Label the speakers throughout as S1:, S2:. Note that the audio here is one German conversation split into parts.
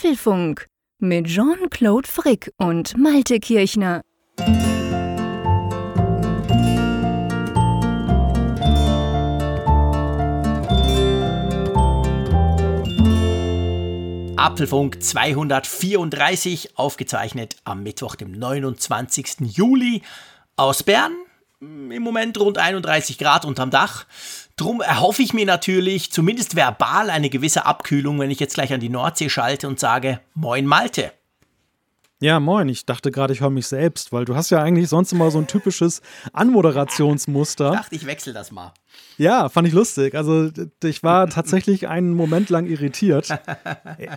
S1: Apfelfunk mit Jean-Claude Frick und Malte Kirchner.
S2: Apfelfunk 234, aufgezeichnet am Mittwoch, dem 29. Juli aus Bern. Im Moment rund 31 Grad unterm Dach. Drum erhoffe ich mir natürlich zumindest verbal eine gewisse Abkühlung, wenn ich jetzt gleich an die Nordsee schalte und sage Moin Malte.
S3: Ja, moin. Ich dachte gerade, ich höre mich selbst, weil du hast ja eigentlich sonst immer so ein typisches Anmoderationsmuster.
S2: Ich dachte, ich wechsle das mal.
S3: Ja, fand ich lustig. Also ich war tatsächlich einen Moment lang irritiert.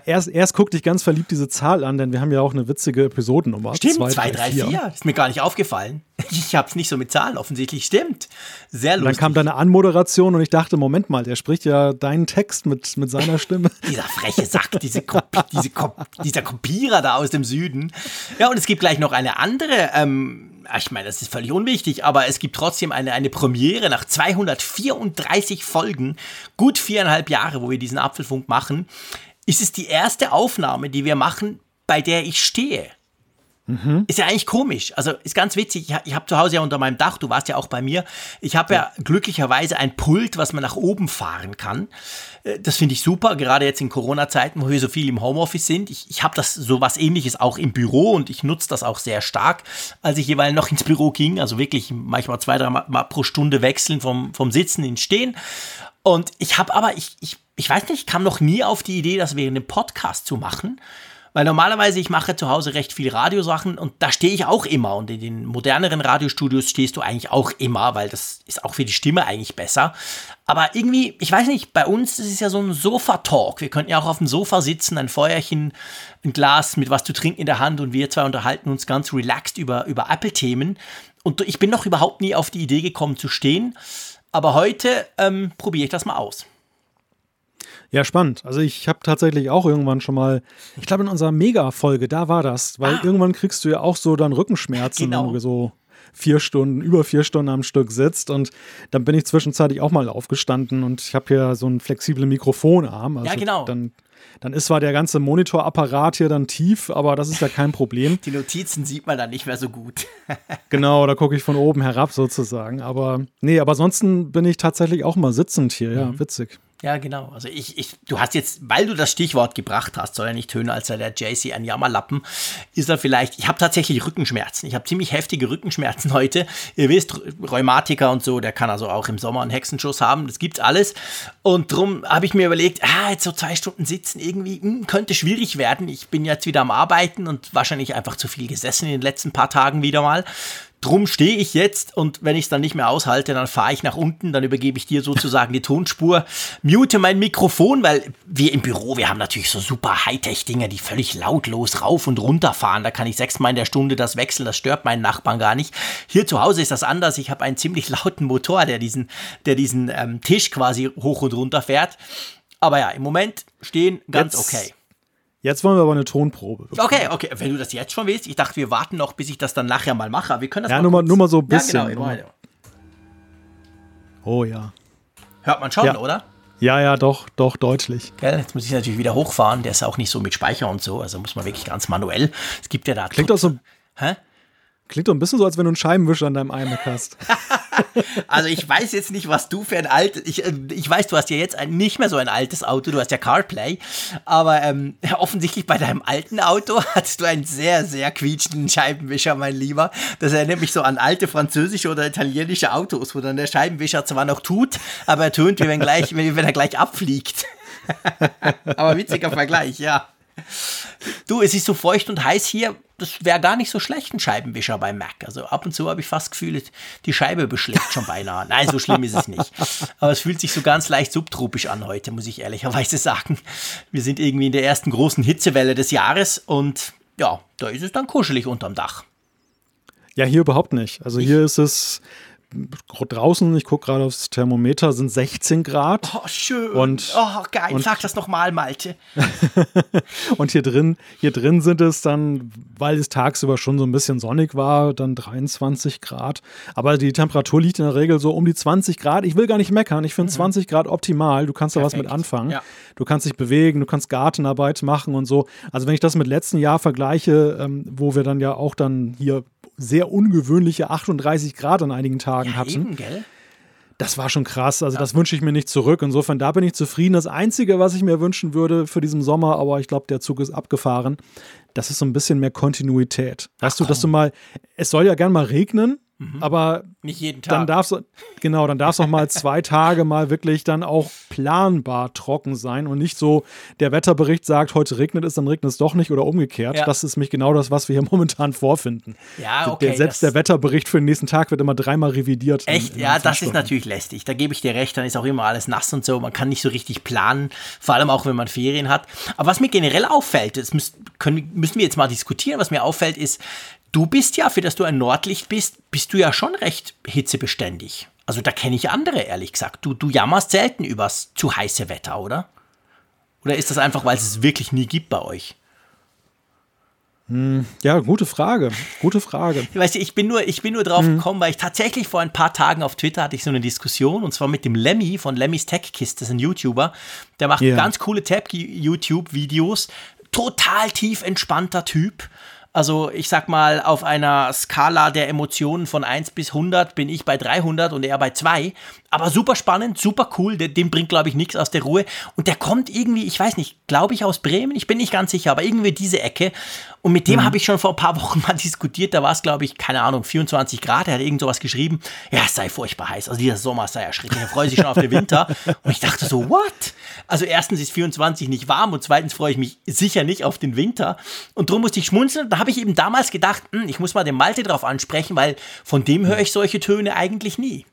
S3: Erst, erst guckte ich ganz verliebt diese Zahl an, denn wir haben ja auch eine witzige Episodennummer.
S2: Stimmt, 2, 3, 4. Ist mir gar nicht aufgefallen. Ich habe es nicht so mit Zahlen offensichtlich. Stimmt. Sehr lustig.
S3: dann kam deine Anmoderation und ich dachte, Moment mal, der spricht ja deinen Text mit, mit seiner Stimme.
S2: dieser freche Sack, diese Kopi diese Kop dieser Kopierer da aus dem Süden. Ja, und es gibt gleich noch eine andere ähm, ich meine, das ist völlig unwichtig, aber es gibt trotzdem eine, eine Premiere nach 234 Folgen, gut viereinhalb Jahre, wo wir diesen Apfelfunk machen, ist es die erste Aufnahme, die wir machen, bei der ich stehe. Mhm. Ist ja eigentlich komisch. Also ist ganz witzig. Ich, ich habe zu Hause ja unter meinem Dach, du warst ja auch bei mir. Ich habe ja. ja. glücklicherweise ein Pult, was man nach oben fahren kann. Äh, das finde ich super, gerade jetzt in Corona-Zeiten, wo wir so viel im Homeoffice sind. Ich, ich habe das so was ähnliches auch im Büro und ich nutze das auch sehr stark, als ich jeweils noch ins Büro ging. Also wirklich manchmal zwei, drei Mal pro Stunde wechseln vom, vom Sitzen ins Stehen. Und ich habe aber, ich, ich, ich weiß nicht, ich kam noch nie auf die Idee, das während einem Podcast zu machen. Weil normalerweise, ich mache zu Hause recht viel Radiosachen und da stehe ich auch immer. Und in den moderneren Radiostudios stehst du eigentlich auch immer, weil das ist auch für die Stimme eigentlich besser. Aber irgendwie, ich weiß nicht, bei uns ist ja so ein Sofa-Talk. Wir könnten ja auch auf dem Sofa sitzen, ein Feuerchen, ein Glas mit was zu trinken in der Hand und wir zwei unterhalten uns ganz relaxed über, über Apple-Themen. Und ich bin noch überhaupt nie auf die Idee gekommen zu stehen. Aber heute ähm, probiere ich das mal aus.
S3: Ja, spannend. Also ich habe tatsächlich auch irgendwann schon mal, ich glaube in unserer Mega-Folge, da war das, weil ah. irgendwann kriegst du ja auch so dann Rückenschmerzen, genau. wenn du so vier Stunden, über vier Stunden am Stück sitzt. Und dann bin ich zwischenzeitlich auch mal aufgestanden und ich habe hier so einen flexiblen Mikrofonarm.
S2: Also ja, genau.
S3: Dann, dann ist zwar der ganze Monitorapparat hier dann tief, aber das ist ja kein Problem.
S2: Die Notizen sieht man dann nicht mehr so gut.
S3: genau, da gucke ich von oben herab sozusagen. Aber nee, aber ansonsten bin ich tatsächlich auch mal sitzend hier. Ja, mhm. witzig.
S2: Ja, genau. Also ich, ich, du hast jetzt, weil du das Stichwort gebracht hast, soll er nicht tönen, als sei der JC ein Jammerlappen, ist er vielleicht, ich habe tatsächlich Rückenschmerzen. Ich habe ziemlich heftige Rückenschmerzen heute. Ihr wisst, Rheumatiker und so, der kann also auch im Sommer einen Hexenschuss haben. Das gibt's alles. Und drum habe ich mir überlegt, ah, jetzt so zwei Stunden sitzen irgendwie mh, hm, könnte schwierig werden. Ich bin jetzt wieder am Arbeiten und wahrscheinlich einfach zu viel gesessen in den letzten paar Tagen wieder mal. Drum stehe ich jetzt und wenn ich es dann nicht mehr aushalte, dann fahre ich nach unten, dann übergebe ich dir sozusagen die Tonspur, mute mein Mikrofon, weil wir im Büro, wir haben natürlich so super Hightech-Dinger, die völlig lautlos rauf und runter fahren. Da kann ich sechsmal in der Stunde das wechseln, das stört meinen Nachbarn gar nicht. Hier zu Hause ist das anders. Ich habe einen ziemlich lauten Motor, der diesen, der diesen ähm, Tisch quasi hoch und runter fährt. Aber ja, im Moment stehen ganz jetzt, okay.
S3: Jetzt wollen wir aber eine Tonprobe.
S2: Bekommen. Okay, okay. Wenn du das jetzt schon willst, ich dachte, wir warten noch, bis ich das dann nachher mal mache. Wir können das
S3: ja,
S2: mal
S3: nur, mal, nur mal so ein bisschen. Ja, genau. Oh ja.
S2: Hört man schon,
S3: ja.
S2: oder?
S3: Ja, ja, doch, doch, deutlich.
S2: Gell? Jetzt muss ich natürlich wieder hochfahren. Der ist auch nicht so mit Speicher und so. Also muss man wirklich ganz manuell. Es gibt ja da.
S3: Klingt doch so. Hä? Klingt doch ein bisschen so, als wenn du einen Scheibenwischer an deinem iMac hast.
S2: also ich weiß jetzt nicht, was du für ein altes, ich, äh, ich weiß, du hast ja jetzt ein, nicht mehr so ein altes Auto, du hast ja CarPlay, aber ähm, offensichtlich bei deinem alten Auto hattest du einen sehr, sehr quietschenden Scheibenwischer, mein Lieber. Das erinnert mich so an alte französische oder italienische Autos, wo dann der Scheibenwischer zwar noch tut, aber er tönt, wie wenn, gleich, wie wenn er gleich abfliegt. aber witziger Vergleich, ja. Du, es ist so feucht und heiß hier. Das wäre gar nicht so schlecht, ein Scheibenwischer beim Mac. Also ab und zu habe ich fast gefühlt, die Scheibe beschlägt schon beinahe. Nein, so schlimm ist es nicht. Aber es fühlt sich so ganz leicht subtropisch an heute, muss ich ehrlicherweise sagen. Wir sind irgendwie in der ersten großen Hitzewelle des Jahres und ja, da ist es dann kuschelig unterm Dach.
S3: Ja, hier überhaupt nicht. Also hier ist es draußen, ich gucke gerade aufs Thermometer, sind 16 Grad.
S2: Oh, schön.
S3: Und,
S2: oh, geil. Und, Sag das nochmal, Malte.
S3: und hier drin, hier drin sind es dann, weil es tagsüber schon so ein bisschen sonnig war, dann 23 Grad. Aber die Temperatur liegt in der Regel so um die 20 Grad. Ich will gar nicht meckern. Ich finde mhm. 20 Grad optimal. Du kannst da was mit anfangen. Ja. Du kannst dich bewegen, du kannst Gartenarbeit machen und so. Also wenn ich das mit letzten Jahr vergleiche, ähm, wo wir dann ja auch dann hier sehr ungewöhnliche 38 Grad an einigen Tagen ja, hatten. Eben, gell? Das war schon krass. Also, ja. das wünsche ich mir nicht zurück. Insofern, da bin ich zufrieden. Das Einzige, was ich mir wünschen würde für diesen Sommer, aber ich glaube, der Zug ist abgefahren, das ist so ein bisschen mehr Kontinuität. Weißt Ach, du, dass du mal, es soll ja gern mal regnen, Mhm. Aber
S2: nicht jeden Tag.
S3: Dann darf genau, dann darf es auch mal zwei Tage mal wirklich dann auch planbar trocken sein und nicht so, der Wetterbericht sagt, heute regnet es, dann regnet es doch nicht oder umgekehrt. Ja. Das ist mich genau das, was wir hier momentan vorfinden.
S2: Ja, okay.
S3: Der, selbst der Wetterbericht für den nächsten Tag wird immer dreimal revidiert.
S2: Echt? In, in ja, das ist natürlich lästig. Da gebe ich dir recht, dann ist auch immer alles nass und so. Man kann nicht so richtig planen, vor allem auch wenn man Ferien hat. Aber was mir generell auffällt, das müssen, können, müssen wir jetzt mal diskutieren, was mir auffällt, ist, Du bist ja, für das du ein Nordlicht bist, bist du ja schon recht hitzebeständig. Also da kenne ich andere, ehrlich gesagt. Du, du jammerst selten übers zu heiße Wetter, oder? Oder ist das einfach, weil es es wirklich nie gibt bei euch?
S3: Hm, ja, gute Frage. Gute Frage.
S2: Weißt du, ich bin nur, ich bin nur drauf mhm. gekommen, weil ich tatsächlich vor ein paar Tagen auf Twitter hatte ich so eine Diskussion und zwar mit dem Lemmy von Lemmys Tech Kist, das ist ein YouTuber. Der macht yeah. ganz coole Tech-YouTube-Videos. Total tief entspannter Typ. Also ich sag mal, auf einer Skala der Emotionen von 1 bis 100 bin ich bei 300 und er bei 2. Aber super spannend, super cool. Der, dem bringt, glaube ich, nichts aus der Ruhe. Und der kommt irgendwie, ich weiß nicht, glaube ich aus Bremen, ich bin nicht ganz sicher, aber irgendwie diese Ecke. Und mit dem mhm. habe ich schon vor ein paar Wochen mal diskutiert. Da war es, glaube ich, keine Ahnung, 24 Grad. Er hat irgend sowas geschrieben. Ja, es sei furchtbar heiß. Also dieser Sommer sei erschreckend. Er freut sich schon auf den Winter. Und ich dachte so, what? Also erstens ist 24 nicht warm und zweitens freue ich mich sicher nicht auf den Winter. Und darum musste ich schmunzeln. Da habe ich eben damals gedacht, hm, ich muss mal den Malte drauf ansprechen, weil von dem höre ich solche Töne eigentlich nie.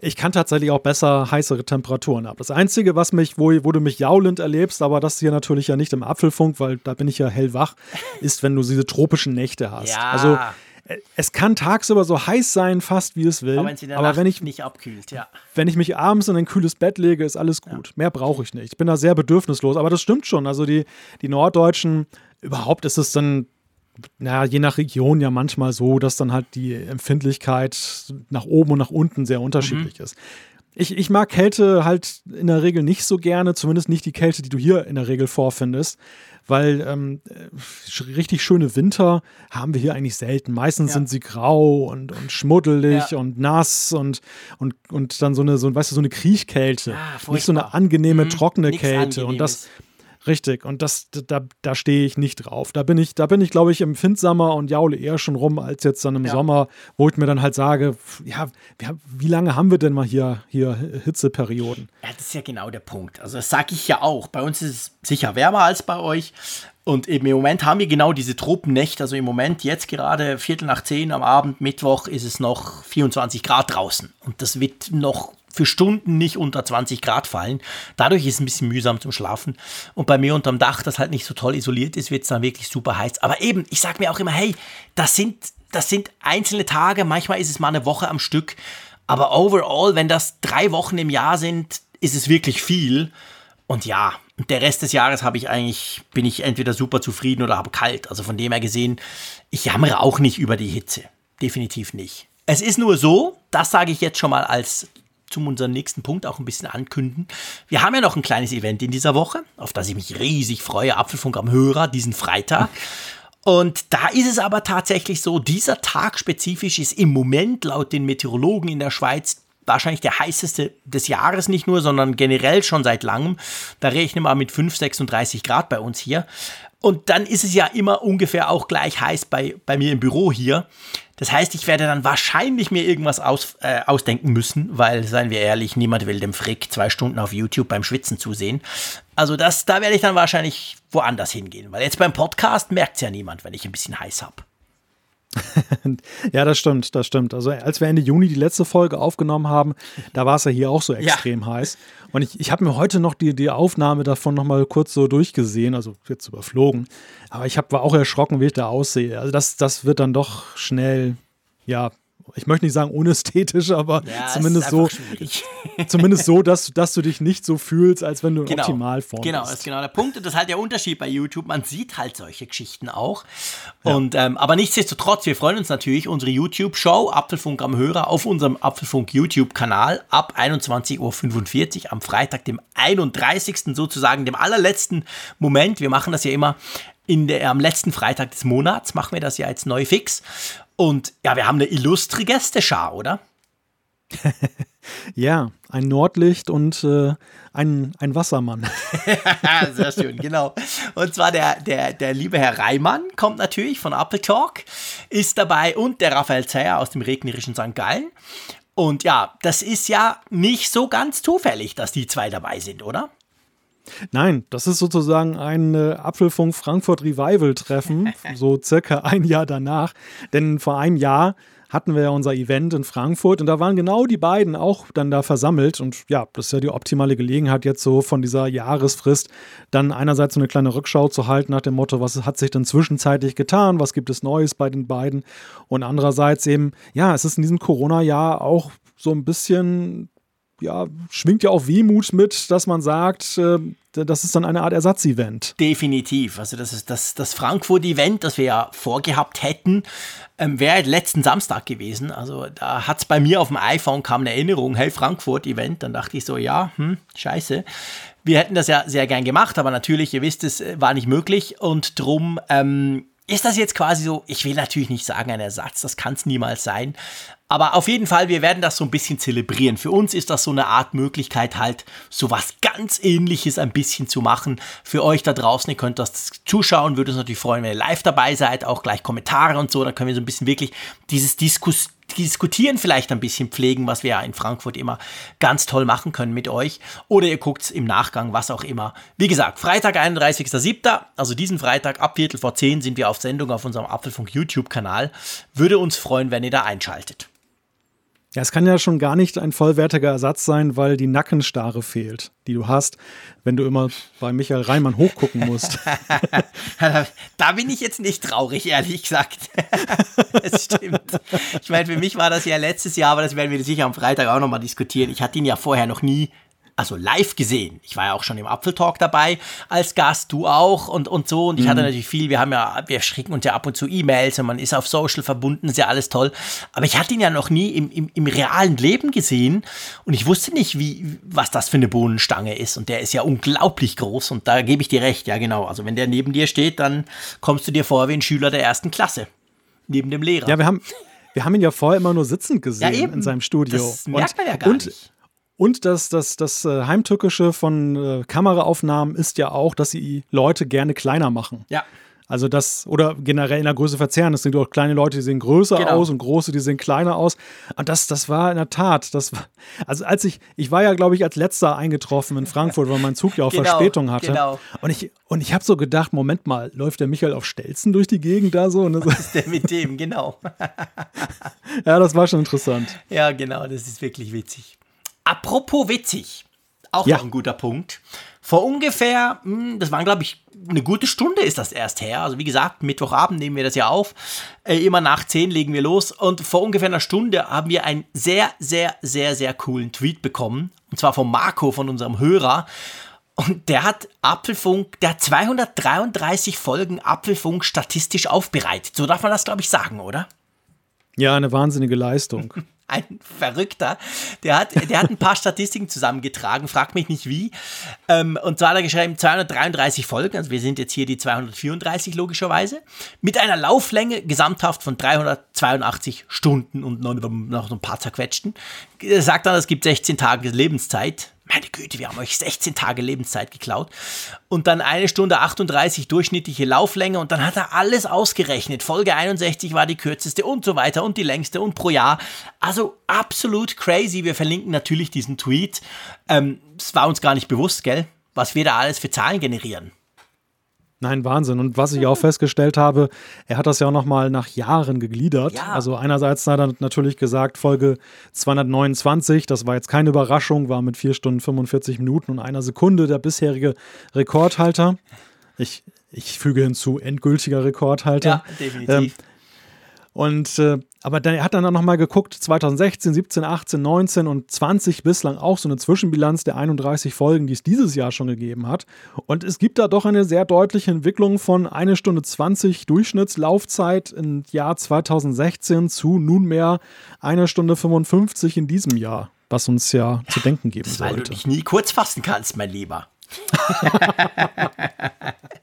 S3: Ich kann tatsächlich auch besser heißere Temperaturen ab. Das Einzige, was mich, wo, wo du mich jaulend erlebst, aber das hier natürlich ja nicht im Apfelfunk, weil da bin ich ja hellwach, ist, wenn du diese tropischen Nächte hast. Ja. Also äh, es kann tagsüber so heiß sein, fast wie es will. Aber, aber wenn ich
S2: nicht abkühlt, ja.
S3: Wenn ich mich abends in ein kühles Bett lege, ist alles gut. Ja. Mehr brauche ich nicht. Ich bin da sehr bedürfnislos. Aber das stimmt schon. Also die, die Norddeutschen, überhaupt ist es dann na, je nach Region ja manchmal so, dass dann halt die Empfindlichkeit nach oben und nach unten sehr unterschiedlich mhm. ist. Ich, ich mag Kälte halt in der Regel nicht so gerne, zumindest nicht die Kälte, die du hier in der Regel vorfindest, weil ähm, richtig schöne Winter haben wir hier eigentlich selten. Meistens ja. sind sie grau und, und schmuddelig ja. und nass und, und, und dann so eine, so, weißt du, so eine Kriechkälte. Ja, nicht so eine angenehme, mhm. trockene Kälte. Und das, Richtig, und das, da, da stehe ich nicht drauf. Da bin ich, da bin ich, glaube ich, empfindsamer und jaule eher schon rum als jetzt dann im ja. Sommer, wo ich mir dann halt sage, ja, wie lange haben wir denn mal hier, hier Hitzeperioden?
S2: Ja, das ist ja genau der Punkt. Also das sage ich ja auch. Bei uns ist es sicher wärmer als bei euch. Und eben im Moment haben wir genau diese Tropennächte. Also im Moment, jetzt gerade Viertel nach zehn am Abend, Mittwoch, ist es noch 24 Grad draußen. Und das wird noch für Stunden nicht unter 20 Grad fallen. Dadurch ist es ein bisschen mühsam zum Schlafen. Und bei mir unterm Dach, das halt nicht so toll isoliert ist, wird es dann wirklich super heiß. Aber eben, ich sage mir auch immer, hey, das sind, das sind einzelne Tage, manchmal ist es mal eine Woche am Stück. Aber overall, wenn das drei Wochen im Jahr sind, ist es wirklich viel. Und ja, der Rest des Jahres habe ich eigentlich, bin ich entweder super zufrieden oder habe kalt. Also von dem her gesehen, ich jammere auch nicht über die Hitze. Definitiv nicht. Es ist nur so, das sage ich jetzt schon mal als zum unserem nächsten Punkt auch ein bisschen ankündigen. Wir haben ja noch ein kleines Event in dieser Woche, auf das ich mich riesig freue. Apfelfunk am Hörer, diesen Freitag. Und da ist es aber tatsächlich so, dieser Tag spezifisch ist im Moment laut den Meteorologen in der Schweiz wahrscheinlich der heißeste des Jahres nicht nur, sondern generell schon seit langem. Da rechnen wir mit 5, 36 Grad bei uns hier. Und dann ist es ja immer ungefähr auch gleich heiß bei, bei mir im Büro hier. Das heißt, ich werde dann wahrscheinlich mir irgendwas aus, äh, ausdenken müssen, weil, seien wir ehrlich, niemand will dem Frick zwei Stunden auf YouTube beim Schwitzen zusehen. Also das, da werde ich dann wahrscheinlich woanders hingehen, weil jetzt beim Podcast merkt es ja niemand, wenn ich ein bisschen heiß habe.
S3: ja, das stimmt, das stimmt. Also als wir Ende Juni die letzte Folge aufgenommen haben, da war es ja hier auch so extrem ja. heiß. Und ich, ich habe mir heute noch die, die Aufnahme davon nochmal kurz so durchgesehen, also jetzt überflogen. Aber ich hab, war auch erschrocken, wie ich da aussehe. Also das, das wird dann doch schnell, ja, ich möchte nicht sagen unästhetisch, aber ja, zumindest so, zumindest so, dass, dass du dich nicht so fühlst, als wenn du in
S2: genau.
S3: Optimalform
S2: genau, bist. Genau, das ist genau der Punkt. Und das ist halt der Unterschied bei YouTube. Man sieht halt solche Geschichten auch. Ja. Und, ähm, aber nichtsdestotrotz, wir freuen uns natürlich, unsere YouTube-Show Apfelfunk am Hörer auf unserem Apfelfunk YouTube-Kanal ab 21.45 Uhr am Freitag, dem 31. sozusagen, dem allerletzten Moment. Wir machen das ja immer in der, am letzten Freitag des Monats, machen wir das ja jetzt neu fix. Und ja, wir haben eine illustre Gästeschar, oder?
S3: ja, ein Nordlicht und äh, ein, ein Wassermann.
S2: Sehr schön, genau. Und zwar der, der, der liebe Herr Reimann kommt natürlich von Apple Talk, ist dabei und der Raphael Zeyer aus dem regnerischen St. Gallen. Und ja, das ist ja nicht so ganz zufällig, dass die zwei dabei sind, oder?
S3: Nein, das ist sozusagen ein äh, Apfelfunk Frankfurt Revival Treffen, so circa ein Jahr danach. Denn vor einem Jahr hatten wir ja unser Event in Frankfurt und da waren genau die beiden auch dann da versammelt. Und ja, das ist ja die optimale Gelegenheit, jetzt so von dieser Jahresfrist dann einerseits so eine kleine Rückschau zu halten nach dem Motto, was hat sich denn zwischenzeitlich getan, was gibt es Neues bei den beiden und andererseits eben, ja, es ist in diesem Corona-Jahr auch so ein bisschen ja, schwingt ja auch Wehmut mit, dass man sagt, äh, das ist dann eine Art Ersatzevent.
S2: Definitiv. Also das ist das, das Frankfurt-Event, das wir ja vorgehabt hätten, ähm, wäre letzten Samstag gewesen. Also da hat es bei mir auf dem iPhone kam eine Erinnerung, hey Frankfurt-Event. Dann dachte ich so, ja, hm, scheiße. Wir hätten das ja sehr gern gemacht, aber natürlich, ihr wisst, es äh, war nicht möglich und drum ähm, ist das jetzt quasi so, ich will natürlich nicht sagen ein Ersatz, das kann es niemals sein, aber auf jeden Fall, wir werden das so ein bisschen zelebrieren. Für uns ist das so eine Art Möglichkeit, halt so was ganz ähnliches ein bisschen zu machen. Für euch da draußen, ihr könnt das zuschauen, würde uns natürlich freuen, wenn ihr live dabei seid, auch gleich Kommentare und so, da können wir so ein bisschen wirklich dieses Diskus Diskutieren vielleicht ein bisschen pflegen, was wir ja in Frankfurt immer ganz toll machen können mit euch. Oder ihr guckt es im Nachgang, was auch immer. Wie gesagt, Freitag, 31.07., also diesen Freitag ab Viertel vor 10 sind wir auf Sendung auf unserem Apfelfunk YouTube-Kanal. Würde uns freuen, wenn ihr da einschaltet.
S3: Ja, es kann ja schon gar nicht ein vollwertiger Ersatz sein, weil die Nackenstarre fehlt, die du hast, wenn du immer bei Michael Reimann hochgucken musst.
S2: da bin ich jetzt nicht traurig, ehrlich gesagt. Es stimmt. Ich meine, für mich war das ja letztes Jahr, aber das werden wir sicher am Freitag auch nochmal diskutieren. Ich hatte ihn ja vorher noch nie also live gesehen. Ich war ja auch schon im Apfeltalk dabei als Gast, du auch und, und so. Und ich mhm. hatte natürlich viel, wir haben ja, wir schicken uns ja ab und zu E-Mails und man ist auf Social verbunden, ist ja alles toll. Aber ich hatte ihn ja noch nie im, im, im realen Leben gesehen und ich wusste nicht, wie, was das für eine Bohnenstange ist. Und der ist ja unglaublich groß und da gebe ich dir recht, ja genau. Also wenn der neben dir steht, dann kommst du dir vor wie ein Schüler der ersten Klasse. Neben dem Lehrer.
S3: Ja, wir haben, wir haben ihn ja vorher immer nur sitzend gesehen ja, in seinem Studio.
S2: Das merkt man ja gar und, nicht.
S3: Und das, das, das äh, Heimtückische von äh, Kameraaufnahmen ist ja auch, dass sie Leute gerne kleiner machen.
S2: Ja.
S3: Also das, oder generell in der Größe verzerren. Es sind auch kleine Leute, die sehen größer genau. aus und große, die sehen kleiner aus. Und das, das war in der Tat, das war, also als ich, ich war ja, glaube ich, als letzter eingetroffen in Frankfurt, weil mein Zug ja auch genau, Verspätung hatte. Genau. Und ich, und ich habe so gedacht, Moment mal, läuft der Michael auf Stelzen durch die Gegend da so?
S2: Was ist der mit dem, genau.
S3: ja, das war schon interessant.
S2: Ja, genau, das ist wirklich witzig. Apropos witzig, auch ja. noch ein guter Punkt. Vor ungefähr, hm, das waren glaube ich eine gute Stunde ist das erst her. Also wie gesagt, Mittwochabend nehmen wir das ja auf. Äh, immer nach 10 legen wir los. Und vor ungefähr einer Stunde haben wir einen sehr, sehr, sehr, sehr coolen Tweet bekommen. Und zwar von Marco, von unserem Hörer. Und der hat Apfelfunk, der hat 233 Folgen Apfelfunk statistisch aufbereitet. So darf man das, glaube ich, sagen, oder?
S3: Ja, eine wahnsinnige Leistung.
S2: ein Verrückter. Der hat, der hat ein paar Statistiken zusammengetragen, fragt mich nicht wie. Ähm, und zwar hat er geschrieben 233 Folgen, also wir sind jetzt hier die 234 logischerweise, mit einer Lauflänge gesamthaft von 382 Stunden und noch, noch ein paar zerquetschten. Er sagt dann, es gibt 16 Tage Lebenszeit meine Güte, wir haben euch 16 Tage Lebenszeit geklaut. Und dann eine Stunde 38 durchschnittliche Lauflänge und dann hat er alles ausgerechnet. Folge 61 war die kürzeste und so weiter und die längste und pro Jahr. Also absolut crazy. Wir verlinken natürlich diesen Tweet. Ähm, es ähm, war uns gar nicht bewusst, gell? Was wir da alles für Zahlen generieren.
S3: Nein, Wahnsinn. Und was ich auch festgestellt habe, er hat das ja auch nochmal nach Jahren gegliedert. Ja. Also einerseits hat er natürlich gesagt, Folge 229, das war jetzt keine Überraschung, war mit 4 Stunden 45 Minuten und einer Sekunde der bisherige Rekordhalter. Ich, ich füge hinzu, endgültiger Rekordhalter. Ja, definitiv. Ähm, und äh, aber dann, er hat dann nochmal geguckt, 2016, 17, 18, 19 und 20 bislang auch so eine Zwischenbilanz der 31 Folgen, die es dieses Jahr schon gegeben hat. Und es gibt da doch eine sehr deutliche Entwicklung von 1 Stunde 20 Durchschnittslaufzeit im Jahr 2016 zu nunmehr 1 Stunde 55 in diesem Jahr, was uns ja zu denken geben sollte.
S2: Weil du dich nie kurz fassen kannst, mein Lieber.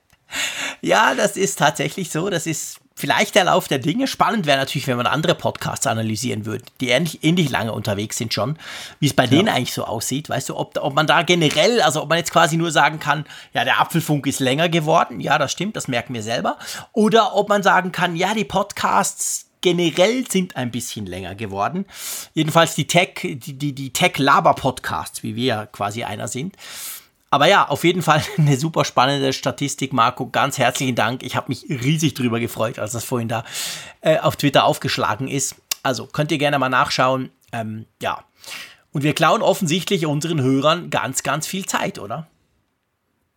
S2: ja, das ist tatsächlich so. Das ist vielleicht der Lauf der Dinge. Spannend wäre natürlich, wenn man andere Podcasts analysieren würde, die ähnlich, ähnlich lange unterwegs sind schon, wie es bei ja. denen eigentlich so aussieht. Weißt du, ob, ob man da generell, also ob man jetzt quasi nur sagen kann, ja, der Apfelfunk ist länger geworden. Ja, das stimmt, das merken wir selber. Oder ob man sagen kann, ja, die Podcasts generell sind ein bisschen länger geworden. Jedenfalls die Tech, die, die, die Tech-Laber-Podcasts, wie wir quasi einer sind. Aber ja, auf jeden Fall eine super spannende Statistik, Marco. Ganz herzlichen Dank. Ich habe mich riesig drüber gefreut, als das vorhin da äh, auf Twitter aufgeschlagen ist. Also könnt ihr gerne mal nachschauen. Ähm, ja. Und wir klauen offensichtlich unseren Hörern ganz, ganz viel Zeit, oder?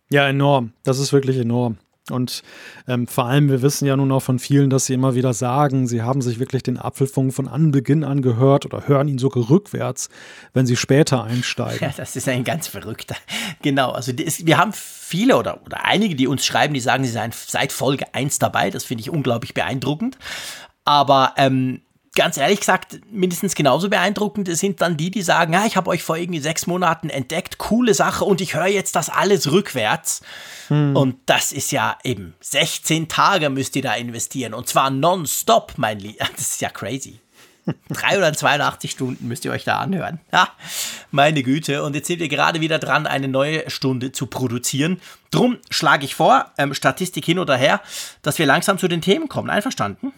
S3: Ja, enorm. Das ist wirklich enorm. Und ähm, vor allem, wir wissen ja nun auch von vielen, dass sie immer wieder sagen, sie haben sich wirklich den Apfelfunk von Anbeginn an gehört oder hören ihn sogar rückwärts, wenn sie später einsteigen.
S2: Ja, das ist ein ganz verrückter. Genau, also ist, wir haben viele oder, oder einige, die uns schreiben, die sagen, sie seien seit Folge 1 dabei. Das finde ich unglaublich beeindruckend. Aber ähm, ganz ehrlich gesagt, mindestens genauso beeindruckend sind dann die, die sagen, ja, ich habe euch vor irgendwie sechs Monaten entdeckt, coole Sache und ich höre jetzt das alles rückwärts. Hm. Und das ist ja eben 16 Tage müsst ihr da investieren und zwar nonstop, mein Lieber. Das ist ja crazy. 382 Stunden müsst ihr euch da anhören. Ja, meine Güte. Und jetzt sind wir gerade wieder dran, eine neue Stunde zu produzieren. Drum schlage ich vor, ähm, Statistik hin oder her, dass wir langsam zu den Themen kommen. Einverstanden?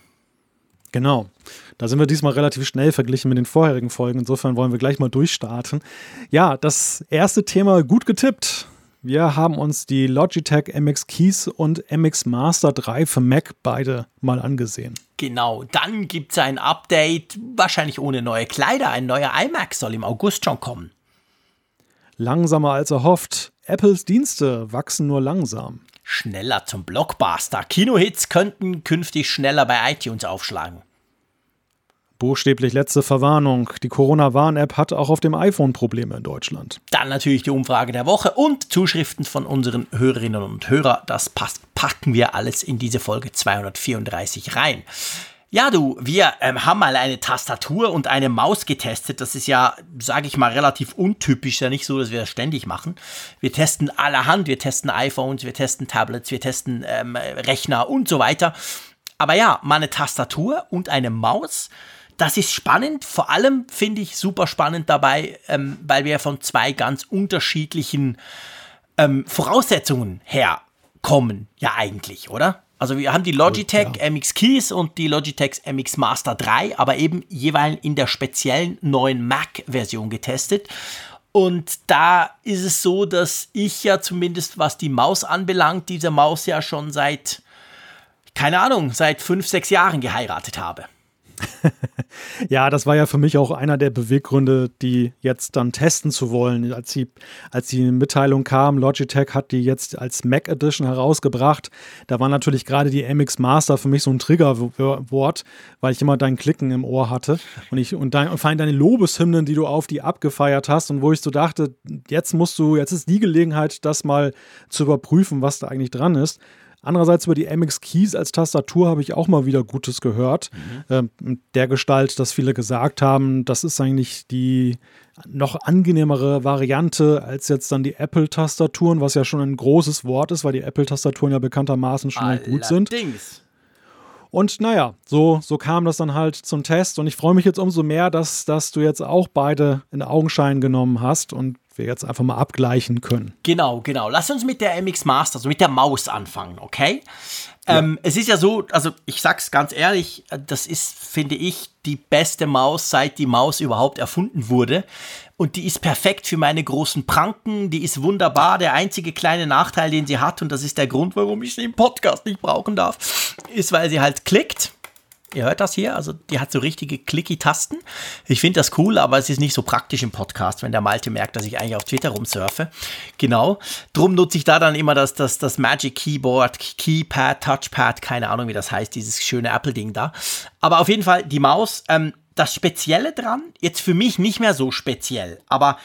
S3: Genau. Da sind wir diesmal relativ schnell verglichen mit den vorherigen Folgen. Insofern wollen wir gleich mal durchstarten. Ja, das erste Thema gut getippt. Wir haben uns die Logitech MX Keys und MX Master 3 für Mac beide mal angesehen.
S2: Genau, dann gibt es ein Update, wahrscheinlich ohne neue Kleider. Ein neuer iMac soll im August schon kommen.
S3: Langsamer als erhofft. Apples Dienste wachsen nur langsam
S2: schneller zum Blockbuster. Kinohits könnten künftig schneller bei iTunes aufschlagen.
S3: Buchstäblich letzte Verwarnung. Die Corona-Warn-App hat auch auf dem iPhone Probleme in Deutschland.
S2: Dann natürlich die Umfrage der Woche und Zuschriften von unseren Hörerinnen und Hörern. Das packen wir alles in diese Folge 234 rein. Ja, du, wir ähm, haben mal eine Tastatur und eine Maus getestet. Das ist ja, sage ich mal, relativ untypisch. Ja nicht so, dass wir das ständig machen. Wir testen allerhand. Wir testen iPhones, wir testen Tablets, wir testen ähm, Rechner und so weiter. Aber ja, mal eine Tastatur und eine Maus. Das ist spannend. Vor allem finde ich super spannend dabei, ähm, weil wir von zwei ganz unterschiedlichen ähm, Voraussetzungen herkommen. Ja, eigentlich, oder? Also wir haben die Logitech ja. MX Keys und die Logitech MX Master 3, aber eben jeweils in der speziellen neuen Mac-Version getestet. Und da ist es so, dass ich ja zumindest, was die Maus anbelangt, diese Maus ja schon seit, keine Ahnung, seit fünf, sechs Jahren geheiratet habe.
S3: ja, das war ja für mich auch einer der Beweggründe, die jetzt dann testen zu wollen. Als die, als die Mitteilung kam, Logitech hat die jetzt als Mac Edition herausgebracht, da war natürlich gerade die MX Master für mich so ein Triggerwort, weil ich immer dein Klicken im Ohr hatte und ich und, dein, und vor allem deine Lobeshymnen, die du auf die abgefeiert hast und wo ich so dachte, jetzt musst du, jetzt ist die Gelegenheit, das mal zu überprüfen, was da eigentlich dran ist. Andererseits über die MX Keys als Tastatur habe ich auch mal wieder Gutes gehört. Mhm. Ähm, der Gestalt, dass viele gesagt haben, das ist eigentlich die noch angenehmere Variante als jetzt dann die Apple-Tastaturen, was ja schon ein großes Wort ist, weil die Apple-Tastaturen ja bekanntermaßen schon Allerdings. gut sind. Und naja, so, so kam das dann halt zum Test. Und ich freue mich jetzt umso mehr, dass, dass du jetzt auch beide in Augenschein genommen hast und wir jetzt einfach mal abgleichen können.
S2: Genau, genau. Lass uns mit der MX Master, also mit der Maus anfangen, okay? Ja. Ähm, es ist ja so, also ich sag's ganz ehrlich, das ist, finde ich, die beste Maus, seit die Maus überhaupt erfunden wurde. Und die ist perfekt für meine großen Pranken, die ist wunderbar. Der einzige kleine Nachteil, den sie hat, und das ist der Grund, warum ich sie im Podcast nicht brauchen darf, ist, weil sie halt klickt. Ihr hört das hier, also die hat so richtige clicky-Tasten. Ich finde das cool, aber es ist nicht so praktisch im Podcast, wenn der Malte merkt, dass ich eigentlich auf Twitter rumsurfe. Genau. Drum nutze ich da dann immer das, das, das Magic Keyboard, Keypad, Touchpad, keine Ahnung, wie das heißt, dieses schöne Apple-Ding da. Aber auf jeden Fall die Maus, ähm, das Spezielle dran, jetzt für mich nicht mehr so speziell, aber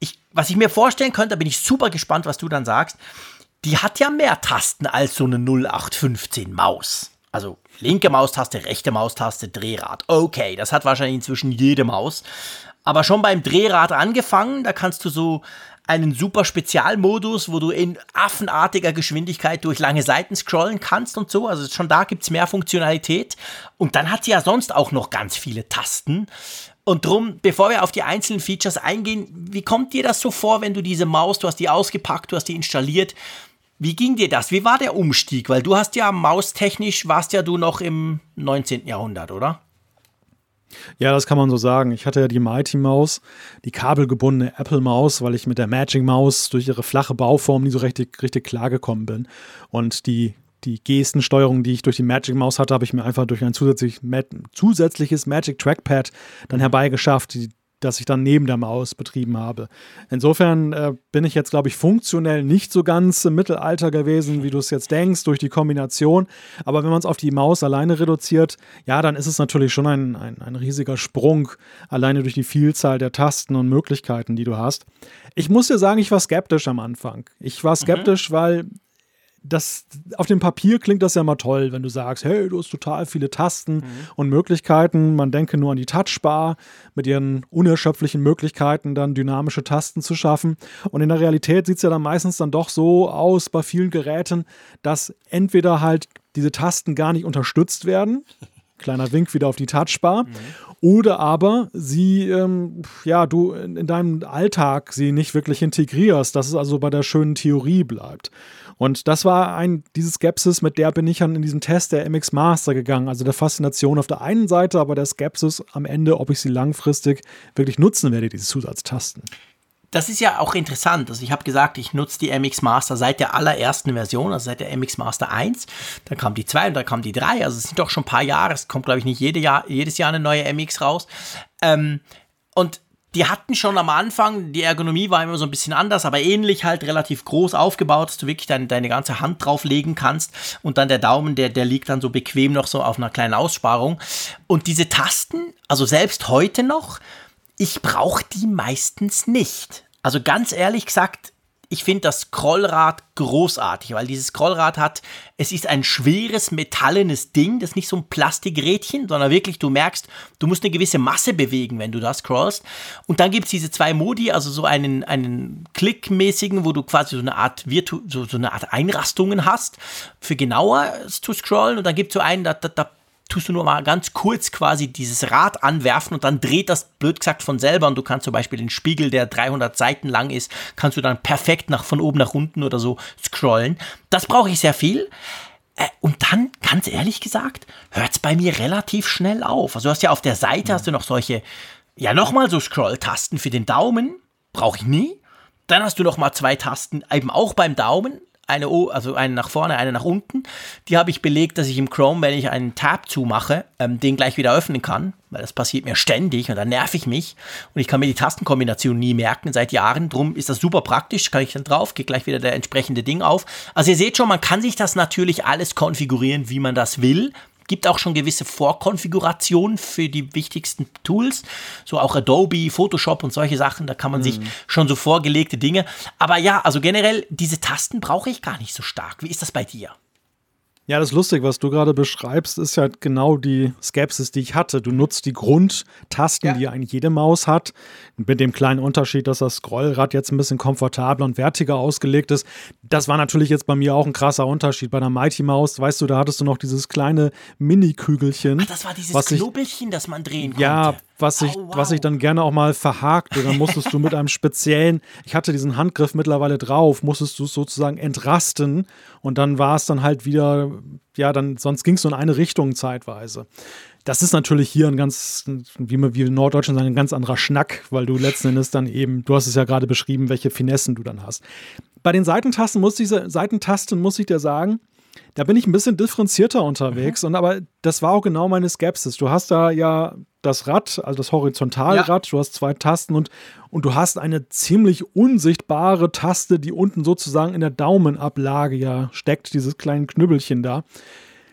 S2: ich, was ich mir vorstellen könnte, da bin ich super gespannt, was du dann sagst, die hat ja mehr Tasten als so eine 0815 Maus. Also linke Maustaste, rechte Maustaste, Drehrad. Okay, das hat wahrscheinlich inzwischen jede Maus. Aber schon beim Drehrad angefangen, da kannst du so einen super Spezialmodus, wo du in affenartiger Geschwindigkeit durch lange Seiten scrollen kannst und so. Also schon da gibt es mehr Funktionalität. Und dann hat sie ja sonst auch noch ganz viele Tasten. Und drum, bevor wir auf die einzelnen Features eingehen, wie kommt dir das so vor, wenn du diese Maus, du hast die ausgepackt, du hast die installiert, wie ging dir das? Wie war der Umstieg? Weil du hast ja maustechnisch, warst ja du noch im 19. Jahrhundert, oder?
S3: Ja, das kann man so sagen. Ich hatte ja die Mighty Maus, die kabelgebundene Apple Maus, weil ich mit der Magic Maus durch ihre flache Bauform nie so richtig, richtig klar gekommen bin. Und die, die Gestensteuerung, die ich durch die Magic Maus hatte, habe ich mir einfach durch ein zusätzlich, zusätzliches Magic Trackpad dann herbeigeschafft. Die, das ich dann neben der Maus betrieben habe. Insofern äh, bin ich jetzt, glaube ich, funktionell nicht so ganz im Mittelalter gewesen, wie du es jetzt denkst, durch die Kombination. Aber wenn man es auf die Maus alleine reduziert, ja, dann ist es natürlich schon ein, ein, ein riesiger Sprung, alleine durch die Vielzahl der Tasten und Möglichkeiten, die du hast. Ich muss dir sagen, ich war skeptisch am Anfang. Ich war mhm. skeptisch, mhm. weil das, auf dem Papier klingt das ja mal toll, wenn du sagst, hey, du hast total viele Tasten mhm. und Möglichkeiten. Man denke nur an die Touchbar mit ihren unerschöpflichen Möglichkeiten, dann dynamische Tasten zu schaffen. Und in der Realität sieht es ja dann meistens dann doch so aus bei vielen Geräten, dass entweder halt diese Tasten gar nicht unterstützt werden. Kleiner Wink wieder auf die Touchbar. Mhm. Oder aber sie, ähm, ja, du in, in deinem Alltag sie nicht wirklich integrierst, dass es also bei der schönen Theorie bleibt. Und das war ein, diese Skepsis, mit der bin ich dann in diesen Test der MX Master gegangen. Also der Faszination auf der einen Seite, aber der Skepsis am Ende, ob ich sie langfristig wirklich nutzen werde, diese Zusatztasten
S2: das ist ja auch interessant. Also ich habe gesagt, ich nutze die MX Master seit der allerersten Version, also seit der MX Master 1. Dann kam die 2 und dann kam die 3. Also es sind doch schon ein paar Jahre. Es kommt, glaube ich, nicht jede Jahr, jedes Jahr eine neue MX raus. Ähm, und die hatten schon am Anfang, die Ergonomie war immer so ein bisschen anders, aber ähnlich halt relativ groß aufgebaut, dass du wirklich deine, deine ganze Hand drauflegen kannst und dann der Daumen, der, der liegt dann so bequem noch so auf einer kleinen Aussparung. Und diese Tasten, also selbst heute noch, ich brauche die meistens nicht. Also ganz ehrlich gesagt, ich finde das Scrollrad großartig, weil dieses Scrollrad hat, es ist ein schweres metallenes Ding, das ist nicht so ein Plastikrädchen, sondern wirklich, du merkst, du musst eine gewisse Masse bewegen, wenn du da scrollst. Und dann gibt es diese zwei Modi, also so einen, einen klickmäßigen, wo du quasi so eine Art Virtu so, so eine Art Einrastungen hast, für genauer zu scrollen. Und dann gibt es so einen, da, da, da tust du nur mal ganz kurz quasi dieses Rad anwerfen und dann dreht das blöd gesagt von selber und du kannst zum Beispiel den Spiegel, der 300 Seiten lang ist, kannst du dann perfekt nach, von oben nach unten oder so scrollen. Das brauche ich sehr viel. Äh, und dann, ganz ehrlich gesagt, hört es bei mir relativ schnell auf. Also du hast ja auf der Seite hast du noch solche, ja nochmal so Scroll-Tasten für den Daumen, brauche ich nie. Dann hast du noch mal zwei Tasten, eben auch beim Daumen, eine, also eine nach vorne, eine nach unten. Die habe ich belegt, dass ich im Chrome, wenn ich einen Tab zumache, ähm, den gleich wieder öffnen kann, weil das passiert mir ständig und dann nerv ich mich und ich kann mir die Tastenkombination nie merken seit Jahren. Drum ist das super praktisch, kann ich dann drauf, geht gleich wieder der entsprechende Ding auf. Also ihr seht schon, man kann sich das natürlich alles konfigurieren, wie man das will gibt auch schon gewisse Vorkonfigurationen für die wichtigsten Tools, so auch Adobe, Photoshop und solche Sachen, da kann man mhm. sich schon so vorgelegte Dinge. Aber ja, also generell, diese Tasten brauche ich gar nicht so stark. Wie ist das bei dir?
S3: Ja, das ist lustig, was du gerade beschreibst, ist ja genau die Skepsis, die ich hatte. Du nutzt die Grundtasten, ja. die eigentlich jede Maus hat, mit dem kleinen Unterschied, dass das Scrollrad jetzt ein bisschen komfortabler und wertiger ausgelegt ist. Das war natürlich jetzt bei mir auch ein krasser Unterschied. Bei einer Mighty Maus, weißt du, da hattest du noch dieses kleine Mini-Kügelchen.
S2: Ach, das war dieses Knubbelchen, das man drehen konnte.
S3: Ja, was ich, oh, wow. was ich dann gerne auch mal verhakte. Dann musstest du mit einem speziellen, ich hatte diesen Handgriff mittlerweile drauf, musstest du es sozusagen entrasten und dann war es dann halt wieder, ja, dann, sonst ging es nur in eine Richtung zeitweise. Das ist natürlich hier ein ganz, wie wir, wie wir in Norddeutschland sagen, ein ganz anderer Schnack, weil du letzten Endes dann eben, du hast es ja gerade beschrieben, welche Finessen du dann hast. Bei den Seitentasten muss ich, Seitentasten muss ich dir sagen, da bin ich ein bisschen differenzierter unterwegs. Mhm. Und aber das war auch genau meine Skepsis. Du hast da ja das Rad, also das Horizontalrad, ja. du hast zwei Tasten und, und du hast eine ziemlich unsichtbare Taste, die unten sozusagen in der Daumenablage ja steckt, dieses kleine Knüppelchen da.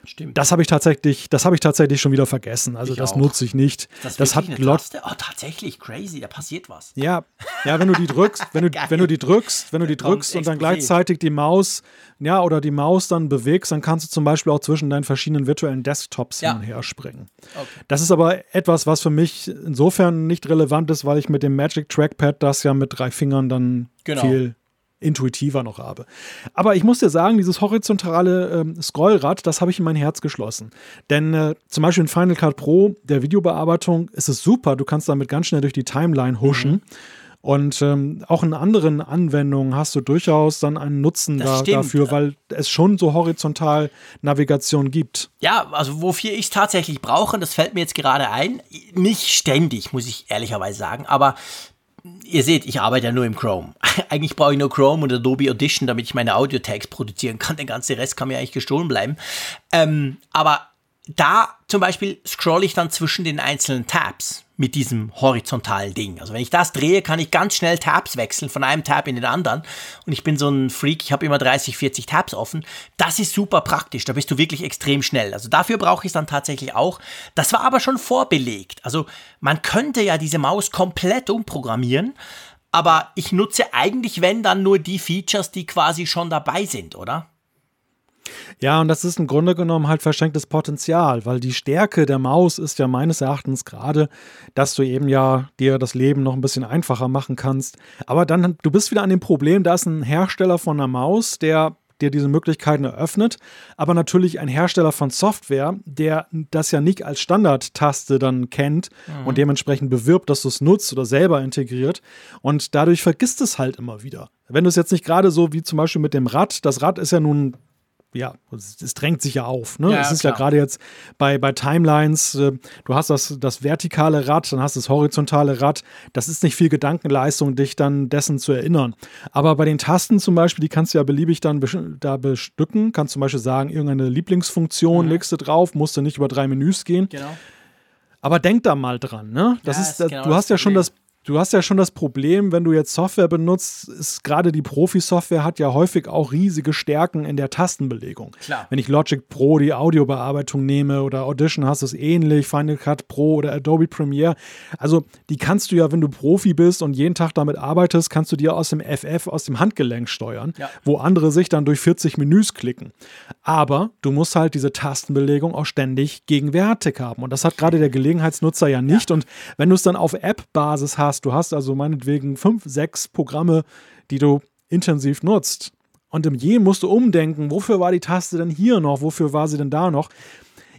S3: Stimmt. Das habe ich tatsächlich, das habe ich tatsächlich schon wieder vergessen. Also ich das auch. nutze ich nicht.
S2: Das, das hat Taste? Oh, tatsächlich crazy, da passiert was.
S3: Ja, ja, wenn du die drückst, wenn du, wenn du die drückst, wenn du die drückst und dann gleichzeitig die Maus, ja, oder die Maus dann bewegst, dann kannst du zum Beispiel auch zwischen deinen verschiedenen virtuellen Desktops ja. hin und her springen. Okay. Das ist aber etwas, was für mich insofern nicht relevant ist, weil ich mit dem Magic Trackpad das ja mit drei Fingern dann genau. viel intuitiver noch habe. Aber ich muss dir sagen, dieses horizontale ähm, Scrollrad, das habe ich in mein Herz geschlossen. Denn äh, zum Beispiel in Final Cut Pro, der Videobearbeitung, ist es super. Du kannst damit ganz schnell durch die Timeline huschen. Mhm. Und ähm, auch in anderen Anwendungen hast du durchaus dann einen Nutzen da, dafür, weil es schon so horizontal Navigation gibt.
S2: Ja, also wofür ich es tatsächlich brauche, das fällt mir jetzt gerade ein, nicht ständig, muss ich ehrlicherweise sagen, aber ihr seht, ich arbeite ja nur im Chrome. eigentlich brauche ich nur Chrome und Adobe Audition, damit ich meine Audio-Tags produzieren kann. Der ganze Rest kann mir eigentlich gestohlen bleiben. Ähm, aber da zum Beispiel scroll ich dann zwischen den einzelnen Tabs mit diesem horizontalen Ding. Also wenn ich das drehe, kann ich ganz schnell Tabs wechseln von einem Tab in den anderen. Und ich bin so ein Freak, ich habe immer 30, 40 Tabs offen. Das ist super praktisch, da bist du wirklich extrem schnell. Also dafür brauche ich es dann tatsächlich auch. Das war aber schon vorbelegt. Also man könnte ja diese Maus komplett umprogrammieren. Aber ich nutze eigentlich, wenn dann nur die Features, die quasi schon dabei sind, oder?
S3: Ja, und das ist im Grunde genommen halt verschenktes Potenzial, weil die Stärke der Maus ist ja meines Erachtens gerade, dass du eben ja dir das Leben noch ein bisschen einfacher machen kannst. Aber dann, du bist wieder an dem Problem, da ist ein Hersteller von einer Maus, der dir diese Möglichkeiten eröffnet, aber natürlich ein Hersteller von Software, der das ja nicht als Standardtaste dann kennt mhm. und dementsprechend bewirbt, dass du es nutzt oder selber integriert und dadurch vergisst es halt immer wieder. Wenn du es jetzt nicht gerade so wie zum Beispiel mit dem Rad, das Rad ist ja nun ja, es, drängt sich ja auf. Ne? Ja, es ist klar. ja gerade jetzt bei, bei Timelines, äh, du hast das, das vertikale Rad, dann hast du das horizontale Rad. Das ist nicht viel Gedankenleistung, dich dann dessen zu erinnern. Aber bei den Tasten zum Beispiel, die kannst du ja beliebig dann da bestücken. Kannst zum Beispiel sagen, irgendeine Lieblingsfunktion mhm. legst du drauf, musst du nicht über drei Menüs gehen. Genau. Aber denk da mal dran, ne? Das ja, ist, ist genau du hast ja schon das Du hast ja schon das Problem, wenn du jetzt Software benutzt, ist gerade die Profi-Software hat ja häufig auch riesige Stärken in der Tastenbelegung. Klar. Wenn ich Logic Pro die Audiobearbeitung nehme oder Audition hast du es ähnlich, Final Cut Pro oder Adobe Premiere. Also die kannst du ja, wenn du Profi bist und jeden Tag damit arbeitest, kannst du dir aus dem FF, aus dem Handgelenk steuern, ja. wo andere sich dann durch 40 Menüs klicken. Aber du musst halt diese Tastenbelegung auch ständig gegenwärtig haben. Und das hat gerade der Gelegenheitsnutzer ja nicht. Ja. Und wenn du es dann auf App-Basis hast, hast. Du hast also meinetwegen fünf, sechs Programme, die du intensiv nutzt. Und im Je musst du umdenken, wofür war die Taste denn hier noch, wofür war sie denn da noch.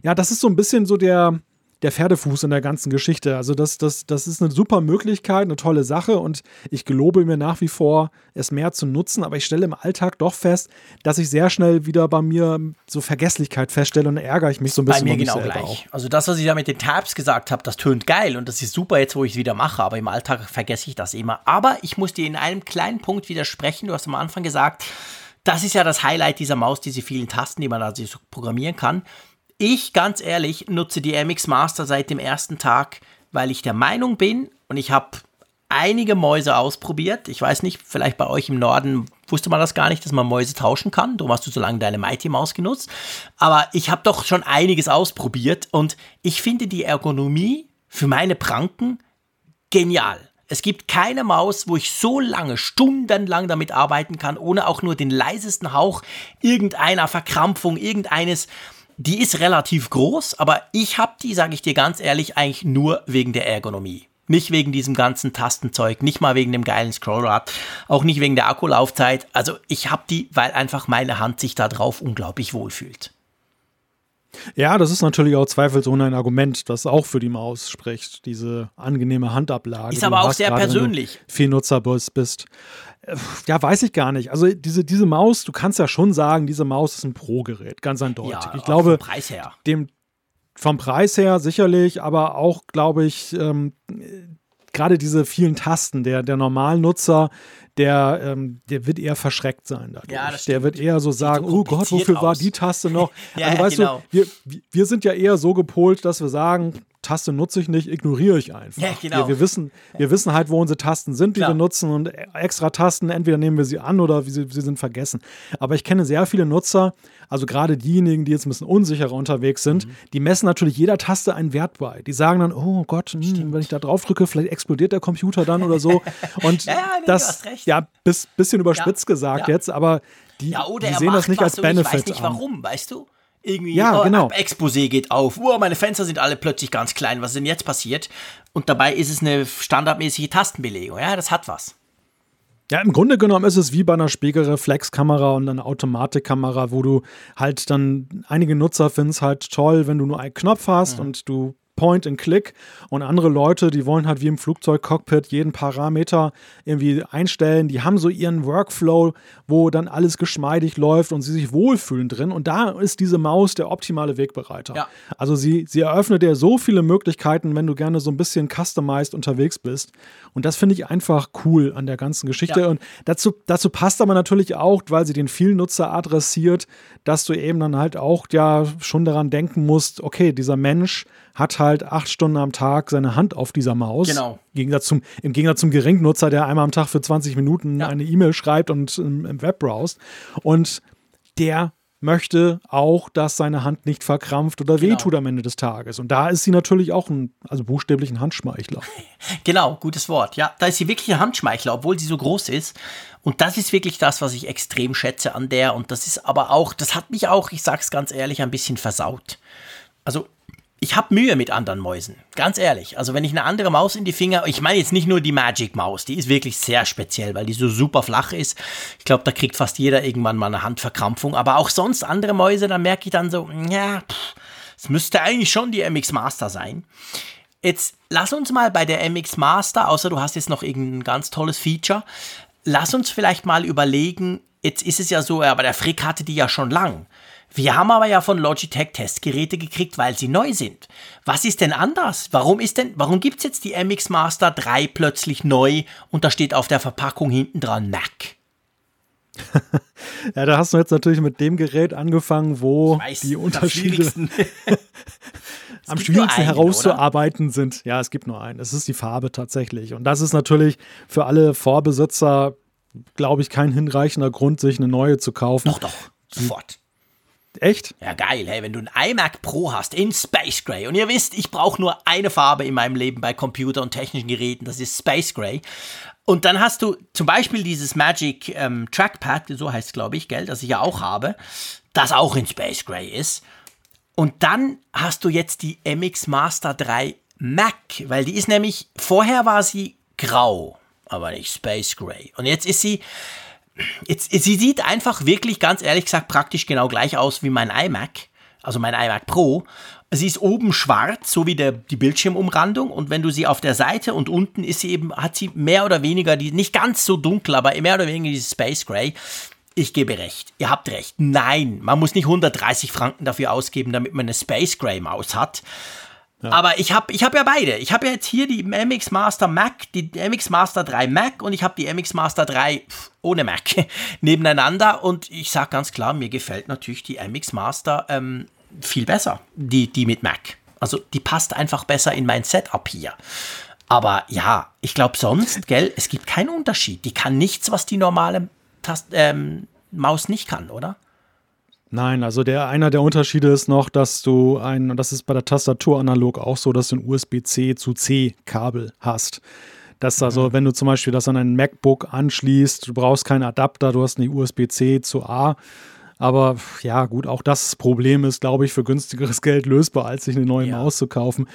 S3: Ja, das ist so ein bisschen so der, der Pferdefuß in der ganzen Geschichte. Also das, das, das ist eine super Möglichkeit, eine tolle Sache und ich gelobe mir nach wie vor, es mehr zu nutzen, aber ich stelle im Alltag doch fest, dass ich sehr schnell wieder bei mir so Vergesslichkeit feststelle und ärgere ich mich so ein bisschen.
S2: Bei mir genau gleich. Auch. Also das, was ich da mit den Tabs gesagt habe, das tönt geil und das ist super jetzt, wo ich es wieder mache, aber im Alltag vergesse ich das immer. Aber ich muss dir in einem kleinen Punkt widersprechen. Du hast am Anfang gesagt, das ist ja das Highlight dieser Maus, diese vielen Tasten, die man da so programmieren kann. Ich, ganz ehrlich, nutze die MX Master seit dem ersten Tag, weil ich der Meinung bin und ich habe einige Mäuse ausprobiert. Ich weiß nicht, vielleicht bei euch im Norden wusste man das gar nicht, dass man Mäuse tauschen kann. Du hast du so lange deine Mighty Maus genutzt. Aber ich habe doch schon einiges ausprobiert und ich finde die Ergonomie für meine Pranken genial. Es gibt keine Maus, wo ich so lange, stundenlang damit arbeiten kann, ohne auch nur den leisesten Hauch irgendeiner Verkrampfung, irgendeines die ist relativ groß, aber ich habe die, sage ich dir ganz ehrlich, eigentlich nur wegen der Ergonomie. Nicht wegen diesem ganzen Tastenzeug, nicht mal wegen dem geilen Scrollrad, auch nicht wegen der Akkulaufzeit. Also ich habe die, weil einfach meine Hand sich da drauf unglaublich wohlfühlt.
S3: Ja, das ist natürlich auch zweifelsohne ein Argument, das auch für die Maus spricht, diese angenehme Handablage.
S2: Ist aber auch sehr persönlich.
S3: Viel Nutzer bist. Ja, weiß ich gar nicht. Also diese, diese Maus, du kannst ja schon sagen, diese Maus ist ein Pro-Gerät, ganz eindeutig. Ja, ich glaube, vom
S2: Preis her.
S3: Dem, vom Preis her sicherlich, aber auch, glaube ich, ähm, gerade diese vielen Tasten, der, der Normalnutzer, der, ähm, der wird eher verschreckt sein dadurch. Ja, der wird eher so sagen, so oh Gott, wofür aus. war die Taste noch? ja, also weißt genau. du, wir, wir sind ja eher so gepolt, dass wir sagen, Taste nutze ich nicht, ignoriere ich einfach. Ja, genau. wir, wir, wissen, wir wissen halt, wo unsere Tasten sind, die Klar. wir nutzen und extra Tasten, entweder nehmen wir sie an oder sie, sie sind vergessen. Aber ich kenne sehr viele Nutzer, also gerade diejenigen, die jetzt ein bisschen unsicherer unterwegs sind, mhm. die messen natürlich jeder Taste einen Wert bei. Die sagen dann, oh Gott, mh, hm, wenn ich da drauf drücke, vielleicht explodiert der Computer dann oder so. Und ja, nee, das, ja, bis, bisschen überspitzt ja, gesagt jetzt, aber die, die sehen das nicht als Benefit. Ich weiß
S2: nicht warum, weißt du? Irgendwie,
S3: ja,
S2: oh,
S3: genau.
S2: Exposé geht auf, oh, meine Fenster sind alle plötzlich ganz klein, was ist denn jetzt passiert? Und dabei ist es eine standardmäßige Tastenbelegung, ja, das hat was.
S3: Ja, im Grunde genommen ist es wie bei einer Spiegelreflexkamera und einer Automatikkamera, wo du halt dann, einige Nutzer finden es halt toll, wenn du nur einen Knopf hast mhm. und du Point and Click und andere Leute, die wollen halt wie im Flugzeugcockpit jeden Parameter irgendwie einstellen. Die haben so ihren Workflow, wo dann alles geschmeidig läuft und sie sich wohlfühlen drin. Und da ist diese Maus der optimale Wegbereiter. Ja. Also sie, sie eröffnet dir so viele Möglichkeiten, wenn du gerne so ein bisschen customized unterwegs bist. Und das finde ich einfach cool an der ganzen Geschichte. Ja. Und dazu, dazu passt aber natürlich auch, weil sie den vielen Nutzer adressiert, dass du eben dann halt auch ja schon daran denken musst, okay, dieser Mensch hat halt acht Stunden am Tag seine Hand auf dieser Maus.
S2: Genau.
S3: Im Gegensatz zum, im Gegensatz zum Geringnutzer, der einmal am Tag für 20 Minuten ja. eine E-Mail schreibt und im, im Web browst. Und der möchte auch, dass seine Hand nicht verkrampft oder genau. wehtut am Ende des Tages. Und da ist sie natürlich auch ein, also buchstäblich ein Handschmeichler.
S2: Genau, gutes Wort. Ja, da ist sie wirklich ein Handschmeichler, obwohl sie so groß ist. Und das ist wirklich das, was ich extrem schätze an der. Und das ist aber auch, das hat mich auch, ich sag's ganz ehrlich, ein bisschen versaut. Also ich habe Mühe mit anderen Mäusen, ganz ehrlich. Also wenn ich eine andere Maus in die Finger, ich meine jetzt nicht nur die Magic Maus, die ist wirklich sehr speziell, weil die so super flach ist. Ich glaube, da kriegt fast jeder irgendwann mal eine Handverkrampfung. Aber auch sonst andere Mäuse, da merke ich dann so, ja, es müsste eigentlich schon die MX Master sein. Jetzt lass uns mal bei der MX Master, außer du hast jetzt noch irgendein ganz tolles Feature, lass uns vielleicht mal überlegen, jetzt ist es ja so, aber der Frick hatte die ja schon lang. Wir haben aber ja von Logitech Testgeräte gekriegt, weil sie neu sind. Was ist denn anders? Warum ist denn, warum gibt's jetzt die MX Master 3 plötzlich neu und da steht auf der Verpackung hinten dran Mac?
S3: ja, da hast du jetzt natürlich mit dem Gerät angefangen, wo weiß, die Unterschiede am schwierigsten einen, herauszuarbeiten oder? sind. Ja, es gibt nur einen. Es ist die Farbe tatsächlich. Und das ist natürlich für alle Vorbesitzer, glaube ich, kein hinreichender Grund, sich eine neue zu kaufen.
S2: Doch, doch, sofort.
S3: Echt?
S2: Ja, geil. Hey, wenn du ein iMac Pro hast in Space Gray und ihr wisst, ich brauche nur eine Farbe in meinem Leben bei Computer und technischen Geräten, das ist Space Gray. Und dann hast du zum Beispiel dieses Magic ähm, Trackpad, so heißt es, glaube ich, gell, das ich ja auch habe, das auch in Space Gray ist. Und dann hast du jetzt die MX Master 3 Mac, weil die ist nämlich, vorher war sie grau, aber nicht Space Gray. Und jetzt ist sie Jetzt, sie sieht einfach wirklich, ganz ehrlich gesagt, praktisch genau gleich aus wie mein iMac, also mein iMac Pro. Sie ist oben schwarz, so wie der, die Bildschirmumrandung. Und wenn du sie auf der Seite und unten ist sie eben, hat sie mehr oder weniger, die, nicht ganz so dunkel, aber mehr oder weniger dieses Space Gray. Ich gebe recht. Ihr habt recht. Nein, man muss nicht 130 Franken dafür ausgeben, damit man eine Space Gray Maus hat. Aber ich habe ich hab ja beide. Ich habe ja jetzt hier die MX Master Mac, die MX Master 3 Mac und ich habe die MX Master 3 ohne Mac nebeneinander. Und ich sage ganz klar, mir gefällt natürlich die MX Master ähm, viel besser, die, die mit Mac. Also die passt einfach besser in mein Setup hier. Aber ja, ich glaube sonst, gell, es gibt keinen Unterschied. Die kann nichts, was die normale Tast ähm, Maus nicht kann, oder?
S3: Nein, also der einer der Unterschiede ist noch, dass du ein, und das ist bei der Tastatur analog auch so, dass du ein USB-C zu C-Kabel hast. Das also, mhm. wenn du zum Beispiel das an ein MacBook anschließt, du brauchst keinen Adapter, du hast eine USB-C zu A. Aber ja, gut, auch das Problem ist, glaube ich, für günstigeres Geld lösbar, als sich eine neue ja. Maus zu kaufen.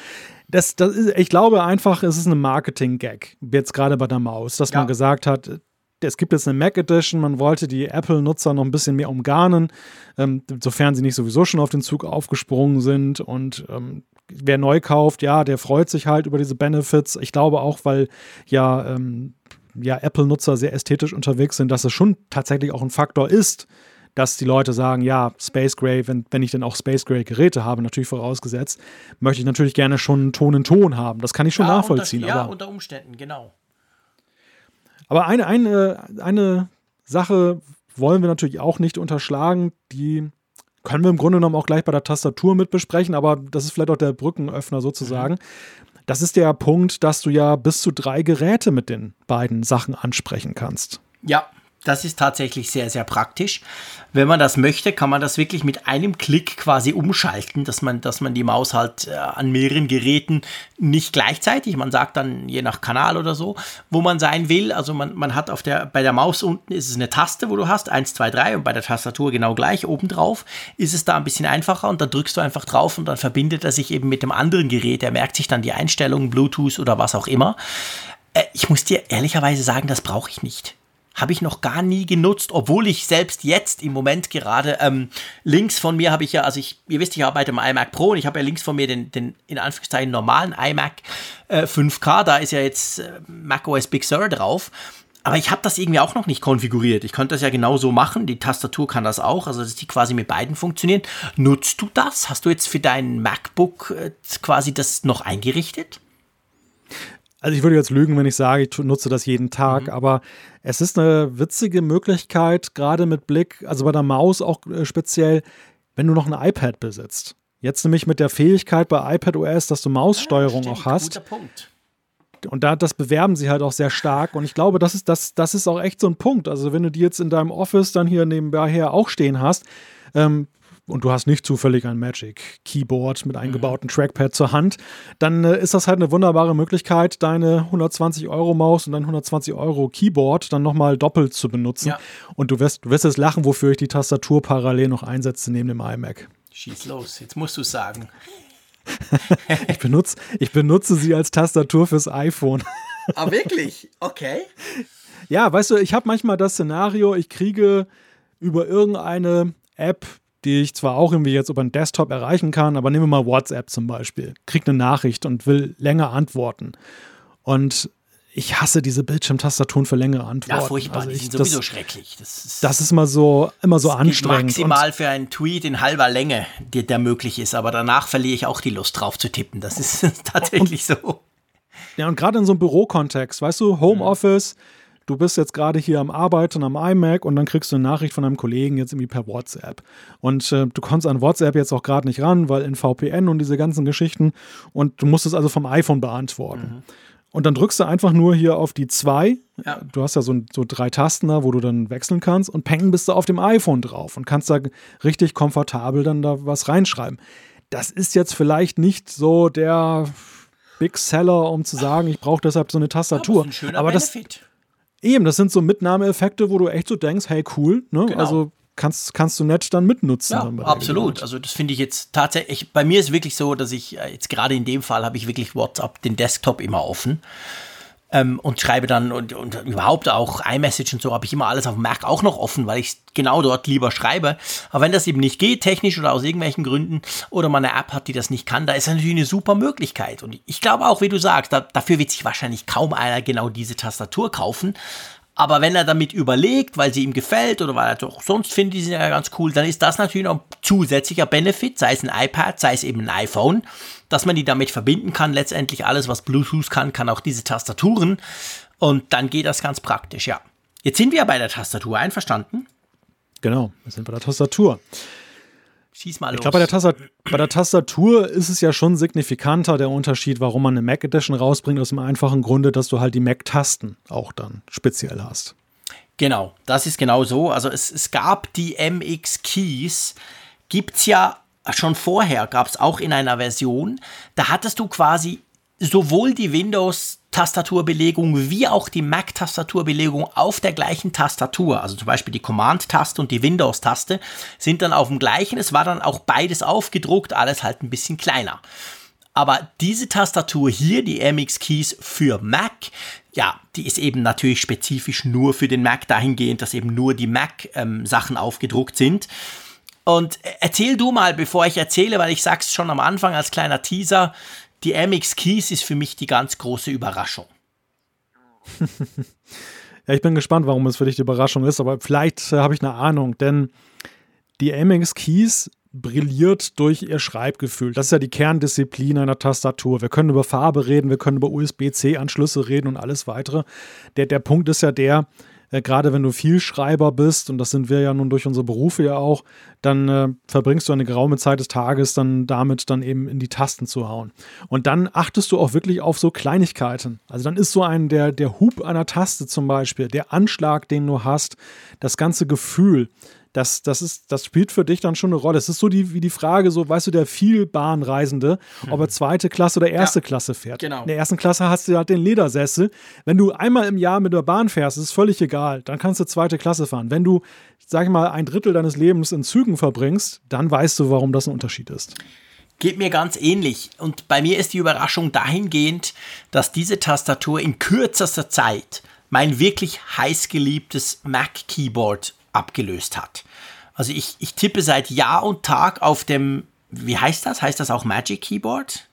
S3: Das, das ist, ich glaube einfach, es ist ein Marketing-Gag, jetzt gerade bei der Maus, dass ja. man gesagt hat, es gibt jetzt eine Mac Edition, man wollte die Apple-Nutzer noch ein bisschen mehr umgarnen, ähm, sofern sie nicht sowieso schon auf den Zug aufgesprungen sind. Und ähm, wer neu kauft, ja, der freut sich halt über diese Benefits. Ich glaube auch, weil ja, ähm, ja Apple-Nutzer sehr ästhetisch unterwegs sind, dass es schon tatsächlich auch ein Faktor ist, dass die Leute sagen, ja, Space Gray, wenn, wenn ich denn auch Space Gray Geräte habe, natürlich vorausgesetzt, möchte ich natürlich gerne schon einen Ton in Ton haben. Das kann ich schon ja, nachvollziehen.
S2: Unter, ja, aber, unter Umständen, genau.
S3: Aber eine, eine, eine Sache wollen wir natürlich auch nicht unterschlagen, die können wir im Grunde genommen auch gleich bei der Tastatur mit besprechen, aber das ist vielleicht auch der Brückenöffner sozusagen. Das ist der Punkt, dass du ja bis zu drei Geräte mit den beiden Sachen ansprechen kannst.
S2: Ja, das ist tatsächlich sehr, sehr praktisch. Wenn man das möchte, kann man das wirklich mit einem Klick quasi umschalten, dass man, dass man die Maus halt äh, an mehreren Geräten nicht gleichzeitig, man sagt dann je nach Kanal oder so, wo man sein will. Also man, man hat auf der, bei der Maus unten ist es eine Taste, wo du hast, 1, 2, 3 und bei der Tastatur genau gleich, obendrauf ist es da ein bisschen einfacher und dann drückst du einfach drauf und dann verbindet er sich eben mit dem anderen Gerät. Er merkt sich dann die Einstellungen, Bluetooth oder was auch immer. Äh, ich muss dir ehrlicherweise sagen, das brauche ich nicht habe ich noch gar nie genutzt, obwohl ich selbst jetzt im Moment gerade ähm, links von mir habe ich ja, also ich, ihr wisst, ich arbeite im iMac Pro und ich habe ja links von mir den, den in Anführungszeichen normalen iMac äh, 5K, da ist ja jetzt äh, macOS Big Sur drauf. Aber ich habe das irgendwie auch noch nicht konfiguriert. Ich könnte das ja genauso machen. Die Tastatur kann das auch, also dass die quasi mit beiden funktionieren. Nutzt du das? Hast du jetzt für dein MacBook äh, quasi das noch eingerichtet?
S3: Also ich würde jetzt lügen, wenn ich sage, ich nutze das jeden Tag, mhm. aber es ist eine witzige Möglichkeit, gerade mit Blick, also bei der Maus auch äh, speziell, wenn du noch ein iPad besitzt. Jetzt nämlich mit der Fähigkeit bei iPadOS, dass du Maussteuerung ja, auch hast. Guter Punkt. Und da, das bewerben sie halt auch sehr stark. Und ich glaube, das ist, das, das ist auch echt so ein Punkt. Also, wenn du die jetzt in deinem Office dann hier nebenbei her auch stehen hast, ähm, und du hast nicht zufällig ein Magic Keyboard mit eingebautem mhm. Trackpad zur Hand, dann äh, ist das halt eine wunderbare Möglichkeit, deine 120 Euro Maus und dein 120 Euro Keyboard dann nochmal doppelt zu benutzen. Ja. Und du wirst, du wirst es lachen, wofür ich die Tastatur parallel noch einsetze neben dem iMac.
S2: Schieß los, jetzt musst du es sagen.
S3: ich, benutze, ich benutze sie als Tastatur fürs iPhone.
S2: ah, wirklich? Okay.
S3: Ja, weißt du, ich habe manchmal das Szenario, ich kriege über irgendeine App die ich zwar auch irgendwie jetzt über einen Desktop erreichen kann, aber nehmen wir mal WhatsApp zum Beispiel. Krieg eine Nachricht und will länger antworten. Und ich hasse diese Bildschirmtastaturen für längere Antworten. Ja,
S2: furchtbar, also ich, die sind sowieso das, schrecklich.
S3: Das ist, das ist mal so, immer so anstrengend.
S2: Maximal für einen Tweet in halber Länge, der, der, möglich ist, aber danach verliere ich auch die Lust drauf zu tippen. Das ist tatsächlich und, so.
S3: Ja, und gerade in so einem Bürokontext, weißt du, Homeoffice, mhm du bist jetzt gerade hier am Arbeiten am iMac und dann kriegst du eine Nachricht von einem Kollegen jetzt irgendwie per WhatsApp. Und äh, du kommst an WhatsApp jetzt auch gerade nicht ran, weil in VPN und diese ganzen Geschichten und du musst es also vom iPhone beantworten. Mhm. Und dann drückst du einfach nur hier auf die zwei. Ja. Du hast ja so, so, drei Tasten da, wo du dann wechseln kannst und peng bist du auf dem iPhone drauf und kannst da richtig komfortabel dann da was reinschreiben. Das ist jetzt vielleicht nicht so der Big Seller, um zu sagen, ich brauche deshalb so eine Tastatur. Aber, das ist ein aber das, Benefit. Eben, das sind so Mitnahmeeffekte, wo du echt so denkst, hey, cool, ne? Genau. Also kannst, kannst du nett dann mitnutzen.
S2: Ja, dann absolut. Also das finde ich jetzt tatsächlich, bei mir ist wirklich so, dass ich äh, jetzt gerade in dem Fall habe ich wirklich WhatsApp, den Desktop immer offen ähm, und schreibe dann und, und überhaupt auch iMessage und so habe ich immer alles auf dem Mac auch noch offen, weil ich genau dort lieber schreibe. Aber wenn das eben nicht geht, technisch oder aus irgendwelchen Gründen, oder man eine App hat, die das nicht kann, da ist natürlich eine super Möglichkeit. Und ich glaube auch, wie du sagst, da, dafür wird sich wahrscheinlich kaum einer genau diese Tastatur kaufen. Aber wenn er damit überlegt, weil sie ihm gefällt oder weil er doch sonst findet, die sind ja ganz cool, dann ist das natürlich noch ein zusätzlicher Benefit, sei es ein iPad, sei es eben ein iPhone, dass man die damit verbinden kann. Letztendlich alles, was Bluetooth kann, kann auch diese Tastaturen. Und dann geht das ganz praktisch, ja. Jetzt sind wir bei der Tastatur, einverstanden?
S3: Genau, wir sind bei der Tastatur.
S2: Schieß mal
S3: los. Ich glaube, bei, bei, der Tastatur ist es ja schon signifikanter der Unterschied, warum man eine Mac Edition rausbringt, aus dem einfachen Grunde, dass du halt die Mac-Tasten auch dann speziell hast.
S2: Genau, das ist genau so. Also es, es gab die MX-Keys, gibt es ja schon vorher, gab es auch in einer Version. Da hattest du quasi sowohl die Windows-Tastaturbelegung wie auch die Mac-Tastaturbelegung auf der gleichen Tastatur. Also zum Beispiel die Command-Taste und die Windows-Taste sind dann auf dem gleichen. Es war dann auch beides aufgedruckt, alles halt ein bisschen kleiner. Aber diese Tastatur hier, die MX Keys für Mac, ja, die ist eben natürlich spezifisch nur für den Mac dahingehend, dass eben nur die Mac-Sachen ähm, aufgedruckt sind. Und erzähl du mal, bevor ich erzähle, weil ich sag's schon am Anfang als kleiner Teaser, die MX Keys ist für mich die ganz große Überraschung.
S3: Ja, ich bin gespannt, warum es für dich die Überraschung ist, aber vielleicht äh, habe ich eine Ahnung, denn die Amex Keys brilliert durch ihr Schreibgefühl. Das ist ja die Kerndisziplin einer Tastatur. Wir können über Farbe reden, wir können über USB-C-Anschlüsse reden und alles weitere. Der, der Punkt ist ja der, äh, gerade wenn du viel Schreiber bist, und das sind wir ja nun durch unsere Berufe ja auch, dann äh, verbringst du eine geraume Zeit des Tages dann damit, dann eben in die Tasten zu hauen. Und dann achtest du auch wirklich auf so Kleinigkeiten. Also dann ist so ein, der, der Hub einer Taste zum Beispiel, der Anschlag, den du hast, das ganze Gefühl, das, das, ist, das spielt für dich dann schon eine Rolle. Es ist so die, wie die Frage, so, weißt du, der Vielbahnreisende, mhm. ob er zweite Klasse oder erste ja, Klasse fährt. Genau. In der ersten Klasse hast du halt den Ledersessel. Wenn du einmal im Jahr mit der Bahn fährst, ist es völlig egal. Dann kannst du zweite Klasse fahren. Wenn du, sag ich mal, ein Drittel deines Lebens in Zügen verbringst, dann weißt du, warum das ein Unterschied ist.
S2: Geht mir ganz ähnlich. Und bei mir ist die Überraschung dahingehend, dass diese Tastatur in kürzester Zeit mein wirklich heißgeliebtes Mac-Keyboard abgelöst hat. Also ich, ich tippe seit Jahr und Tag auf dem, wie heißt das? Heißt das auch Magic Keyboard?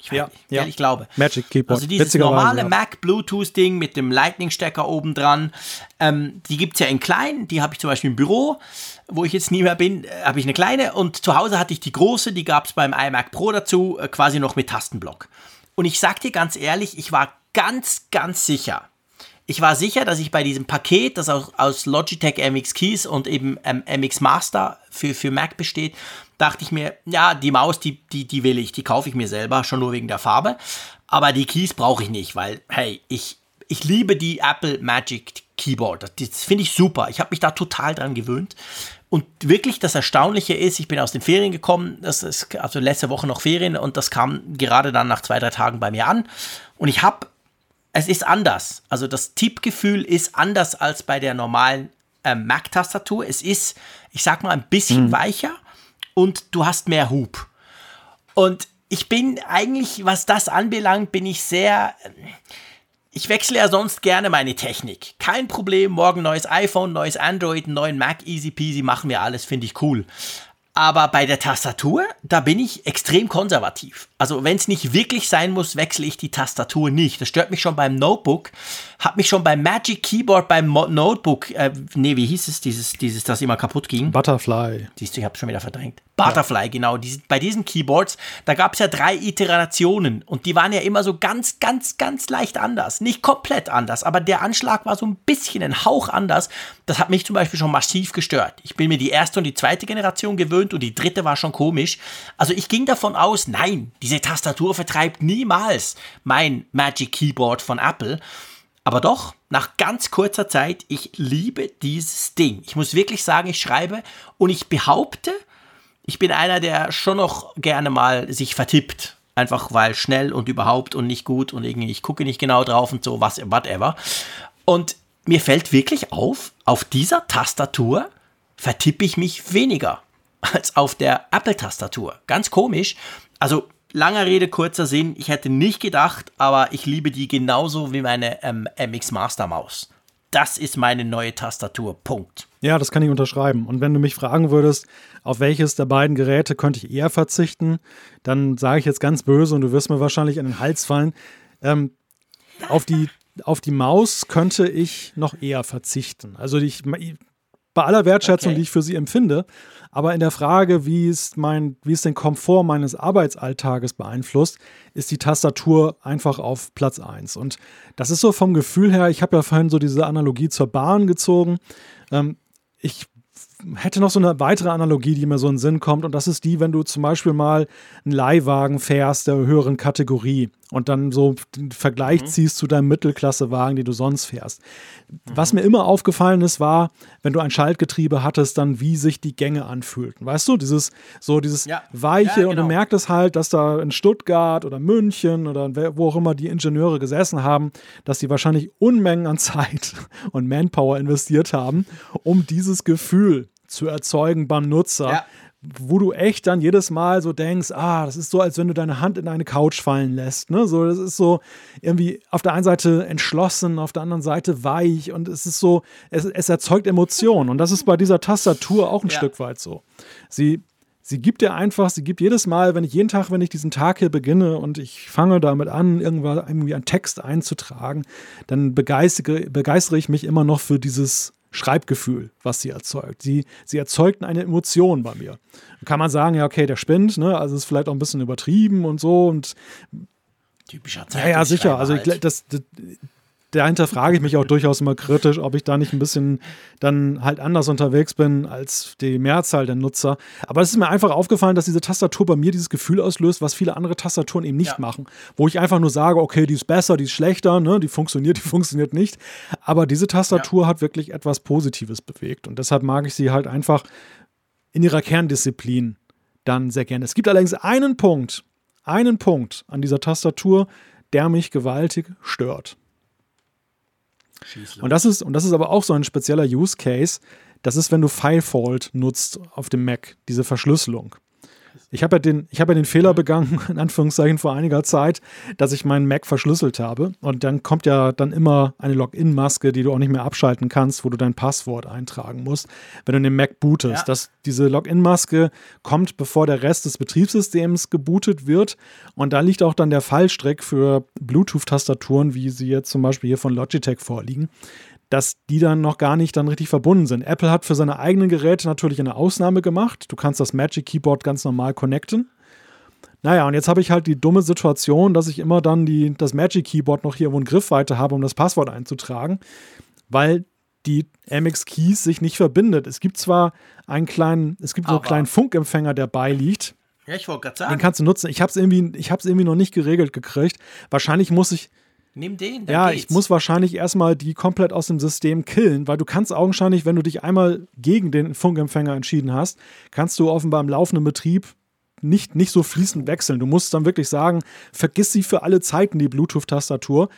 S3: Ich, ja,
S2: ja, ich glaube.
S3: Magic Keyboard.
S2: Also dieses normale ja. Mac Bluetooth-Ding mit dem Lightning-Stecker oben dran. Ähm, die gibt es ja in klein. Die habe ich zum Beispiel im Büro, wo ich jetzt nie mehr bin, äh, habe ich eine kleine. Und zu Hause hatte ich die große, die gab es beim iMac Pro dazu, äh, quasi noch mit Tastenblock. Und ich sag dir ganz ehrlich, ich war ganz, ganz sicher, ich war sicher, dass ich bei diesem Paket, das auch aus Logitech MX Keys und eben ähm, MX Master für, für Mac besteht, dachte ich mir, ja, die Maus, die, die, die will ich, die kaufe ich mir selber, schon nur wegen der Farbe. Aber die Keys brauche ich nicht, weil, hey, ich, ich liebe die Apple Magic Keyboard. Das, das finde ich super. Ich habe mich da total dran gewöhnt. Und wirklich das Erstaunliche ist, ich bin aus den Ferien gekommen, das ist also letzte Woche noch Ferien und das kam gerade dann nach zwei, drei Tagen bei mir an. Und ich habe es ist anders. Also das Tippgefühl ist anders als bei der normalen äh, Mac-Tastatur. Es ist, ich sag mal, ein bisschen mhm. weicher und du hast mehr Hub. Und ich bin eigentlich, was das anbelangt, bin ich sehr. Ich wechsle ja sonst gerne meine Technik. Kein Problem, morgen neues iPhone, neues Android, neuen Mac, easy peasy, machen wir alles, finde ich cool. Aber bei der Tastatur, da bin ich extrem konservativ. Also wenn es nicht wirklich sein muss, wechsle ich die Tastatur nicht. Das stört mich schon beim Notebook, hat mich schon beim Magic Keyboard beim Mo Notebook, äh, nee, wie hieß es, dieses, dieses, das immer kaputt ging?
S3: Butterfly.
S2: Siehst du, ich habe schon wieder verdrängt. Butterfly, ja. genau. Die, bei diesen Keyboards, da gab es ja drei Iterationen und die waren ja immer so ganz, ganz, ganz leicht anders. Nicht komplett anders, aber der Anschlag war so ein bisschen ein Hauch anders. Das hat mich zum Beispiel schon massiv gestört. Ich bin mir die erste und die zweite Generation gewöhnt und die dritte war schon komisch. Also ich ging davon aus, nein, diese Tastatur vertreibt niemals mein Magic Keyboard von Apple. Aber doch, nach ganz kurzer Zeit, ich liebe dieses Ding. Ich muss wirklich sagen, ich schreibe und ich behaupte, ich bin einer, der schon noch gerne mal sich vertippt. Einfach weil schnell und überhaupt und nicht gut und irgendwie, ich gucke nicht genau drauf und so, was, whatever. Und mir fällt wirklich auf, auf dieser Tastatur vertippe ich mich weniger als auf der Apple-Tastatur. Ganz komisch. Also, langer Rede, kurzer Sinn. Ich hätte nicht gedacht, aber ich liebe die genauso wie meine ähm, MX Master Maus das ist meine neue Tastatur. Punkt.
S3: Ja, das kann ich unterschreiben. Und wenn du mich fragen würdest, auf welches der beiden Geräte könnte ich eher verzichten, dann sage ich jetzt ganz böse und du wirst mir wahrscheinlich an den Hals fallen. Ähm, auf, die, auf die Maus könnte ich noch eher verzichten. Also ich, bei aller Wertschätzung, okay. die ich für sie empfinde, aber in der Frage, wie es, mein, wie es den Komfort meines Arbeitsalltages beeinflusst, ist die Tastatur einfach auf Platz 1. Und das ist so vom Gefühl her, ich habe ja vorhin so diese Analogie zur Bahn gezogen. Ähm, ich hätte noch so eine weitere Analogie, die mir so in den Sinn kommt. Und das ist die, wenn du zum Beispiel mal einen Leihwagen fährst der höheren Kategorie und dann so den Vergleich mhm. ziehst zu deinem Mittelklassewagen, den du sonst fährst. Mhm. Was mir immer aufgefallen ist, war, wenn du ein Schaltgetriebe hattest, dann wie sich die Gänge anfühlten. Weißt du, dieses so dieses ja. weiche ja, genau. und du genau. merkst es halt, dass da in Stuttgart oder München oder wo auch immer die Ingenieure gesessen haben, dass die wahrscheinlich Unmengen an Zeit und Manpower investiert haben, um dieses Gefühl zu erzeugen beim Nutzer, ja wo du echt dann jedes Mal so denkst, ah, das ist so, als wenn du deine Hand in eine Couch fallen lässt. Ne? So, das ist so irgendwie auf der einen Seite entschlossen, auf der anderen Seite weich und es ist so, es, es erzeugt Emotionen. Und das ist bei dieser Tastatur auch ein ja. Stück weit so. Sie, sie gibt dir einfach, sie gibt jedes Mal, wenn ich jeden Tag, wenn ich diesen Tag hier beginne und ich fange damit an, irgendwann irgendwie einen Text einzutragen, dann begeistere, begeistere ich mich immer noch für dieses Schreibgefühl, was sie erzeugt. Sie, sie erzeugt eine Emotion bei mir. Kann man sagen, ja, okay, der spinnt, ne? Also ist vielleicht auch ein bisschen übertrieben und so und
S2: Typischer
S3: Zeit. Ja, ja, sicher. Also ich, das, das, dahinter frage ich mich auch durchaus immer kritisch, ob ich da nicht ein bisschen dann halt anders unterwegs bin als die Mehrzahl der Nutzer. Aber es ist mir einfach aufgefallen, dass diese Tastatur bei mir dieses Gefühl auslöst, was viele andere Tastaturen eben nicht ja. machen. Wo ich einfach nur sage, okay, die ist besser, die ist schlechter, ne? die funktioniert, die funktioniert nicht. Aber diese Tastatur ja. hat wirklich etwas Positives bewegt. Und deshalb mag ich sie halt einfach in ihrer Kerndisziplin dann sehr gerne. Es gibt allerdings einen Punkt, einen Punkt an dieser Tastatur, der mich gewaltig stört. Und das ist, und das ist aber auch so ein spezieller Use Case. Das ist, wenn du FileFault nutzt auf dem Mac, diese Verschlüsselung. Ich habe ja, den, hab ja den Fehler begangen, in Anführungszeichen vor einiger Zeit, dass ich meinen Mac verschlüsselt habe. Und dann kommt ja dann immer eine Login-Maske, die du auch nicht mehr abschalten kannst, wo du dein Passwort eintragen musst, wenn du den Mac bootest. Ja. Das, diese Login-Maske kommt, bevor der Rest des Betriebssystems gebootet wird. Und da liegt auch dann der Fallstrick für Bluetooth-Tastaturen, wie sie jetzt zum Beispiel hier von Logitech vorliegen dass die dann noch gar nicht dann richtig verbunden sind. Apple hat für seine eigenen Geräte natürlich eine Ausnahme gemacht. Du kannst das Magic Keyboard ganz normal connecten. Naja, und jetzt habe ich halt die dumme Situation, dass ich immer dann die, das Magic Keyboard noch hier irgendwo in Griffweite habe, um das Passwort einzutragen, weil die MX Keys sich nicht verbindet. Es gibt zwar einen kleinen, es gibt so einen kleinen Funkempfänger, der beiliegt.
S2: Ja, ich wollte gerade sagen.
S3: Den kannst du nutzen. Ich habe es irgendwie, irgendwie noch nicht geregelt gekriegt. Wahrscheinlich muss ich,
S2: Nimm den.
S3: ja, geht's. ich muss wahrscheinlich erstmal die komplett aus dem System killen, weil du kannst augenscheinlich, wenn du dich einmal gegen den Funkempfänger entschieden hast, kannst du offenbar im laufenden Betrieb nicht, nicht so fließend wechseln. Du musst dann wirklich sagen, vergiss sie für alle Zeiten, die Bluetooth-Tastatur.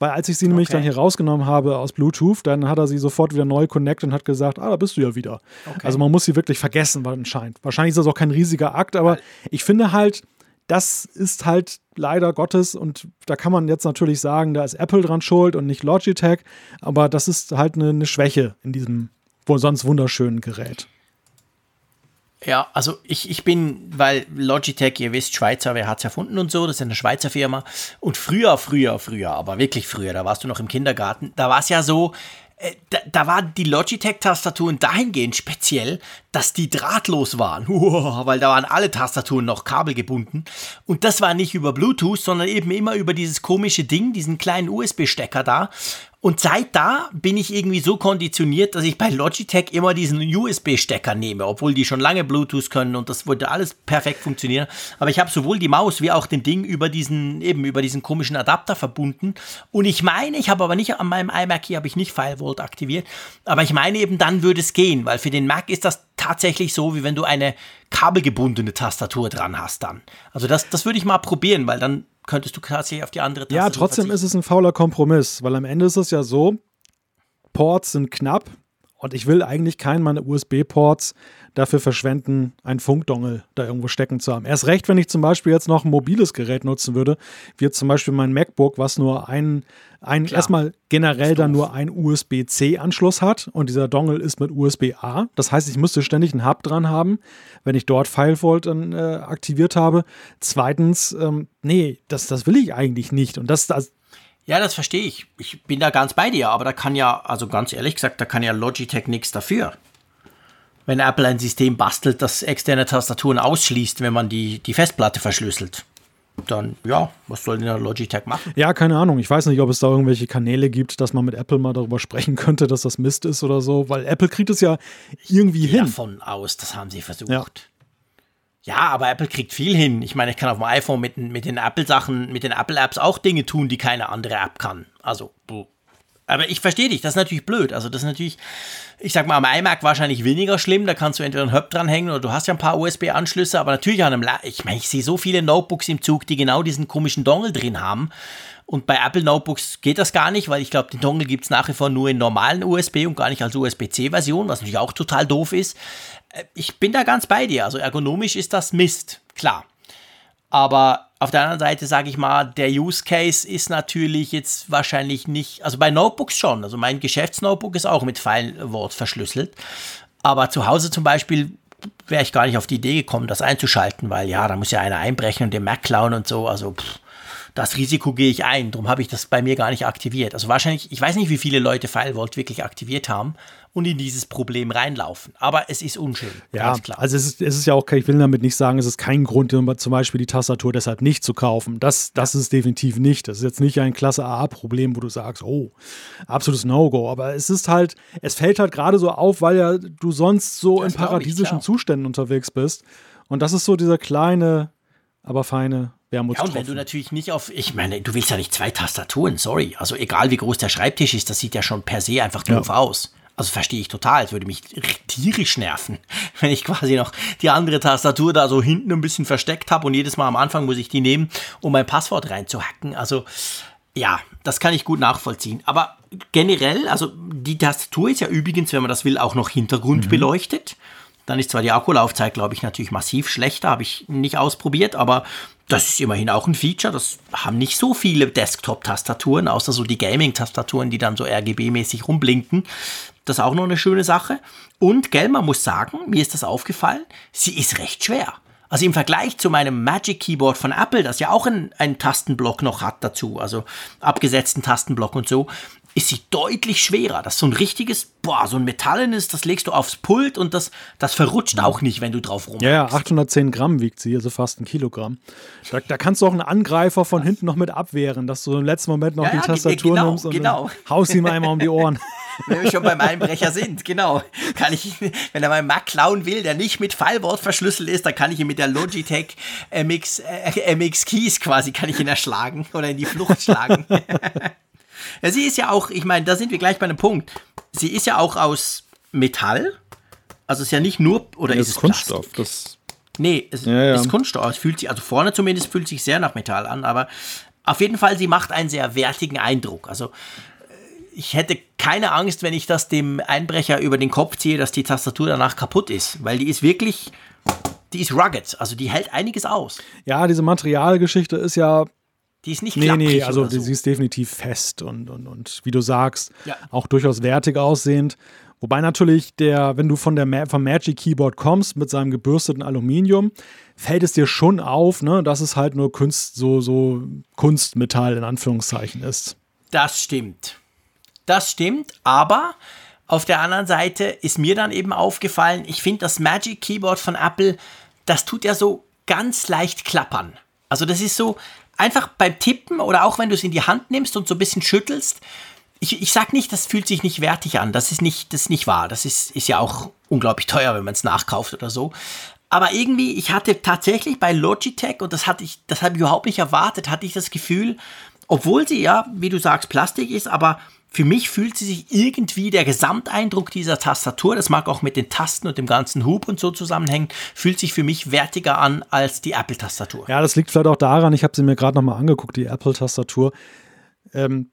S3: Weil als ich sie nämlich okay. dann hier rausgenommen habe aus Bluetooth, dann hat er sie sofort wieder neu connected und hat gesagt, ah, da bist du ja wieder. Okay. Also man muss sie wirklich vergessen, anscheinend. Wahrscheinlich ist das auch kein riesiger Akt, aber ich finde halt, das ist halt leider Gottes und da kann man jetzt natürlich sagen, da ist Apple dran schuld und nicht Logitech, aber das ist halt eine, eine Schwäche in diesem wohl sonst wunderschönen Gerät.
S2: Ja, also ich, ich bin, weil Logitech, ihr wisst, Schweizer, wer hat es erfunden und so, das ist eine Schweizer Firma. Und früher, früher, früher, aber wirklich früher, da warst du noch im Kindergarten, da war es ja so, da, da waren die Logitech-Tastaturen dahingehend speziell, dass die drahtlos waren, weil da waren alle Tastaturen noch kabelgebunden. Und das war nicht über Bluetooth, sondern eben immer über dieses komische Ding, diesen kleinen USB-Stecker da. Und seit da bin ich irgendwie so konditioniert, dass ich bei Logitech immer diesen USB-Stecker nehme, obwohl die schon lange Bluetooth können und das wollte alles perfekt funktionieren. Aber ich habe sowohl die Maus wie auch den Ding über diesen eben über diesen komischen Adapter verbunden. Und ich meine, ich habe aber nicht an meinem iMac hier habe ich nicht FileVault aktiviert, aber ich meine eben dann würde es gehen, weil für den Mac ist das tatsächlich so, wie wenn du eine kabelgebundene Tastatur dran hast dann. Also das, das würde ich mal probieren, weil dann könntest du tatsächlich auf die andere
S3: Taste Ja, trotzdem verzichten. ist es ein fauler Kompromiss, weil am Ende ist es ja so, Ports sind knapp und ich will eigentlich keinen meiner USB-Ports dafür verschwenden, einen Funkdongel da irgendwo stecken zu haben. Erst recht, wenn ich zum Beispiel jetzt noch ein mobiles Gerät nutzen würde, wie zum Beispiel mein MacBook, was nur ein, ein erstmal generell dann nur ein USB-C-Anschluss hat und dieser Dongle ist mit USB-A. Das heißt, ich müsste ständig einen Hub dran haben, wenn ich dort FileVault dann, äh, aktiviert habe. Zweitens, ähm, nee, das, das will ich eigentlich nicht. Und das, das
S2: ja, das verstehe ich. Ich bin da ganz bei dir, aber da kann ja, also ganz ehrlich gesagt, da kann ja Logitech nichts dafür wenn Apple ein System bastelt, das externe Tastaturen ausschließt, wenn man die, die Festplatte verschlüsselt. Dann, ja, was soll denn der Logitech machen?
S3: Ja, keine Ahnung. Ich weiß nicht, ob es da irgendwelche Kanäle gibt, dass man mit Apple mal darüber sprechen könnte, dass das Mist ist oder so, weil Apple kriegt es ja irgendwie
S2: ich
S3: hin.
S2: davon aus, das haben sie versucht. Ja. Ja, aber Apple kriegt viel hin. Ich meine, ich kann auf dem iPhone mit, mit den Apple-Sachen, mit den Apple-Apps auch Dinge tun, die keine andere App kann. Also, aber ich verstehe dich, das ist natürlich blöd. Also das ist natürlich, ich sag mal, am iMac wahrscheinlich weniger schlimm. Da kannst du entweder einen Hub dranhängen oder du hast ja ein paar USB-Anschlüsse. Aber natürlich an einem, La ich meine, ich sehe so viele Notebooks im Zug, die genau diesen komischen Dongle drin haben. Und bei Apple Notebooks geht das gar nicht, weil ich glaube, den Dongle gibt es nach wie vor nur in normalen USB und gar nicht als USB-C-Version, was natürlich auch total doof ist. Äh, ich bin da ganz bei dir. Also ergonomisch ist das Mist, klar. Aber auf der anderen Seite sage ich mal, der Use Case ist natürlich jetzt wahrscheinlich nicht, also bei Notebooks schon. Also mein Geschäftsnotebook ist auch mit FileWort verschlüsselt. Aber zu Hause zum Beispiel wäre ich gar nicht auf die Idee gekommen, das einzuschalten, weil ja, da muss ja einer einbrechen und den Mac klauen und so. Also pff, das Risiko gehe ich ein. Darum habe ich das bei mir gar nicht aktiviert. Also wahrscheinlich, ich weiß nicht, wie viele Leute FileVault wirklich aktiviert haben und in dieses Problem reinlaufen. Aber es ist unschön.
S3: Ja, also es ist, es ist ja auch, ich will damit nicht sagen, es ist kein Grund, zum Beispiel die Tastatur deshalb nicht zu kaufen. Das, das ist definitiv nicht. Das ist jetzt nicht ein Klasse A-Problem, wo du sagst, oh, absolutes No-Go. Aber es ist halt, es fällt halt gerade so auf, weil ja du sonst so das in paradiesischen ich, Zuständen unterwegs bist. Und das ist so dieser kleine, aber feine
S2: Wermutstropfen. Ja, und wenn du natürlich nicht auf, ich meine, du willst ja nicht zwei Tastaturen, sorry. Also egal wie groß der Schreibtisch ist, das sieht ja schon per se einfach doof ja. aus. Also verstehe ich total. Es würde mich tierisch nerven, wenn ich quasi noch die andere Tastatur da so hinten ein bisschen versteckt habe und jedes Mal am Anfang muss ich die nehmen, um mein Passwort reinzuhacken. Also ja, das kann ich gut nachvollziehen. Aber generell, also die Tastatur ist ja übrigens, wenn man das will, auch noch hintergrundbeleuchtet. Mhm. Dann ist zwar die Akkulaufzeit, glaube ich, natürlich massiv schlechter, habe ich nicht ausprobiert, aber das ist immerhin auch ein Feature. Das haben nicht so viele Desktop-Tastaturen, außer so die Gaming-Tastaturen, die dann so RGB-mäßig rumblinken. Das ist auch noch eine schöne Sache. Und, gell, man muss sagen, mir ist das aufgefallen, sie ist recht schwer. Also im Vergleich zu meinem Magic Keyboard von Apple, das ja auch einen, einen Tastenblock noch hat dazu, also abgesetzten Tastenblock und so, ist sie deutlich schwerer. Das ist so ein richtiges, boah, so ein metallenes, das legst du aufs Pult und das, das verrutscht auch nicht, wenn du drauf rumhackst.
S3: Ja, ja, 810 Gramm wiegt sie, also fast ein Kilogramm. Da, da kannst du auch einen Angreifer von hinten noch mit abwehren, dass du im letzten Moment noch ja, die ja, Tastatur genau, nimmst und genau. haust ihm einmal um die Ohren.
S2: wenn wir schon beim Einbrecher sind, genau. Kann ich, wenn er meinen Mac klauen will, der nicht mit Fallwort verschlüsselt ist, dann kann ich ihn mit der Logitech MX, äh, MX Keys quasi, kann ich ihn erschlagen oder in die Flucht schlagen. Ja, sie ist ja auch, ich meine, da sind wir gleich bei einem Punkt. Sie ist ja auch aus Metall. Also ist ja nicht nur, oder
S3: das
S2: ist es
S3: Kunststoff?
S2: Plastik? Das nee, es ja, ja. ist Kunststoff. Es fühlt sich, also vorne zumindest fühlt sich sehr nach Metall an, aber auf jeden Fall, sie macht einen sehr wertigen Eindruck. Also äh, ich hätte keine Angst, wenn ich das dem Einbrecher über den Kopf ziehe, dass die Tastatur danach kaputt ist, weil die ist wirklich, die ist rugged, also die hält einiges aus.
S3: Ja, diese Materialgeschichte ist ja
S2: die ist nicht
S3: Nee, nee, also so. sie ist definitiv fest und, und, und wie du sagst, ja. auch durchaus wertig aussehend. Wobei natürlich der, wenn du von der vom Magic Keyboard kommst mit seinem gebürsteten Aluminium, fällt es dir schon auf, ne, dass es halt nur Kunst, so, so Kunstmetall in Anführungszeichen ist.
S2: Das stimmt. Das stimmt, aber auf der anderen Seite ist mir dann eben aufgefallen, ich finde das Magic Keyboard von Apple, das tut ja so ganz leicht klappern. Also das ist so, einfach beim Tippen oder auch wenn du es in die Hand nimmst und so ein bisschen schüttelst, ich, ich sag nicht, das fühlt sich nicht wertig an. Das ist nicht, das ist nicht wahr. Das ist, ist ja auch unglaublich teuer, wenn man es nachkauft oder so. Aber irgendwie, ich hatte tatsächlich bei Logitech, und das hatte ich, das habe ich überhaupt nicht erwartet, hatte ich das Gefühl, obwohl sie ja, wie du sagst, Plastik ist, aber für mich fühlt sie sich irgendwie der Gesamteindruck dieser Tastatur, das mag auch mit den Tasten und dem ganzen Hub und so zusammenhängen, fühlt sich für mich wertiger an als die Apple-Tastatur.
S3: Ja, das liegt vielleicht auch daran, ich habe sie mir gerade nochmal angeguckt, die Apple-Tastatur. Ähm,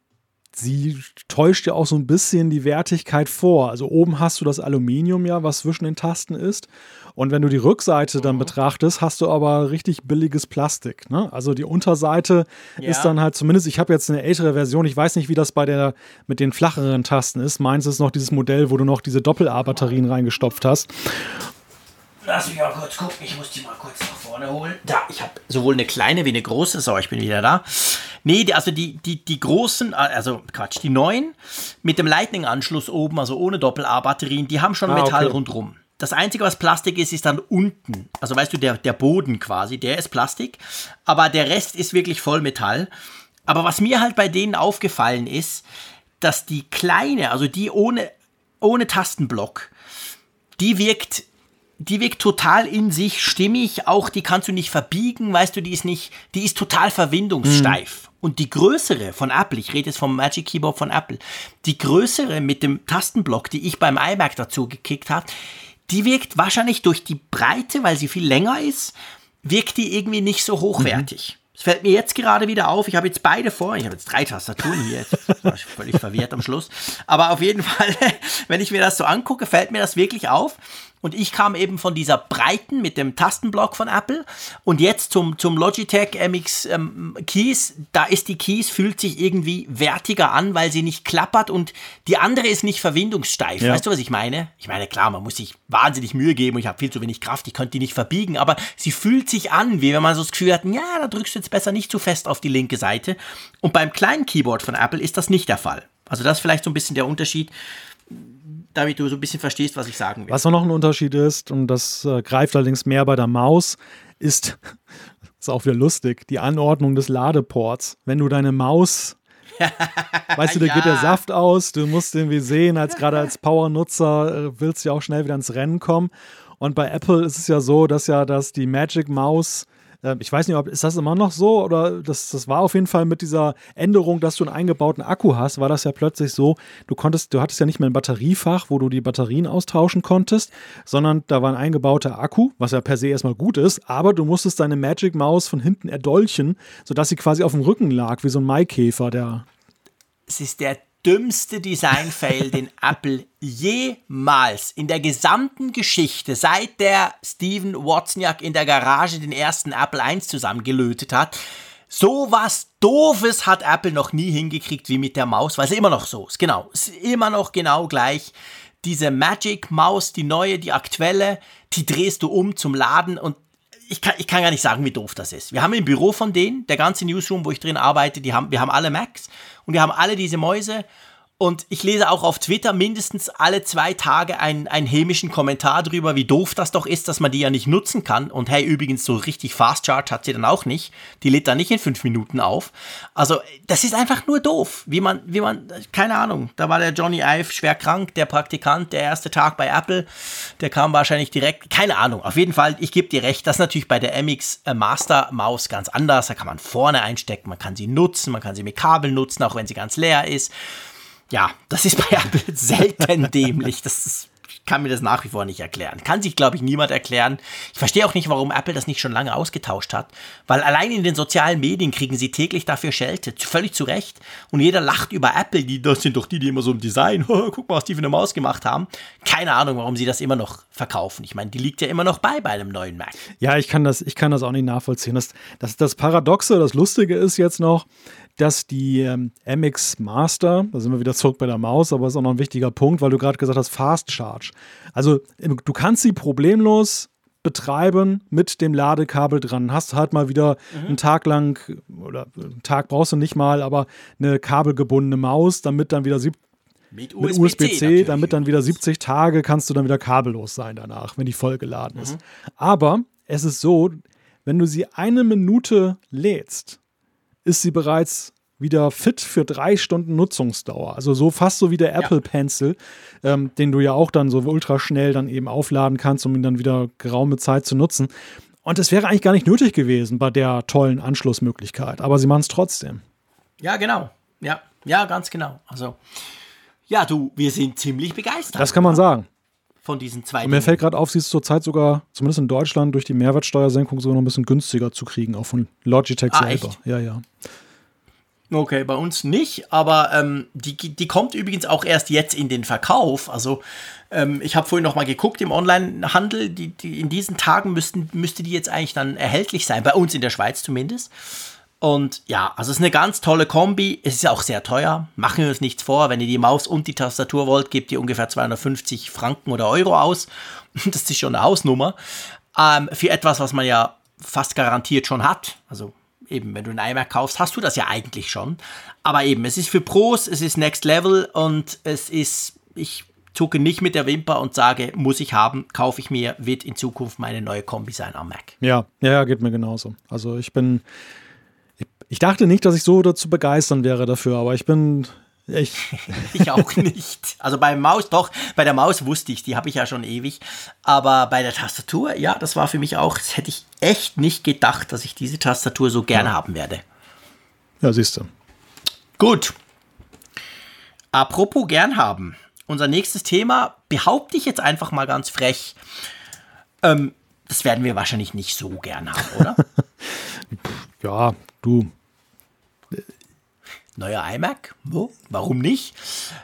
S3: sie täuscht ja auch so ein bisschen die Wertigkeit vor. Also oben hast du das Aluminium ja, was zwischen den Tasten ist. Und wenn du die Rückseite dann mhm. betrachtest, hast du aber richtig billiges Plastik. Ne? Also die Unterseite ja. ist dann halt zumindest, ich habe jetzt eine ältere Version, ich weiß nicht, wie das bei der mit den flacheren Tasten ist. Meins ist noch dieses Modell, wo du noch diese Doppel-A-Batterien reingestopft hast.
S2: Lass mich mal kurz gucken, ich muss die mal kurz nach vorne holen. Da, ich habe sowohl eine kleine wie eine große, so, ich bin wieder da. Nee, die, also die, die, die großen, also Quatsch, die neuen mit dem Lightning-Anschluss oben, also ohne Doppel-A-Batterien, die haben schon ah, Metall okay. rundrum. Das Einzige, was Plastik ist, ist dann unten. Also weißt du, der, der Boden quasi, der ist Plastik. Aber der Rest ist wirklich voll Metall. Aber was mir halt bei denen aufgefallen ist, dass die kleine, also die ohne, ohne Tastenblock, die wirkt die wirkt total in sich stimmig, auch die kannst du nicht verbiegen, weißt du, die ist nicht, die ist total verwindungssteif. Mhm. Und die größere von Apple, ich rede jetzt vom Magic Keyboard von Apple, die größere mit dem Tastenblock, die ich beim iMac dazu gekickt habe, die wirkt wahrscheinlich durch die Breite, weil sie viel länger ist, wirkt die irgendwie nicht so hochwertig. Mhm. Es fällt mir jetzt gerade wieder auf. Ich habe jetzt beide vor. Ich habe jetzt drei Tastaturen hier. Jetzt war ich völlig verwirrt am Schluss. Aber auf jeden Fall, wenn ich mir das so angucke, fällt mir das wirklich auf. Und ich kam eben von dieser breiten mit dem Tastenblock von Apple und jetzt zum, zum Logitech MX ähm, Keys. Da ist die Keys, fühlt sich irgendwie wertiger an, weil sie nicht klappert und die andere ist nicht verwindungssteif. Ja. Weißt du, was ich meine? Ich meine, klar, man muss sich wahnsinnig Mühe geben und ich habe viel zu wenig Kraft, ich könnte die nicht verbiegen, aber sie fühlt sich an, wie wenn man so das Gefühl hat, ja, da drückst du jetzt besser nicht zu fest auf die linke Seite. Und beim kleinen Keyboard von Apple ist das nicht der Fall. Also das ist vielleicht so ein bisschen der Unterschied damit du so ein bisschen verstehst, was ich sagen will.
S3: Was auch noch ein Unterschied ist, und das äh, greift allerdings mehr bei der Maus, ist, ist auch wieder lustig, die Anordnung des Ladeports. Wenn du deine Maus weißt du, da ja. geht der Saft aus, du musst irgendwie sehen, als gerade als Power-Nutzer äh, willst du ja auch schnell wieder ins Rennen kommen. Und bei Apple ist es ja so, dass ja dass die Magic Maus ich weiß nicht, ob ist das immer noch so oder das, das war auf jeden Fall mit dieser Änderung, dass du einen eingebauten Akku hast, war das ja plötzlich so, du konntest, du hattest ja nicht mehr ein Batteriefach, wo du die Batterien austauschen konntest, sondern da war ein eingebauter Akku, was ja per se erstmal gut ist, aber du musstest deine Magic Maus von hinten erdolchen, sodass sie quasi auf dem Rücken lag, wie so ein Maikäfer, der.
S2: Es ist der dümmste Design-Fail, den Apple jemals in der gesamten Geschichte, seit der Steven Wozniak in der Garage den ersten Apple I zusammengelötet hat, so was Doofes hat Apple noch nie hingekriegt wie mit der Maus, weil es immer noch so ist. Genau, es ist immer noch genau gleich. Diese Magic Maus, die neue, die aktuelle, die drehst du um zum Laden und ich kann, ich kann gar nicht sagen, wie doof das ist. Wir haben im Büro von denen, der ganze Newsroom, wo ich drin arbeite, die haben, wir haben alle Macs und wir haben alle diese Mäuse. Und ich lese auch auf Twitter mindestens alle zwei Tage einen, einen hämischen Kommentar drüber, wie doof das doch ist, dass man die ja nicht nutzen kann. Und hey, übrigens, so richtig Fast Charge hat sie dann auch nicht. Die lädt dann nicht in fünf Minuten auf. Also, das ist einfach nur doof. Wie man, wie man, keine Ahnung. Da war der Johnny Ive schwer krank, der Praktikant, der erste Tag bei Apple. Der kam wahrscheinlich direkt, keine Ahnung. Auf jeden Fall, ich gebe dir recht, das ist natürlich bei der MX äh, Master Maus ganz anders. Da kann man vorne einstecken, man kann sie nutzen, man kann sie mit Kabel nutzen, auch wenn sie ganz leer ist ja, das ist bei Apple selten dämlich. Das ist, kann mir das nach wie vor nicht erklären. Kann sich, glaube ich, niemand erklären. Ich verstehe auch nicht, warum Apple das nicht schon lange ausgetauscht hat. Weil allein in den sozialen Medien kriegen sie täglich dafür Schelte. Völlig zu Recht. Und jeder lacht über Apple. Die, das sind doch die, die immer so im Design. Guck mal, was die für eine Maus gemacht haben. Keine Ahnung, warum sie das immer noch verkaufen. Ich meine, die liegt ja immer noch bei bei einem neuen Mac.
S3: Ja, ich kann das, ich kann das auch nicht nachvollziehen. Das, das, das Paradoxe, das Lustige ist jetzt noch, dass die ähm, MX Master, da sind wir wieder zurück bei der Maus, aber ist auch noch ein wichtiger Punkt, weil du gerade gesagt hast, Fast Charge. Also du kannst sie problemlos betreiben mit dem Ladekabel dran. Hast halt mal wieder mhm. einen Tag lang, oder einen Tag brauchst du nicht mal, aber eine kabelgebundene Maus, damit dann wieder mit USB-C, USB damit dann wieder 70 Tage kannst du dann wieder kabellos sein danach, wenn die voll geladen ist. Mhm. Aber es ist so, wenn du sie eine Minute lädst, ist sie bereits wieder fit für drei Stunden Nutzungsdauer. Also so fast so wie der Apple ja. Pencil, ähm, den du ja auch dann so ultra schnell dann eben aufladen kannst, um ihn dann wieder geraume Zeit zu nutzen. Und es wäre eigentlich gar nicht nötig gewesen bei der tollen Anschlussmöglichkeit, aber sie machen es trotzdem.
S2: Ja, genau. Ja, ja, ganz genau. Also, ja, du, wir sind ziemlich begeistert.
S3: Das kann man sagen
S2: von diesen zwei.
S3: Und mir fällt gerade auf, sie ist zurzeit sogar, zumindest in Deutschland, durch die Mehrwertsteuersenkung sogar noch ein bisschen günstiger zu kriegen, auch von Logitech ah, selber. Echt? Ja, ja.
S2: Okay, bei uns nicht, aber ähm, die, die kommt übrigens auch erst jetzt in den Verkauf. Also ähm, ich habe vorhin noch mal geguckt im Onlinehandel, die, die, in diesen Tagen müssten, müsste die jetzt eigentlich dann erhältlich sein, bei uns in der Schweiz zumindest. Und ja, also es ist eine ganz tolle Kombi. Es ist auch sehr teuer. Machen wir uns nichts vor. Wenn ihr die Maus und die Tastatur wollt, gebt ihr ungefähr 250 Franken oder Euro aus. Das ist schon eine Hausnummer. Ähm, für etwas, was man ja fast garantiert schon hat. Also eben, wenn du einen iMac kaufst, hast du das ja eigentlich schon. Aber eben, es ist für Pros, es ist Next Level und es ist, ich zucke nicht mit der Wimper und sage, muss ich haben, kaufe ich mir, wird in Zukunft meine neue Kombi sein am Mac.
S3: Ja, ja, geht mir genauso. Also ich bin ich dachte nicht, dass ich so dazu begeistern wäre dafür, aber ich bin ich.
S2: ich auch nicht. Also bei Maus, doch, bei der Maus wusste ich, die habe ich ja schon ewig. Aber bei der Tastatur, ja, das war für mich auch, das hätte ich echt nicht gedacht, dass ich diese Tastatur so gerne ja. haben werde.
S3: Ja, siehst du.
S2: Gut. Apropos gern haben. Unser nächstes Thema behaupte ich jetzt einfach mal ganz frech. Ähm, das werden wir wahrscheinlich nicht so gern haben, oder?
S3: ja, du,
S2: neuer iMac. Oh, warum nicht?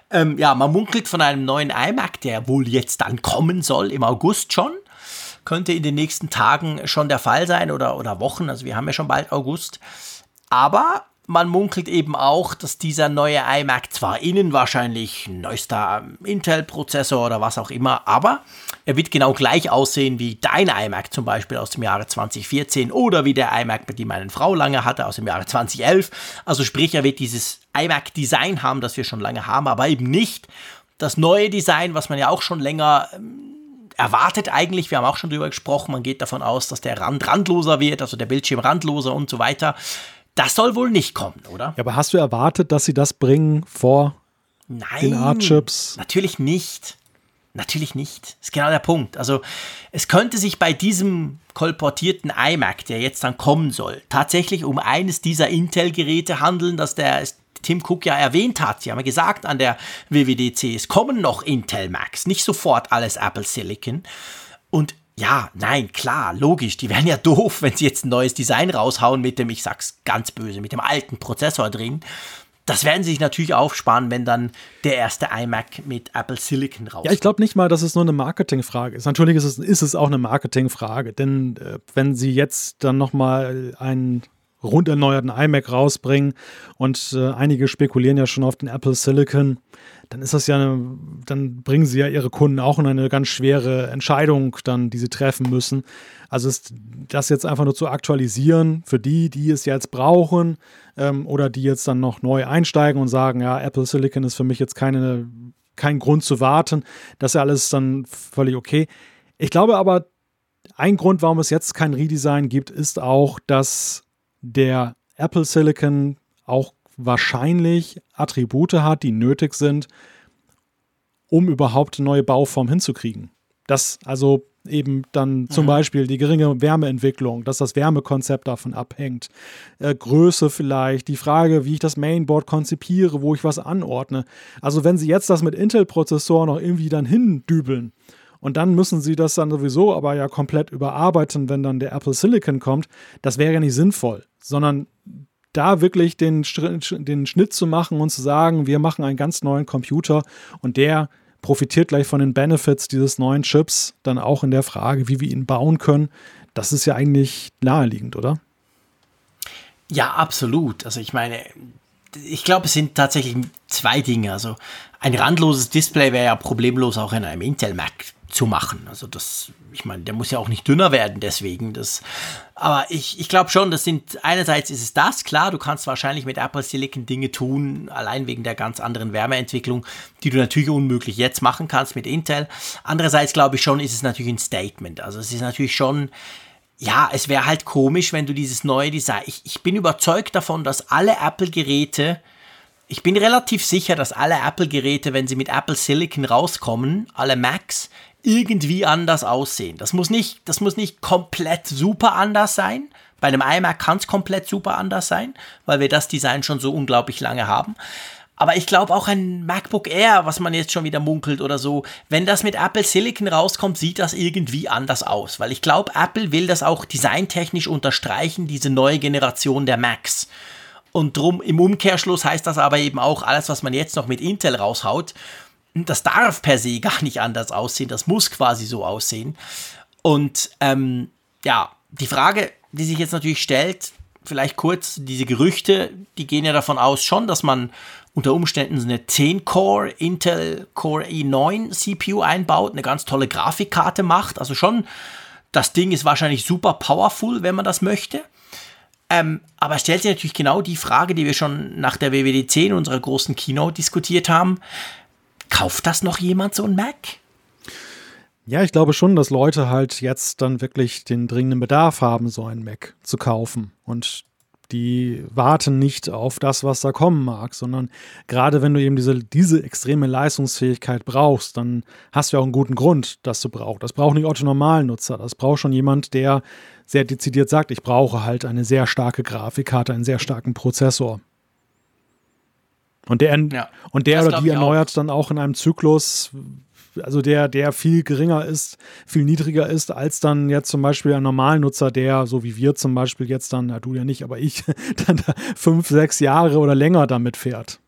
S2: Ähm, ja, man munkelt von einem neuen iMac, der wohl jetzt dann kommen soll, im August schon. Könnte in den nächsten Tagen schon der Fall sein oder, oder Wochen. Also wir haben ja schon bald August. Aber man munkelt eben auch, dass dieser neue iMac zwar innen wahrscheinlich neuester Intel-Prozessor oder was auch immer, aber er wird genau gleich aussehen wie dein iMac zum Beispiel aus dem Jahre 2014 oder wie der iMac, den meine Frau lange hatte aus dem Jahre 2011. Also sprich, er wird dieses iMac-Design haben, das wir schon lange haben, aber eben nicht das neue Design, was man ja auch schon länger ähm, erwartet eigentlich. Wir haben auch schon drüber gesprochen. Man geht davon aus, dass der Rand randloser wird, also der Bildschirm randloser und so weiter. Das soll wohl nicht kommen, oder?
S3: Ja, aber hast du erwartet, dass sie das bringen vor Nein, den Art-Chips?
S2: Natürlich nicht. Natürlich nicht. Das ist genau der Punkt. Also es könnte sich bei diesem kolportierten iMac, der jetzt dann kommen soll, tatsächlich um eines dieser Intel-Geräte handeln, das der Tim Cook ja erwähnt hat. Sie haben ja gesagt an der WWDC, es kommen noch Intel Macs, nicht sofort alles Apple Silicon. Und ja, nein, klar, logisch. Die wären ja doof, wenn sie jetzt ein neues Design raushauen mit dem, ich sag's ganz böse, mit dem alten Prozessor drin. Das werden sie sich natürlich aufsparen, wenn dann der erste iMac mit Apple Silicon rauskommt.
S3: Ja, ich glaube nicht mal, dass es nur eine Marketingfrage ist. Natürlich ist es, ist es auch eine Marketingfrage, denn äh, wenn sie jetzt dann nochmal einen rund erneuerten iMac rausbringen und äh, einige spekulieren ja schon auf den Apple Silicon, dann ist das ja, eine, dann bringen sie ja ihre Kunden auch in eine ganz schwere Entscheidung, dann, die sie treffen müssen. Also ist das jetzt einfach nur zu aktualisieren für die, die es jetzt brauchen ähm, oder die jetzt dann noch neu einsteigen und sagen, ja, Apple Silicon ist für mich jetzt keine, kein Grund zu warten. Das ist ja alles dann völlig okay. Ich glaube aber, ein Grund, warum es jetzt kein Redesign gibt, ist auch, dass der Apple Silicon auch wahrscheinlich Attribute hat, die nötig sind, um überhaupt eine neue Bauform hinzukriegen. Das also eben dann zum mhm. Beispiel die geringe Wärmeentwicklung, dass das Wärmekonzept davon abhängt, äh, Größe vielleicht, die Frage, wie ich das Mainboard konzipiere, wo ich was anordne. Also wenn Sie jetzt das mit Intel-Prozessoren noch irgendwie dann hindübeln, und dann müssen sie das dann sowieso aber ja komplett überarbeiten, wenn dann der Apple Silicon kommt. Das wäre ja nicht sinnvoll, sondern da wirklich den, den Schnitt zu machen und zu sagen, wir machen einen ganz neuen Computer und der profitiert gleich von den Benefits dieses neuen Chips, dann auch in der Frage, wie wir ihn bauen können. Das ist ja eigentlich naheliegend, oder?
S2: Ja, absolut. Also ich meine, ich glaube, es sind tatsächlich zwei Dinge. Also ein randloses Display wäre ja problemlos auch in einem Intel Mac zu machen. Also das, ich meine, der muss ja auch nicht dünner werden deswegen. Das, aber ich, ich glaube schon, das sind, einerseits ist es das, klar, du kannst wahrscheinlich mit Apple Silicon Dinge tun, allein wegen der ganz anderen Wärmeentwicklung, die du natürlich unmöglich jetzt machen kannst mit Intel. Andererseits glaube ich schon, ist es natürlich ein Statement. Also es ist natürlich schon, ja, es wäre halt komisch, wenn du dieses neue Design, ich, ich bin überzeugt davon, dass alle Apple-Geräte, ich bin relativ sicher, dass alle Apple-Geräte, wenn sie mit Apple Silicon rauskommen, alle Macs, irgendwie anders aussehen. Das muss nicht, das muss nicht komplett super anders sein. Bei einem iMac kann es komplett super anders sein, weil wir das Design schon so unglaublich lange haben. Aber ich glaube auch ein MacBook Air, was man jetzt schon wieder munkelt oder so, wenn das mit Apple Silicon rauskommt, sieht das irgendwie anders aus. Weil ich glaube, Apple will das auch designtechnisch unterstreichen, diese neue Generation der Macs. Und drum im Umkehrschluss heißt das aber eben auch, alles, was man jetzt noch mit Intel raushaut, das darf per se gar nicht anders aussehen, das muss quasi so aussehen. Und ähm, ja, die Frage, die sich jetzt natürlich stellt, vielleicht kurz, diese Gerüchte, die gehen ja davon aus schon, dass man unter Umständen eine 10-Core Intel Core i9 CPU einbaut, eine ganz tolle Grafikkarte macht. Also schon, das Ding ist wahrscheinlich super powerful, wenn man das möchte. Ähm, aber stellt sich natürlich genau die Frage, die wir schon nach der WWDC in unserer großen Keynote diskutiert haben. Kauft das noch jemand, so ein Mac?
S3: Ja, ich glaube schon, dass Leute halt jetzt dann wirklich den dringenden Bedarf haben, so ein Mac zu kaufen. Und die warten nicht auf das, was da kommen mag, sondern gerade wenn du eben diese, diese extreme Leistungsfähigkeit brauchst, dann hast du ja auch einen guten Grund, dass du brauchst. Das braucht nicht Otto Normalnutzer. Das braucht schon jemand, der sehr dezidiert sagt, ich brauche halt eine sehr starke Grafikkarte, einen sehr starken Prozessor. Und der, ja, und der oder die erneuert auch. dann auch in einem Zyklus also der, der viel geringer ist, viel niedriger ist, als dann jetzt zum Beispiel ein Normalnutzer, der, so wie wir zum Beispiel jetzt dann, na du ja nicht, aber ich, dann fünf, sechs Jahre oder länger damit fährt.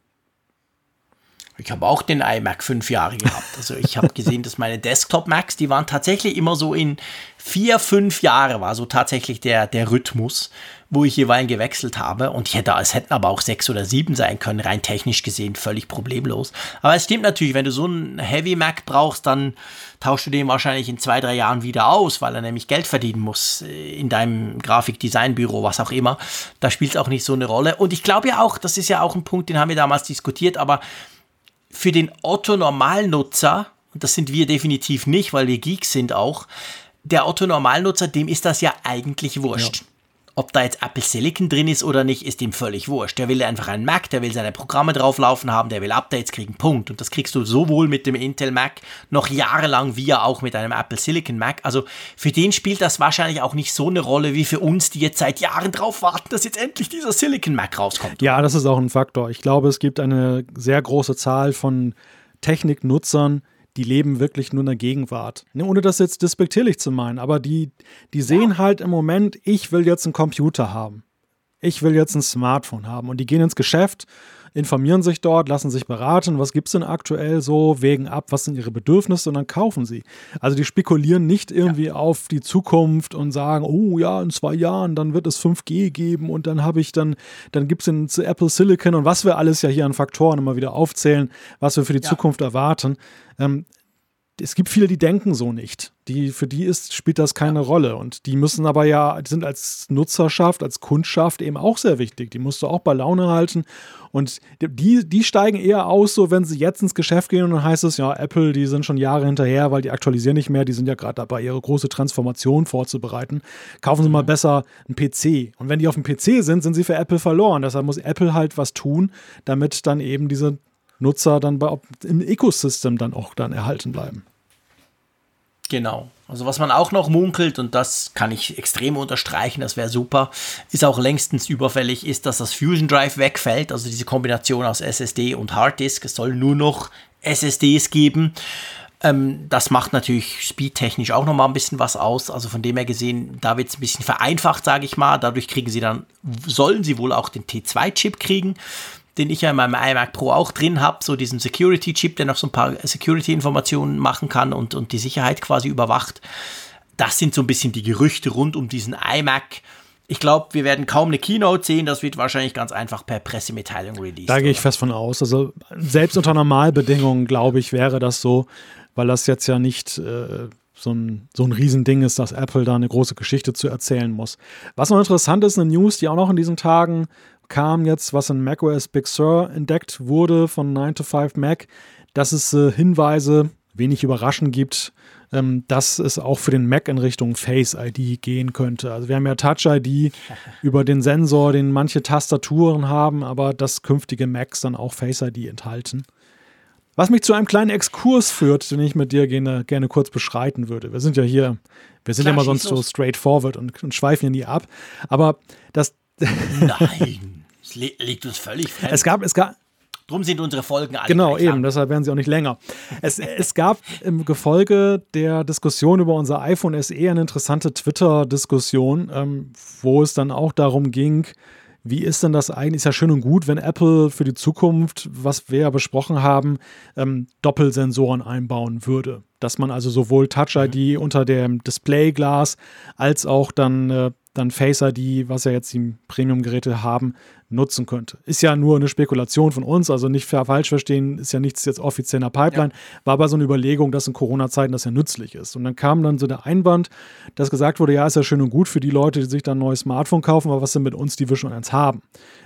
S2: Ich habe auch den iMac fünf Jahre gehabt. Also ich habe gesehen, dass meine Desktop-Macs, die waren tatsächlich immer so in vier, fünf Jahre war so tatsächlich der, der Rhythmus, wo ich jeweils gewechselt habe. Und ich hätte, es hätten aber auch sechs oder sieben sein können, rein technisch gesehen, völlig problemlos. Aber es stimmt natürlich, wenn du so einen Heavy Mac brauchst, dann tauschst du den wahrscheinlich in zwei, drei Jahren wieder aus, weil er nämlich Geld verdienen muss äh, in deinem Grafikdesignbüro, was auch immer. Da spielt es auch nicht so eine Rolle. Und ich glaube ja auch, das ist ja auch ein Punkt, den haben wir damals diskutiert, aber für den Otto-Normalnutzer, und das sind wir definitiv nicht, weil wir Geeks sind auch, der Otto-Normalnutzer, dem ist das ja eigentlich wurscht. Ja. Ob da jetzt Apple Silicon drin ist oder nicht, ist ihm völlig wurscht. Der will einfach einen Mac, der will seine Programme drauflaufen haben, der will Updates kriegen, Punkt. Und das kriegst du sowohl mit dem Intel Mac noch jahrelang wie auch mit einem Apple Silicon Mac. Also für den spielt das wahrscheinlich auch nicht so eine Rolle wie für uns, die jetzt seit Jahren drauf warten, dass jetzt endlich dieser Silicon Mac rauskommt.
S3: Ja, das ist auch ein Faktor. Ich glaube, es gibt eine sehr große Zahl von Techniknutzern, die leben wirklich nur in der Gegenwart. Ne, ohne das jetzt despektierlich zu meinen, aber die, die sehen ja. halt im Moment, ich will jetzt einen Computer haben. Ich will jetzt ein Smartphone haben. Und die gehen ins Geschäft informieren sich dort, lassen sich beraten, was gibt es denn aktuell so, wägen ab, was sind ihre Bedürfnisse und dann kaufen sie. Also die spekulieren nicht irgendwie ja. auf die Zukunft und sagen, oh ja, in zwei Jahren, dann wird es 5G geben und dann habe ich dann, dann gibt es Apple Silicon und was wir alles ja hier an Faktoren immer wieder aufzählen, was wir für die ja. Zukunft erwarten. Ähm, es gibt viele, die denken so nicht. Die, für die ist, spielt das keine Rolle. Und die müssen aber ja, die sind als Nutzerschaft, als Kundschaft eben auch sehr wichtig. Die musst du auch bei Laune halten. Und die, die steigen eher aus, so wenn sie jetzt ins Geschäft gehen und dann heißt es, ja, Apple, die sind schon Jahre hinterher, weil die aktualisieren nicht mehr, die sind ja gerade dabei, ihre große Transformation vorzubereiten. Kaufen Sie mal mhm. besser einen PC. Und wenn die auf dem PC sind, sind sie für Apple verloren. Deshalb muss Apple halt was tun, damit dann eben diese Nutzer dann bei, im Ecosystem dann auch dann erhalten bleiben.
S2: Genau. Also was man auch noch munkelt, und das kann ich extrem unterstreichen, das wäre super, ist auch längstens überfällig, ist, dass das Fusion Drive wegfällt, also diese Kombination aus SSD und Harddisk. Es soll nur noch SSDs geben. Ähm, das macht natürlich speedtechnisch auch nochmal ein bisschen was aus. Also von dem her gesehen, da wird es ein bisschen vereinfacht, sage ich mal. Dadurch kriegen sie dann, sollen sie wohl auch den T2-Chip kriegen den ich ja in meinem iMac Pro auch drin habe, so diesen Security-Chip, der noch so ein paar Security-Informationen machen kann und, und die Sicherheit quasi überwacht. Das sind so ein bisschen die Gerüchte rund um diesen iMac. Ich glaube, wir werden kaum eine Keynote sehen. Das wird wahrscheinlich ganz einfach per Pressemitteilung released.
S3: Da gehe ich fest von aus. Also selbst unter Normalbedingungen, glaube ich, wäre das so, weil das jetzt ja nicht äh, so ein, so ein Riesending ist, dass Apple da eine große Geschichte zu erzählen muss. Was noch interessant ist, eine News, die auch noch in diesen Tagen kam jetzt, was in macOS Big Sur entdeckt wurde von 9 to 5 Mac, dass es äh, Hinweise, wenig überraschend gibt, ähm, dass es auch für den Mac in Richtung Face ID gehen könnte. Also wir haben ja Touch ID über den Sensor, den manche Tastaturen haben, aber dass künftige Macs dann auch Face ID enthalten. Was mich zu einem kleinen Exkurs führt, den ich mit dir gerne, gerne kurz beschreiten würde. Wir sind ja hier, wir sind Klar, ja immer sonst so straightforward und, und schweifen ja nie ab. Aber das,
S2: Nein, es liegt uns völlig fremd.
S3: Es gab, es gab,
S2: Drum sind unsere Folgen alle
S3: Genau, eben, lang. deshalb werden sie auch nicht länger. Es, es gab im Gefolge der Diskussion über unser iPhone SE eine interessante Twitter-Diskussion, ähm, wo es dann auch darum ging, wie ist denn das eigentlich? Ist ja schön und gut, wenn Apple für die Zukunft, was wir ja besprochen haben, ähm, Doppelsensoren einbauen würde. Dass man also sowohl Touch ID mhm. unter dem Displayglas als auch dann äh, dann Face ID, was ja jetzt die Premium-Geräte haben, nutzen könnte. Ist ja nur eine Spekulation von uns, also nicht falsch verstehen, ist ja nichts jetzt offiziell in der Pipeline, ja. war aber so eine Überlegung, dass in Corona-Zeiten das ja nützlich ist. Und dann kam dann so der Einwand, dass gesagt wurde, ja, ist ja schön und gut für die Leute, die sich dann ein neues Smartphone kaufen, aber was sind mit uns, die wir schon eins haben?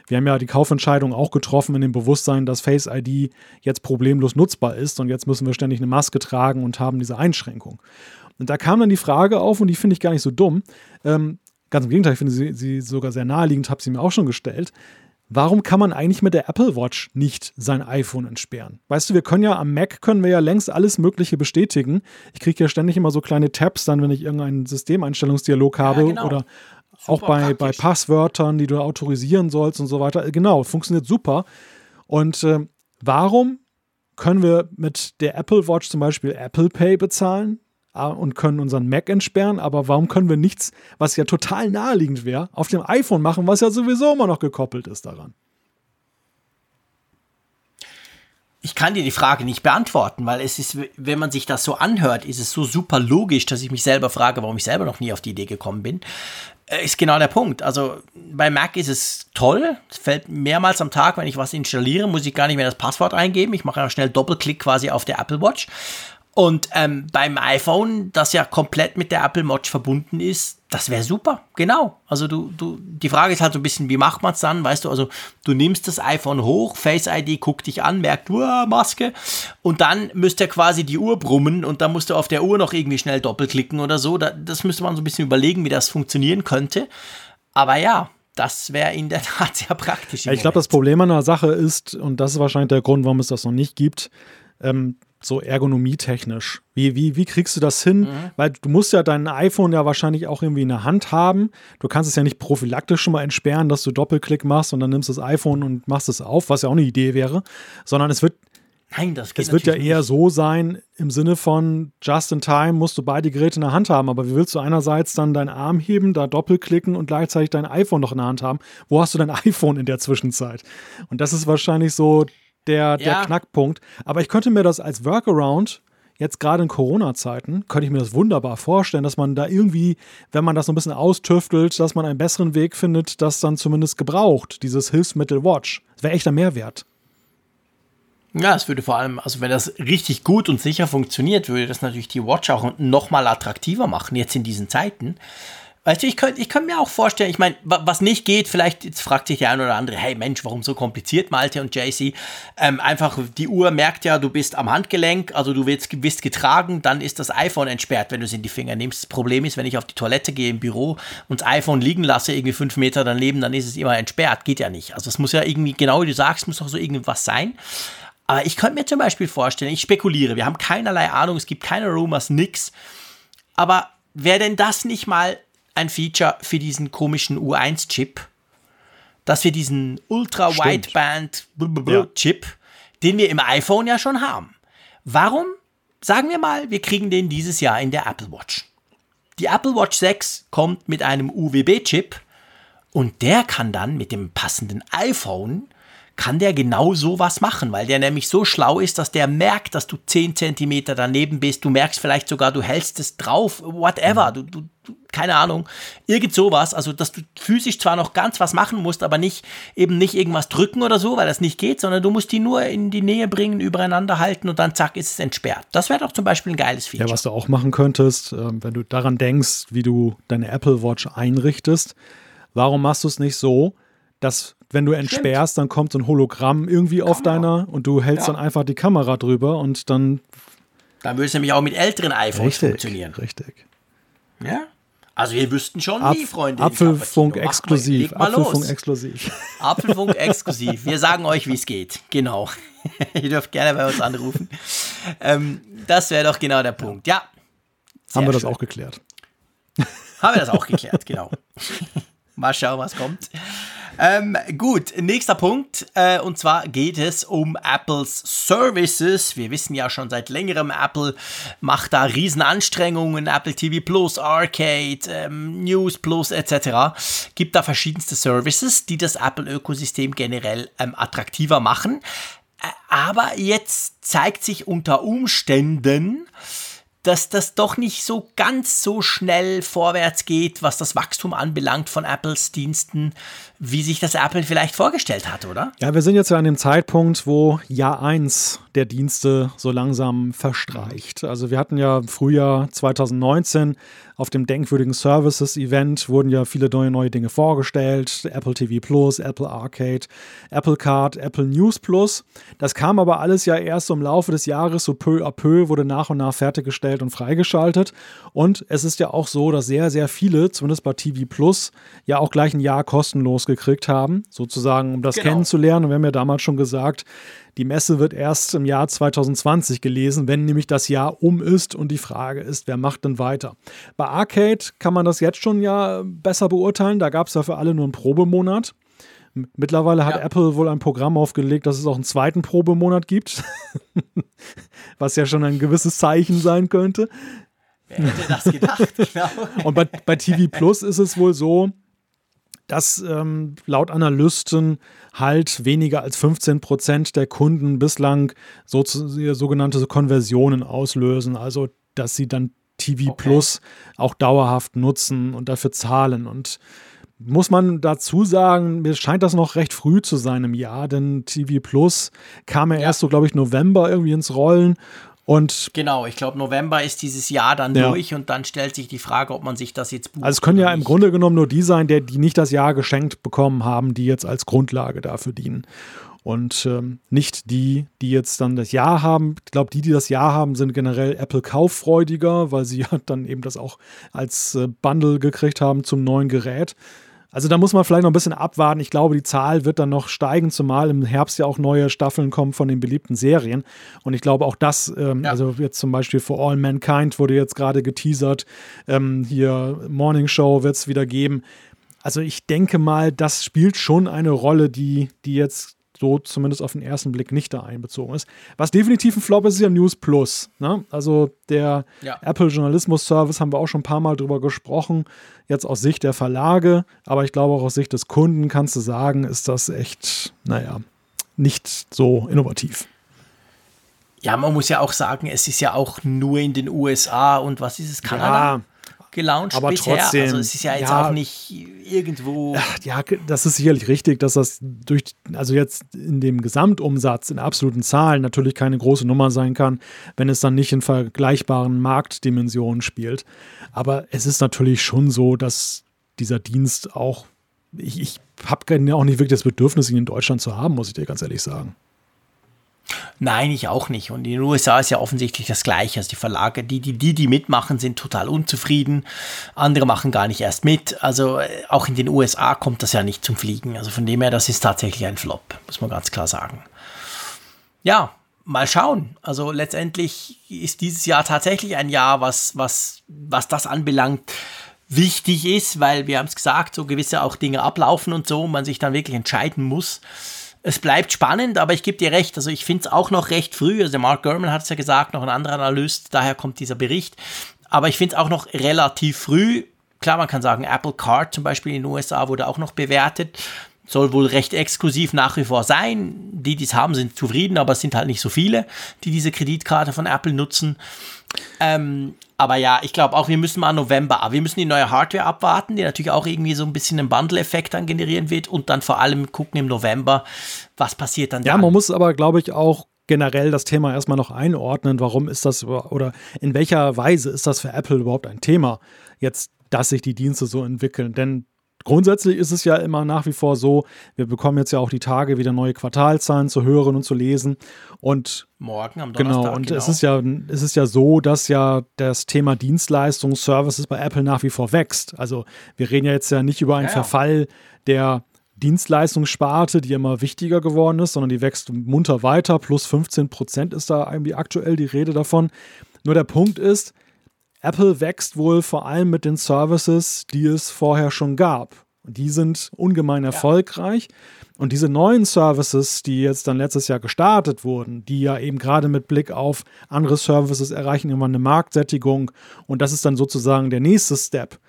S3: Wir haben ja die Kaufentscheidung auch getroffen in dem Bewusstsein, dass Face ID jetzt problemlos nutzbar ist und jetzt müssen wir ständig eine Maske tragen und haben diese Einschränkung. Und da kam dann die Frage auf, und die finde ich gar nicht so dumm, ähm, Ganz im Gegenteil, ich finde sie, sie sogar sehr naheliegend, habe sie mir auch schon gestellt. Warum kann man eigentlich mit der Apple Watch nicht sein iPhone entsperren? Weißt du, wir können ja am Mac können wir ja längst alles Mögliche bestätigen. Ich kriege ja ständig immer so kleine Tabs dann, wenn ich irgendeinen Systemeinstellungsdialog habe ja, genau. oder super auch bei, bei Passwörtern, die du autorisieren sollst und so weiter. Genau, funktioniert super. Und äh, warum können wir mit der Apple Watch zum Beispiel Apple Pay bezahlen und können unseren Mac entsperren, aber warum können wir nichts, was ja total naheliegend wäre, auf dem iPhone machen, was ja sowieso immer noch gekoppelt ist daran?
S2: Ich kann dir die Frage nicht beantworten, weil es ist, wenn man sich das so anhört, ist es so super logisch, dass ich mich selber frage, warum ich selber noch nie auf die Idee gekommen bin. Äh, ist genau der Punkt. Also bei Mac ist es toll. Es fällt mehrmals am Tag, wenn ich was installiere, muss ich gar nicht mehr das Passwort eingeben. Ich mache ja schnell Doppelklick quasi auf der Apple Watch. Und ähm, beim iPhone, das ja komplett mit der Apple Watch verbunden ist, das wäre super, genau. Also du, du, die Frage ist halt so ein bisschen, wie macht man es dann? Weißt du, also du nimmst das iPhone hoch, Face ID guckt dich an, merkt, uah, Maske, und dann müsste quasi die Uhr brummen und dann musst du auf der Uhr noch irgendwie schnell doppelklicken oder so. das müsste man so ein bisschen überlegen, wie das funktionieren könnte. Aber ja, das wäre in der Tat sehr praktisch.
S3: Ich glaube, das Problem an der Sache ist, und das ist wahrscheinlich der Grund, warum es das noch nicht gibt, ähm, so ergonomietechnisch? Wie, wie, wie kriegst du das hin? Mhm. Weil du musst ja dein iPhone ja wahrscheinlich auch irgendwie in der Hand haben. Du kannst es ja nicht prophylaktisch schon mal entsperren, dass du Doppelklick machst und dann nimmst das iPhone und machst es auf, was ja auch eine Idee wäre. Sondern es wird
S2: Nein, das geht
S3: Es wird ja eher nicht. so sein, im Sinne von just in time musst du beide Geräte in der Hand haben. Aber wie willst du einerseits dann deinen Arm heben, da doppelklicken und gleichzeitig dein iPhone noch in der Hand haben? Wo hast du dein iPhone in der Zwischenzeit? Und das ist wahrscheinlich so der, der ja. Knackpunkt. Aber ich könnte mir das als Workaround jetzt gerade in Corona-Zeiten, könnte ich mir das wunderbar vorstellen, dass man da irgendwie, wenn man das so ein bisschen austüftelt, dass man einen besseren Weg findet, das dann zumindest gebraucht, dieses Hilfsmittel Watch. Das wäre echt ein Mehrwert.
S2: Ja, es würde vor allem, also wenn das richtig gut und sicher funktioniert, würde das natürlich die Watch auch noch mal attraktiver machen, jetzt in diesen Zeiten. Weißt du, ich könnte ich könnt mir auch vorstellen, ich meine, was nicht geht, vielleicht jetzt fragt sich der eine oder andere, hey Mensch, warum so kompliziert, Malte und JC? Ähm, einfach, die Uhr merkt ja, du bist am Handgelenk, also du wirst, bist getragen, dann ist das iPhone entsperrt, wenn du es in die Finger nimmst. Das Problem ist, wenn ich auf die Toilette gehe im Büro und das iPhone liegen lasse, irgendwie fünf Meter daneben, dann ist es immer entsperrt. Geht ja nicht. Also es muss ja irgendwie, genau wie du sagst, muss doch so irgendwas sein. Aber ich könnte mir zum Beispiel vorstellen, ich spekuliere, wir haben keinerlei Ahnung, es gibt keine Rumors, nix. Aber wäre denn das nicht mal ein Feature für diesen komischen U1-Chip, dass wir diesen Ultra-Wideband-Chip, ja. den wir im iPhone ja schon haben. Warum? Sagen wir mal, wir kriegen den dieses Jahr in der Apple Watch. Die Apple Watch 6 kommt mit einem UWB-Chip und der kann dann mit dem passenden iPhone kann der genau so was machen, weil der nämlich so schlau ist, dass der merkt, dass du 10 cm daneben bist. Du merkst vielleicht sogar, du hältst es drauf, whatever. Du, du, keine Ahnung, irgend sowas. Also, dass du physisch zwar noch ganz was machen musst, aber nicht eben nicht irgendwas drücken oder so, weil das nicht geht, sondern du musst die nur in die Nähe bringen, übereinander halten und dann zack ist es entsperrt. Das wäre doch zum Beispiel ein geiles Feature.
S3: Ja, was du auch machen könntest, ähm, wenn du daran denkst, wie du deine Apple Watch einrichtest, warum machst du es nicht so, dass wenn du entsperrst, dann kommt so ein Hologramm irgendwie Kamera. auf deiner und du hältst ja. dann einfach die Kamera drüber und dann.
S2: Dann würde es nämlich auch mit älteren iPhones
S3: richtig,
S2: funktionieren.
S3: Richtig.
S2: Ja? Also wir wüssten schon Ab, wie, Freunde.
S3: Apfelfunk exklusiv. Apfelfunk exklusiv.
S2: Apfelfunk exklusiv. Wir sagen euch, wie es geht. Genau. Ihr dürft gerne bei uns anrufen. Ähm, das wäre doch genau der Punkt. Ja.
S3: Haben wir das auch geklärt.
S2: Haben wir das auch geklärt, genau. Mal schauen, was kommt. Ähm, gut, nächster Punkt. Äh, und zwar geht es um Apples Services. Wir wissen ja schon seit längerem, Apple macht da Riesenanstrengungen. Apple TV Plus, Arcade, ähm, News Plus etc. Gibt da verschiedenste Services, die das Apple-Ökosystem generell ähm, attraktiver machen. Äh, aber jetzt zeigt sich unter Umständen, dass das doch nicht so ganz so schnell vorwärts geht, was das Wachstum anbelangt von Apples Diensten, wie sich das Apple vielleicht vorgestellt hat, oder?
S3: Ja, wir sind jetzt ja an dem Zeitpunkt, wo Jahr 1 der Dienste so langsam verstreicht. Also wir hatten ja Frühjahr 2019 auf dem denkwürdigen Services-Event wurden ja viele neue, neue Dinge vorgestellt. Apple TV Plus, Apple Arcade, Apple Card, Apple News Plus. Das kam aber alles ja erst im Laufe des Jahres so peu à peu, wurde nach und nach fertiggestellt und freigeschaltet. Und es ist ja auch so, dass sehr, sehr viele, zumindest bei TV Plus, ja auch gleich ein Jahr kostenlos gekriegt haben, sozusagen, um das genau. kennenzulernen. Und wir haben ja damals schon gesagt, die Messe wird erst im Jahr 2020 gelesen, wenn nämlich das Jahr um ist und die Frage ist, wer macht denn weiter? Bei Arcade kann man das jetzt schon ja besser beurteilen. Da gab es ja für alle nur einen Probemonat. Mittlerweile hat ja. Apple wohl ein Programm aufgelegt, dass es auch einen zweiten Probemonat gibt, was ja schon ein gewisses Zeichen sein könnte.
S2: Wer hätte das gedacht? genau.
S3: Und bei, bei TV Plus ist es wohl so, dass ähm, laut Analysten halt weniger als 15 Prozent der Kunden bislang so, sogenannte Konversionen auslösen. Also, dass sie dann TV okay. Plus auch dauerhaft nutzen und dafür zahlen. Und muss man dazu sagen, mir scheint das noch recht früh zu sein im Jahr, denn TV Plus kam ja, ja. erst so, glaube ich, November irgendwie ins Rollen. Und
S2: genau, ich glaube, November ist dieses Jahr dann ja. durch und dann stellt sich die Frage, ob man sich das jetzt
S3: bucht. Also es können ja im Grunde genommen nur die sein, der, die nicht das Jahr geschenkt bekommen haben, die jetzt als Grundlage dafür dienen. Und ähm, nicht die, die jetzt dann das Jahr haben. Ich glaube, die, die das Jahr haben, sind generell Apple kauffreudiger, weil sie ja dann eben das auch als äh, Bundle gekriegt haben zum neuen Gerät. Also da muss man vielleicht noch ein bisschen abwarten. Ich glaube, die Zahl wird dann noch steigen, zumal im Herbst ja auch neue Staffeln kommen von den beliebten Serien. Und ich glaube auch das, ähm, ja. also jetzt zum Beispiel For All Mankind wurde jetzt gerade geteasert. Ähm, hier Morning Show wird es wieder geben. Also ich denke mal, das spielt schon eine Rolle, die, die jetzt so zumindest auf den ersten Blick nicht da einbezogen ist. Was definitiv ein Flop ist, ist ja News Plus. Ne? Also der ja. Apple Journalismus Service haben wir auch schon ein paar Mal drüber gesprochen. Jetzt aus Sicht der Verlage, aber ich glaube auch aus Sicht des Kunden kannst du sagen, ist das echt, naja, nicht so innovativ.
S2: Ja, man muss ja auch sagen, es ist ja auch nur in den USA und was ist es, Kanada? Ja, gelauncht
S3: aber bisher. Trotzdem,
S2: also es ist ja jetzt ja, auch nicht irgendwo.
S3: Ja, das ist sicherlich richtig, dass das durch, also jetzt in dem Gesamtumsatz, in absoluten Zahlen natürlich keine große Nummer sein kann, wenn es dann nicht in vergleichbaren Marktdimensionen spielt. Aber es ist natürlich schon so, dass dieser Dienst auch, ich, ich habe auch nicht wirklich das Bedürfnis, ihn in Deutschland zu haben, muss ich dir ganz ehrlich sagen.
S2: Nein, ich auch nicht. Und in den USA ist ja offensichtlich das Gleiche. Also die Verlage, die, die, die, die mitmachen, sind total unzufrieden. Andere machen gar nicht erst mit. Also äh, auch in den USA kommt das ja nicht zum Fliegen. Also von dem her, das ist tatsächlich ein Flop, muss man ganz klar sagen. Ja, mal schauen. Also letztendlich ist dieses Jahr tatsächlich ein Jahr, was, was, was das anbelangt, wichtig ist, weil wir haben es gesagt, so gewisse auch Dinge ablaufen und so, man sich dann wirklich entscheiden muss es bleibt spannend, aber ich gebe dir recht. Also ich finde es auch noch recht früh. Also Mark Gurman hat es ja gesagt, noch ein anderer Analyst, daher kommt dieser Bericht. Aber ich finde es auch noch relativ früh. Klar, man kann sagen, Apple Card zum Beispiel in den USA wurde auch noch bewertet. Soll wohl recht exklusiv nach wie vor sein. Die, die es haben, sind zufrieden, aber es sind halt nicht so viele, die diese Kreditkarte von Apple nutzen. Ähm, aber ja, ich glaube auch, wir müssen mal November, wir müssen die neue Hardware abwarten, die natürlich auch irgendwie so ein bisschen einen Bundle-Effekt dann generieren wird und dann vor allem gucken im November, was passiert dann.
S3: Ja, dann. man muss aber, glaube ich, auch generell das Thema erstmal noch einordnen. Warum ist das oder in welcher Weise ist das für Apple überhaupt ein Thema, jetzt, dass sich die Dienste so entwickeln? Denn Grundsätzlich ist es ja immer nach wie vor so, wir bekommen jetzt ja auch die Tage wieder neue Quartalzahlen zu hören und zu lesen. Und
S2: morgen am
S3: Donnerstag. Genau, und genau. es ist ja, es ist ja so, dass ja das Thema Dienstleistung, Services bei Apple nach wie vor wächst. Also wir reden ja jetzt ja nicht über einen ja, Verfall der Dienstleistungssparte, die immer wichtiger geworden ist, sondern die wächst munter weiter. Plus 15 Prozent ist da irgendwie aktuell die Rede davon. Nur der Punkt ist, Apple wächst wohl vor allem mit den Services, die es vorher schon gab. Die sind ungemein erfolgreich. Ja. Und diese neuen Services, die jetzt dann letztes Jahr gestartet wurden, die ja eben gerade mit Blick auf andere Services erreichen immer eine Marktsättigung. Und das ist dann sozusagen der nächste Step.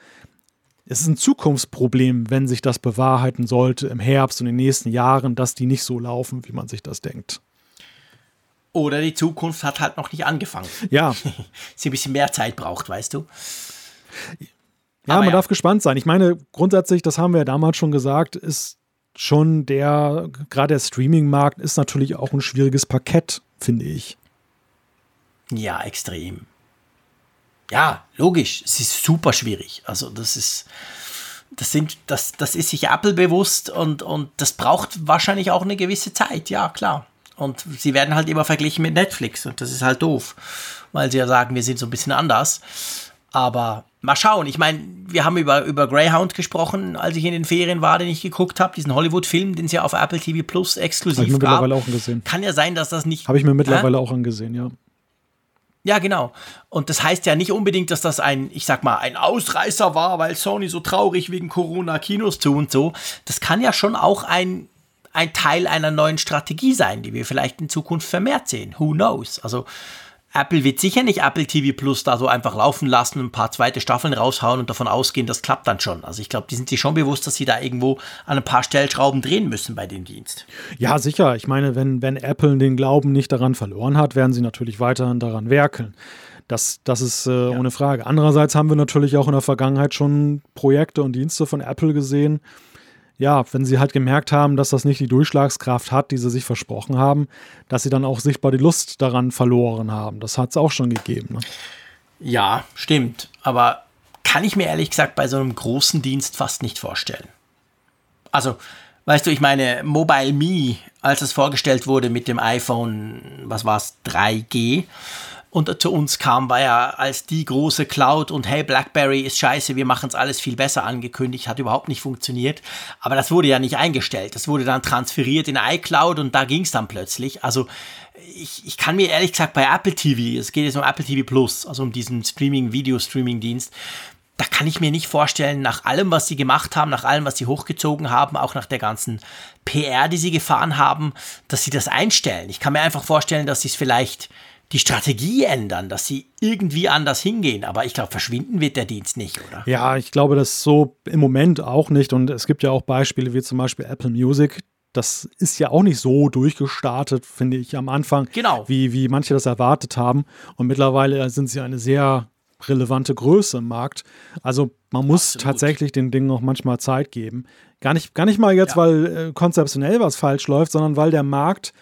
S3: Es ist ein Zukunftsproblem, wenn sich das bewahrheiten sollte im Herbst und in den nächsten Jahren, dass die nicht so laufen, wie man sich das denkt.
S2: Oder die Zukunft hat halt noch nicht angefangen.
S3: Ja.
S2: Sie ein bisschen mehr Zeit braucht, weißt du.
S3: Ja, Aber man ja. darf gespannt sein. Ich meine, grundsätzlich, das haben wir ja damals schon gesagt, ist schon der, gerade der Streaming-Markt ist natürlich auch ein schwieriges Parkett, finde ich.
S2: Ja, extrem. Ja, logisch. Es ist super schwierig. Also, das ist, das sind, das, das ist sich Apple bewusst und, und das braucht wahrscheinlich auch eine gewisse Zeit. Ja, klar. Und sie werden halt immer verglichen mit Netflix und das ist halt doof, weil sie ja sagen, wir sind so ein bisschen anders. Aber mal schauen. Ich meine, wir haben über, über Greyhound gesprochen, als ich in den Ferien war, den ich geguckt habe, diesen Hollywood-Film, den es ja auf Apple TV Plus exklusiv
S3: Habe ich mir
S2: gab.
S3: mittlerweile auch angesehen.
S2: Kann ja sein, dass das nicht.
S3: Habe ich mir mittlerweile äh? auch angesehen, ja.
S2: Ja, genau. Und das heißt ja nicht unbedingt, dass das ein, ich sag mal, ein Ausreißer war, weil Sony so traurig wegen Corona Kinos zu und so. Das kann ja schon auch ein, ein Teil einer neuen Strategie sein, die wir vielleicht in Zukunft vermehrt sehen. Who knows? Also, Apple wird sicher nicht Apple TV Plus da so einfach laufen lassen, ein paar zweite Staffeln raushauen und davon ausgehen, das klappt dann schon. Also ich glaube, die sind sich schon bewusst, dass sie da irgendwo an ein paar Stellschrauben drehen müssen bei dem Dienst.
S3: Ja, sicher. Ich meine, wenn, wenn Apple den Glauben nicht daran verloren hat, werden sie natürlich weiterhin daran werkeln. Das, das ist äh, ja. ohne Frage. Andererseits haben wir natürlich auch in der Vergangenheit schon Projekte und Dienste von Apple gesehen, ja, wenn sie halt gemerkt haben, dass das nicht die Durchschlagskraft hat, die sie sich versprochen haben, dass sie dann auch sichtbar die Lust daran verloren haben. Das hat es auch schon gegeben. Ne?
S2: Ja, stimmt. Aber kann ich mir ehrlich gesagt bei so einem großen Dienst fast nicht vorstellen. Also, weißt du, ich meine, Mobile Me, als es vorgestellt wurde mit dem iPhone, was war es, 3G, und zu uns kam, war ja als die große Cloud und hey, BlackBerry ist scheiße, wir machen es alles viel besser angekündigt, hat überhaupt nicht funktioniert. Aber das wurde ja nicht eingestellt. Das wurde dann transferiert in iCloud und da ging es dann plötzlich. Also ich, ich kann mir ehrlich gesagt bei Apple TV, es geht jetzt um Apple TV Plus, also um diesen Streaming, Video-Streaming-Dienst, da kann ich mir nicht vorstellen, nach allem, was sie gemacht haben, nach allem, was sie hochgezogen haben, auch nach der ganzen PR, die sie gefahren haben, dass sie das einstellen. Ich kann mir einfach vorstellen, dass sie es vielleicht die Strategie ändern, dass sie irgendwie anders hingehen. Aber ich glaube, verschwinden wird der Dienst nicht, oder?
S3: Ja, ich glaube, das so im Moment auch nicht. Und es gibt ja auch Beispiele wie zum Beispiel Apple Music. Das ist ja auch nicht so durchgestartet, finde ich, am Anfang,
S2: genau.
S3: wie, wie manche das erwartet haben. Und mittlerweile sind sie eine sehr relevante Größe im Markt. Also man muss Absolut. tatsächlich den Dingen noch manchmal Zeit geben. Gar nicht, gar nicht mal jetzt, ja. weil äh, konzeptionell was falsch läuft, sondern weil der Markt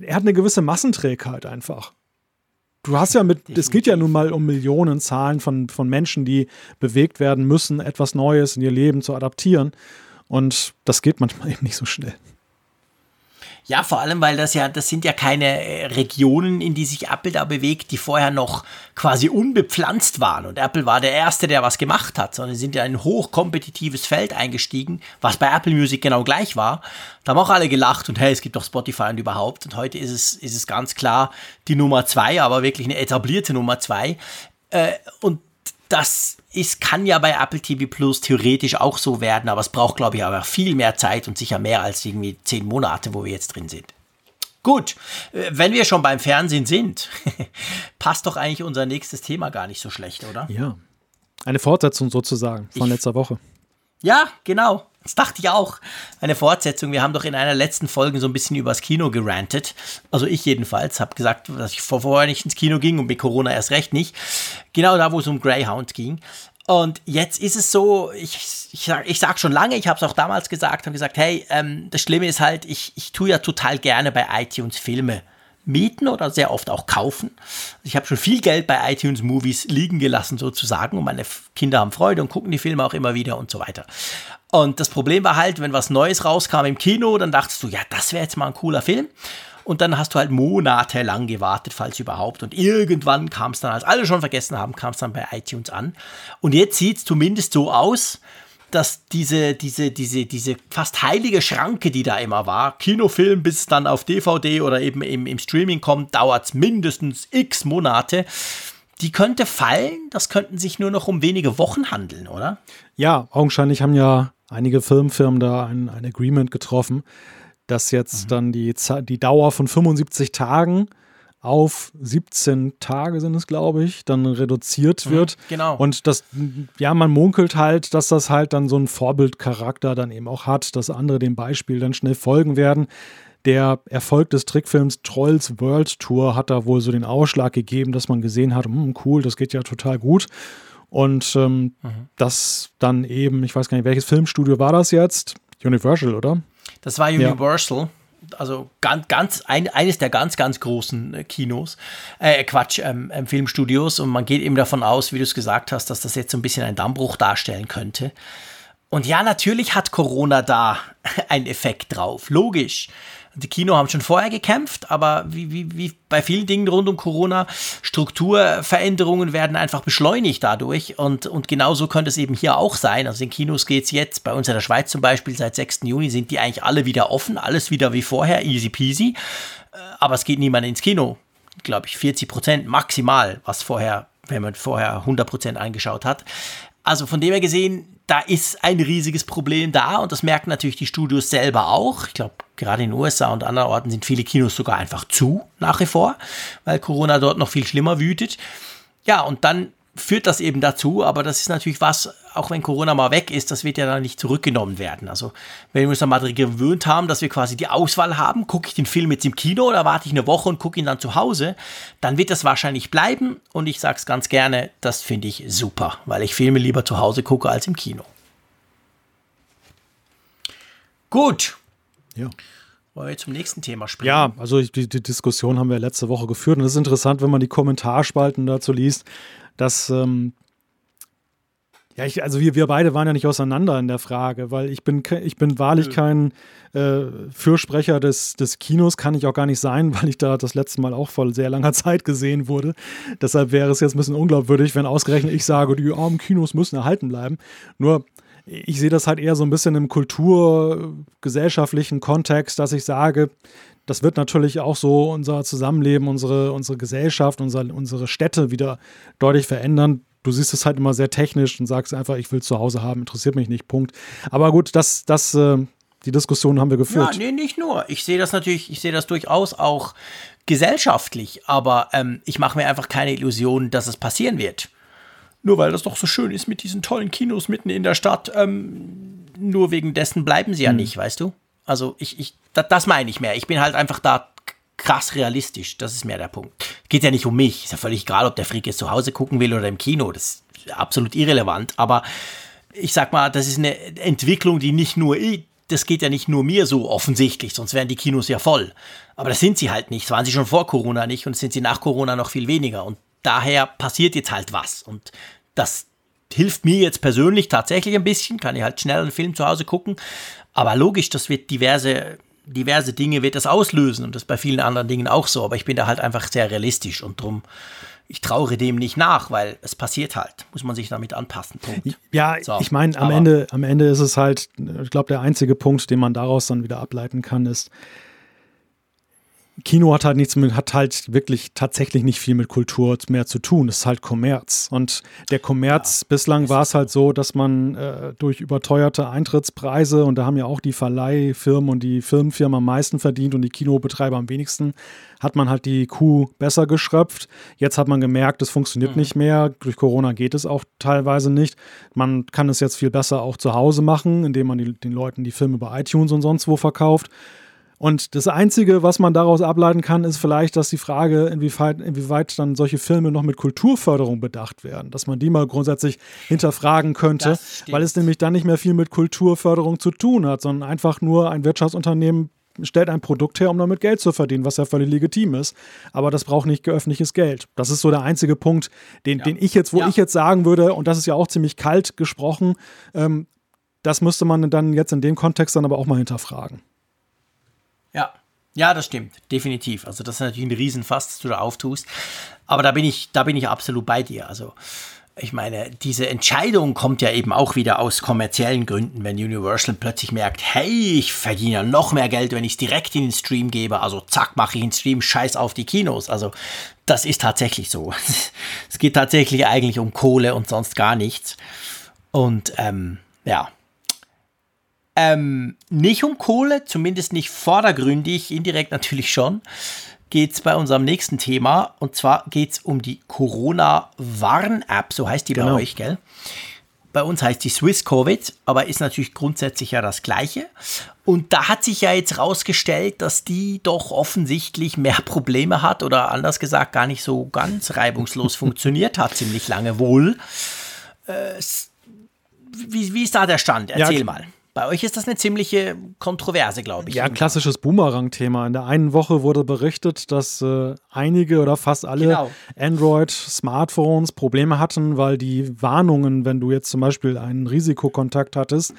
S3: er hat eine gewisse Massenträgheit einfach. Du hast ja mit, es geht ja nun mal um Millionen Zahlen von, von Menschen, die bewegt werden müssen, etwas Neues in ihr Leben zu adaptieren. Und das geht manchmal eben nicht so schnell.
S2: Ja, vor allem, weil das ja, das sind ja keine äh, Regionen, in die sich Apple da bewegt, die vorher noch quasi unbepflanzt waren. Und Apple war der Erste, der was gemacht hat, sondern sind ja in ein hochkompetitives Feld eingestiegen, was bei Apple Music genau gleich war. Da haben auch alle gelacht und hey, es gibt doch Spotify und überhaupt. Und heute ist es, ist es ganz klar die Nummer zwei, aber wirklich eine etablierte Nummer zwei. Äh, und das ist, kann ja bei Apple TV Plus theoretisch auch so werden, aber es braucht, glaube ich, aber viel mehr Zeit und sicher mehr als irgendwie zehn Monate, wo wir jetzt drin sind. Gut, äh, wenn wir schon beim Fernsehen sind, passt doch eigentlich unser nächstes Thema gar nicht so schlecht, oder?
S3: Ja. Eine Fortsetzung sozusagen von ich, letzter Woche.
S2: Ja, genau. Das dachte ich auch. Eine Fortsetzung. Wir haben doch in einer letzten Folge so ein bisschen übers Kino gerantet. Also ich jedenfalls habe gesagt, dass ich vorher nicht ins Kino ging und mit Corona erst recht nicht. Genau da, wo es um Greyhound ging. Und jetzt ist es so, ich, ich, sag, ich sag schon lange, ich habe es auch damals gesagt, habe gesagt, hey, ähm, das Schlimme ist halt, ich, ich tue ja total gerne bei iTunes Filme mieten oder sehr oft auch kaufen. Ich habe schon viel Geld bei iTunes Movies liegen gelassen sozusagen und meine Kinder haben Freude und gucken die Filme auch immer wieder und so weiter. Und das Problem war halt, wenn was Neues rauskam im Kino, dann dachtest du, ja, das wäre jetzt mal ein cooler Film. Und dann hast du halt monatelang gewartet, falls überhaupt. Und irgendwann kam es dann, als alle schon vergessen haben, kam es dann bei iTunes an. Und jetzt sieht es zumindest so aus, dass diese, diese, diese, diese fast heilige Schranke, die da immer war, Kinofilm bis es dann auf DVD oder eben im, im Streaming kommt, dauert es mindestens x Monate. Die könnte fallen, das könnten sich nur noch um wenige Wochen handeln, oder?
S3: Ja, augenscheinlich haben ja einige Filmfirmen da ein, ein Agreement getroffen, dass jetzt mhm. dann die, die Dauer von 75 Tagen auf 17 Tage sind es, glaube ich, dann reduziert mhm, wird.
S2: genau.
S3: Und das, ja, man munkelt halt, dass das halt dann so einen Vorbildcharakter dann eben auch hat, dass andere dem Beispiel dann schnell folgen werden. Der Erfolg des Trickfilms Trolls World Tour hat da wohl so den Ausschlag gegeben, dass man gesehen hat, hm, cool, das geht ja total gut. Und ähm, mhm. das dann eben, ich weiß gar nicht, welches Filmstudio war das jetzt? Universal, oder?
S2: Das war Universal. Ja also ganz, ganz ein, eines der ganz, ganz großen äh, Kinos, äh, Quatsch, ähm, ähm, Filmstudios. Und man geht eben davon aus, wie du es gesagt hast, dass das jetzt so ein bisschen ein Dammbruch darstellen könnte. Und ja, natürlich hat Corona da einen Effekt drauf. Logisch. Die Kino haben schon vorher gekämpft, aber wie, wie, wie bei vielen Dingen rund um Corona, Strukturveränderungen werden einfach beschleunigt dadurch. Und, und genauso könnte es eben hier auch sein. Also in Kinos geht es jetzt, bei uns in der Schweiz zum Beispiel, seit 6. Juni sind die eigentlich alle wieder offen, alles wieder wie vorher, easy peasy. Äh, aber es geht niemand ins Kino glaube ich, 40 Prozent maximal, was vorher, wenn man vorher 100 Prozent eingeschaut hat. Also von dem her gesehen, da ist ein riesiges Problem da und das merken natürlich die Studios selber auch. Ich glaube, gerade in den USA und anderen Orten sind viele Kinos sogar einfach zu nach wie vor, weil Corona dort noch viel schlimmer wütet. Ja, und dann führt das eben dazu, aber das ist natürlich was, auch wenn Corona mal weg ist, das wird ja dann nicht zurückgenommen werden. Also, wenn wir uns dann mal daran gewöhnt haben, dass wir quasi die Auswahl haben, gucke ich den Film jetzt im Kino oder warte ich eine Woche und gucke ihn dann zu Hause, dann wird das wahrscheinlich bleiben und ich sage es ganz gerne, das finde ich super, weil ich Filme lieber zu Hause gucke als im Kino. Gut. Ja. Wollen wir zum nächsten Thema sprechen?
S3: Ja, also die, die Diskussion haben wir letzte Woche geführt und es ist interessant, wenn man die Kommentarspalten dazu liest dass ähm, ja, ich, also wir, wir beide waren ja nicht auseinander in der Frage, weil ich bin, ich bin wahrlich kein äh, Fürsprecher des, des Kinos, kann ich auch gar nicht sein, weil ich da das letzte Mal auch vor sehr langer Zeit gesehen wurde. Deshalb wäre es jetzt ein bisschen unglaubwürdig, wenn ausgerechnet ich sage, die armen Kinos müssen erhalten bleiben. Nur ich sehe das halt eher so ein bisschen im kulturgesellschaftlichen Kontext, dass ich sage, das wird natürlich auch so unser Zusammenleben, unsere, unsere Gesellschaft, unser, unsere Städte wieder deutlich verändern. Du siehst es halt immer sehr technisch und sagst einfach, ich will zu Hause haben, interessiert mich nicht, Punkt. Aber gut, das, das, äh, die Diskussion haben wir geführt.
S2: Ja, nee, nicht nur. Ich sehe das natürlich, ich sehe das durchaus auch gesellschaftlich, aber ähm, ich mache mir einfach keine Illusionen, dass es passieren wird. Nur weil das doch so schön ist mit diesen tollen Kinos mitten in der Stadt. Ähm, nur wegen dessen bleiben sie ja hm. nicht, weißt du? Also ich, ich, das, das meine ich mehr. Ich bin halt einfach da krass realistisch. Das ist mehr der Punkt. Geht ja nicht um mich. Ist ja völlig egal, ob der Freak jetzt zu Hause gucken will oder im Kino. Das ist absolut irrelevant. Aber ich sag mal, das ist eine Entwicklung, die nicht nur ich, das geht ja nicht nur mir so offensichtlich, sonst wären die Kinos ja voll. Aber das sind sie halt nicht. Das waren sie schon vor Corona nicht und sind sie nach Corona noch viel weniger. Und daher passiert jetzt halt was. Und das hilft mir jetzt persönlich tatsächlich ein bisschen. Kann ich halt schnell einen Film zu Hause gucken. Aber logisch, das wird diverse, diverse Dinge wird das auslösen und das bei vielen anderen Dingen auch so. Aber ich bin da halt einfach sehr realistisch und drum, ich traure dem nicht nach, weil es passiert halt. Muss man sich damit anpassen. Punkt.
S3: Ja, so, ich meine, am Ende, am Ende ist es halt, ich glaube, der einzige Punkt, den man daraus dann wieder ableiten kann, ist, Kino hat halt nichts mit, hat halt wirklich tatsächlich nicht viel mit Kultur mehr zu tun. Es ist halt Kommerz. Und der Kommerz, ja, bislang war es halt so, dass man äh, durch überteuerte Eintrittspreise, und da haben ja auch die Verleihfirmen und die Firmenfirmen am meisten verdient und die Kinobetreiber am wenigsten, hat man halt die Kuh besser geschröpft. Jetzt hat man gemerkt, es funktioniert mhm. nicht mehr. Durch Corona geht es auch teilweise nicht. Man kann es jetzt viel besser auch zu Hause machen, indem man die, den Leuten die Filme bei iTunes und sonst wo verkauft. Und das Einzige, was man daraus ableiten kann, ist vielleicht, dass die Frage, inwieweit, inwieweit dann solche Filme noch mit Kulturförderung bedacht werden, dass man die mal grundsätzlich hinterfragen könnte, weil es nämlich dann nicht mehr viel mit Kulturförderung zu tun hat, sondern einfach nur ein Wirtschaftsunternehmen stellt ein Produkt her, um damit Geld zu verdienen, was ja völlig legitim ist. Aber das braucht nicht öffentliches Geld. Das ist so der einzige Punkt, den, ja. den ich jetzt, wo ja. ich jetzt sagen würde, und das ist ja auch ziemlich kalt gesprochen, ähm, das müsste man dann jetzt in dem Kontext dann aber auch mal hinterfragen.
S2: Ja. Ja, das stimmt, definitiv. Also das ist natürlich ein Riesenfass, das du da auftust. Aber da bin ich, da bin ich absolut bei dir. Also ich meine, diese Entscheidung kommt ja eben auch wieder aus kommerziellen Gründen, wenn Universal plötzlich merkt, hey, ich verdiene noch mehr Geld, wenn ich es direkt in den Stream gebe. Also zack, mache ich einen Stream, scheiß auf die Kinos. Also das ist tatsächlich so. es geht tatsächlich eigentlich um Kohle und sonst gar nichts. Und ähm, ja, ähm, nicht um Kohle, zumindest nicht vordergründig, indirekt natürlich schon, geht es bei unserem nächsten Thema. Und zwar geht es um die Corona-Warn-App, so heißt die genau. bei euch, gell? Bei uns heißt die Swiss Covid, aber ist natürlich grundsätzlich ja das Gleiche. Und da hat sich ja jetzt rausgestellt, dass die doch offensichtlich mehr Probleme hat oder anders gesagt gar nicht so ganz reibungslos funktioniert hat, ziemlich lange wohl. Äh, wie, wie, ist da der Stand? Erzähl ja, mal. Bei euch ist das eine ziemliche Kontroverse, glaube ich.
S3: Ja, klassisches Boomerang-Thema. In der einen Woche wurde berichtet, dass äh, einige oder fast alle genau. Android-Smartphones Probleme hatten, weil die Warnungen, wenn du jetzt zum Beispiel einen Risikokontakt hattest,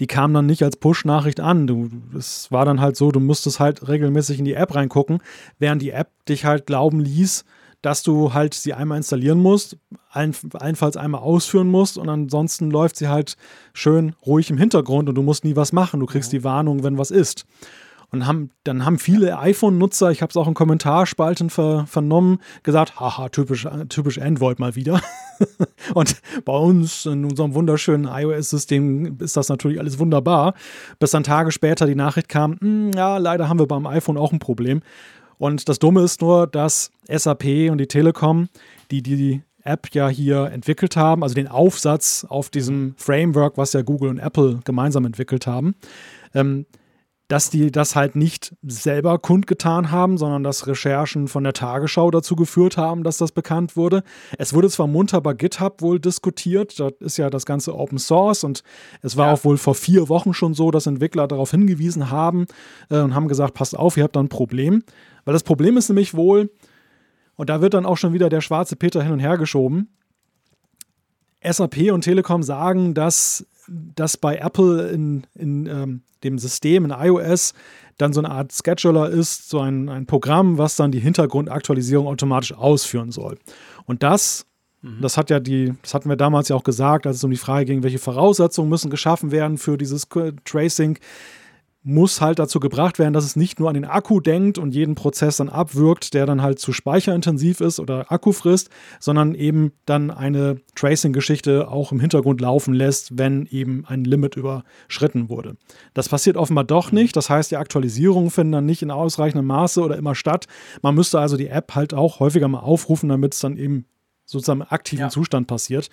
S3: die kamen dann nicht als Push-Nachricht an. Du, es war dann halt so, du musstest halt regelmäßig in die App reingucken, während die App dich halt glauben ließ, dass du halt sie einmal installieren musst, allen, allenfalls einmal ausführen musst und ansonsten läuft sie halt schön ruhig im Hintergrund und du musst nie was machen. Du kriegst ja. die Warnung, wenn was ist. Und haben, dann haben viele iPhone-Nutzer, ich habe es auch in Kommentarspalten ver, vernommen, gesagt, haha, typisch, typisch Android mal wieder. und bei uns in unserem wunderschönen iOS-System ist das natürlich alles wunderbar. Bis dann Tage später die Nachricht kam, hm, ja, leider haben wir beim iPhone auch ein Problem. Und das Dumme ist nur, dass SAP und die Telekom, die die App ja hier entwickelt haben, also den Aufsatz auf diesem Framework, was ja Google und Apple gemeinsam entwickelt haben, ähm, dass die das halt nicht selber kundgetan haben, sondern dass Recherchen von der Tagesschau dazu geführt haben, dass das bekannt wurde. Es wurde zwar munter bei GitHub wohl diskutiert, da ist ja das ganze Open Source und es war ja. auch wohl vor vier Wochen schon so, dass Entwickler darauf hingewiesen haben äh, und haben gesagt, passt auf, ihr habt da ein Problem. Weil das Problem ist nämlich wohl, und da wird dann auch schon wieder der schwarze Peter hin und her geschoben, SAP und Telekom sagen, dass das bei Apple in, in ähm, dem System, in iOS, dann so eine Art Scheduler ist, so ein, ein Programm, was dann die Hintergrundaktualisierung automatisch ausführen soll. Und das, mhm. das hat ja die, das hatten wir damals ja auch gesagt, als es um die Frage ging, welche Voraussetzungen müssen geschaffen werden für dieses Tracing muss halt dazu gebracht werden, dass es nicht nur an den Akku denkt und jeden Prozess dann abwirkt, der dann halt zu speicherintensiv ist oder Akku frisst, sondern eben dann eine Tracing-Geschichte auch im Hintergrund laufen lässt, wenn eben ein Limit überschritten wurde. Das passiert offenbar doch nicht. Das heißt, die Aktualisierungen finden dann nicht in ausreichendem Maße oder immer statt. Man müsste also die App halt auch häufiger mal aufrufen, damit es dann eben sozusagen im aktiven ja. Zustand passiert.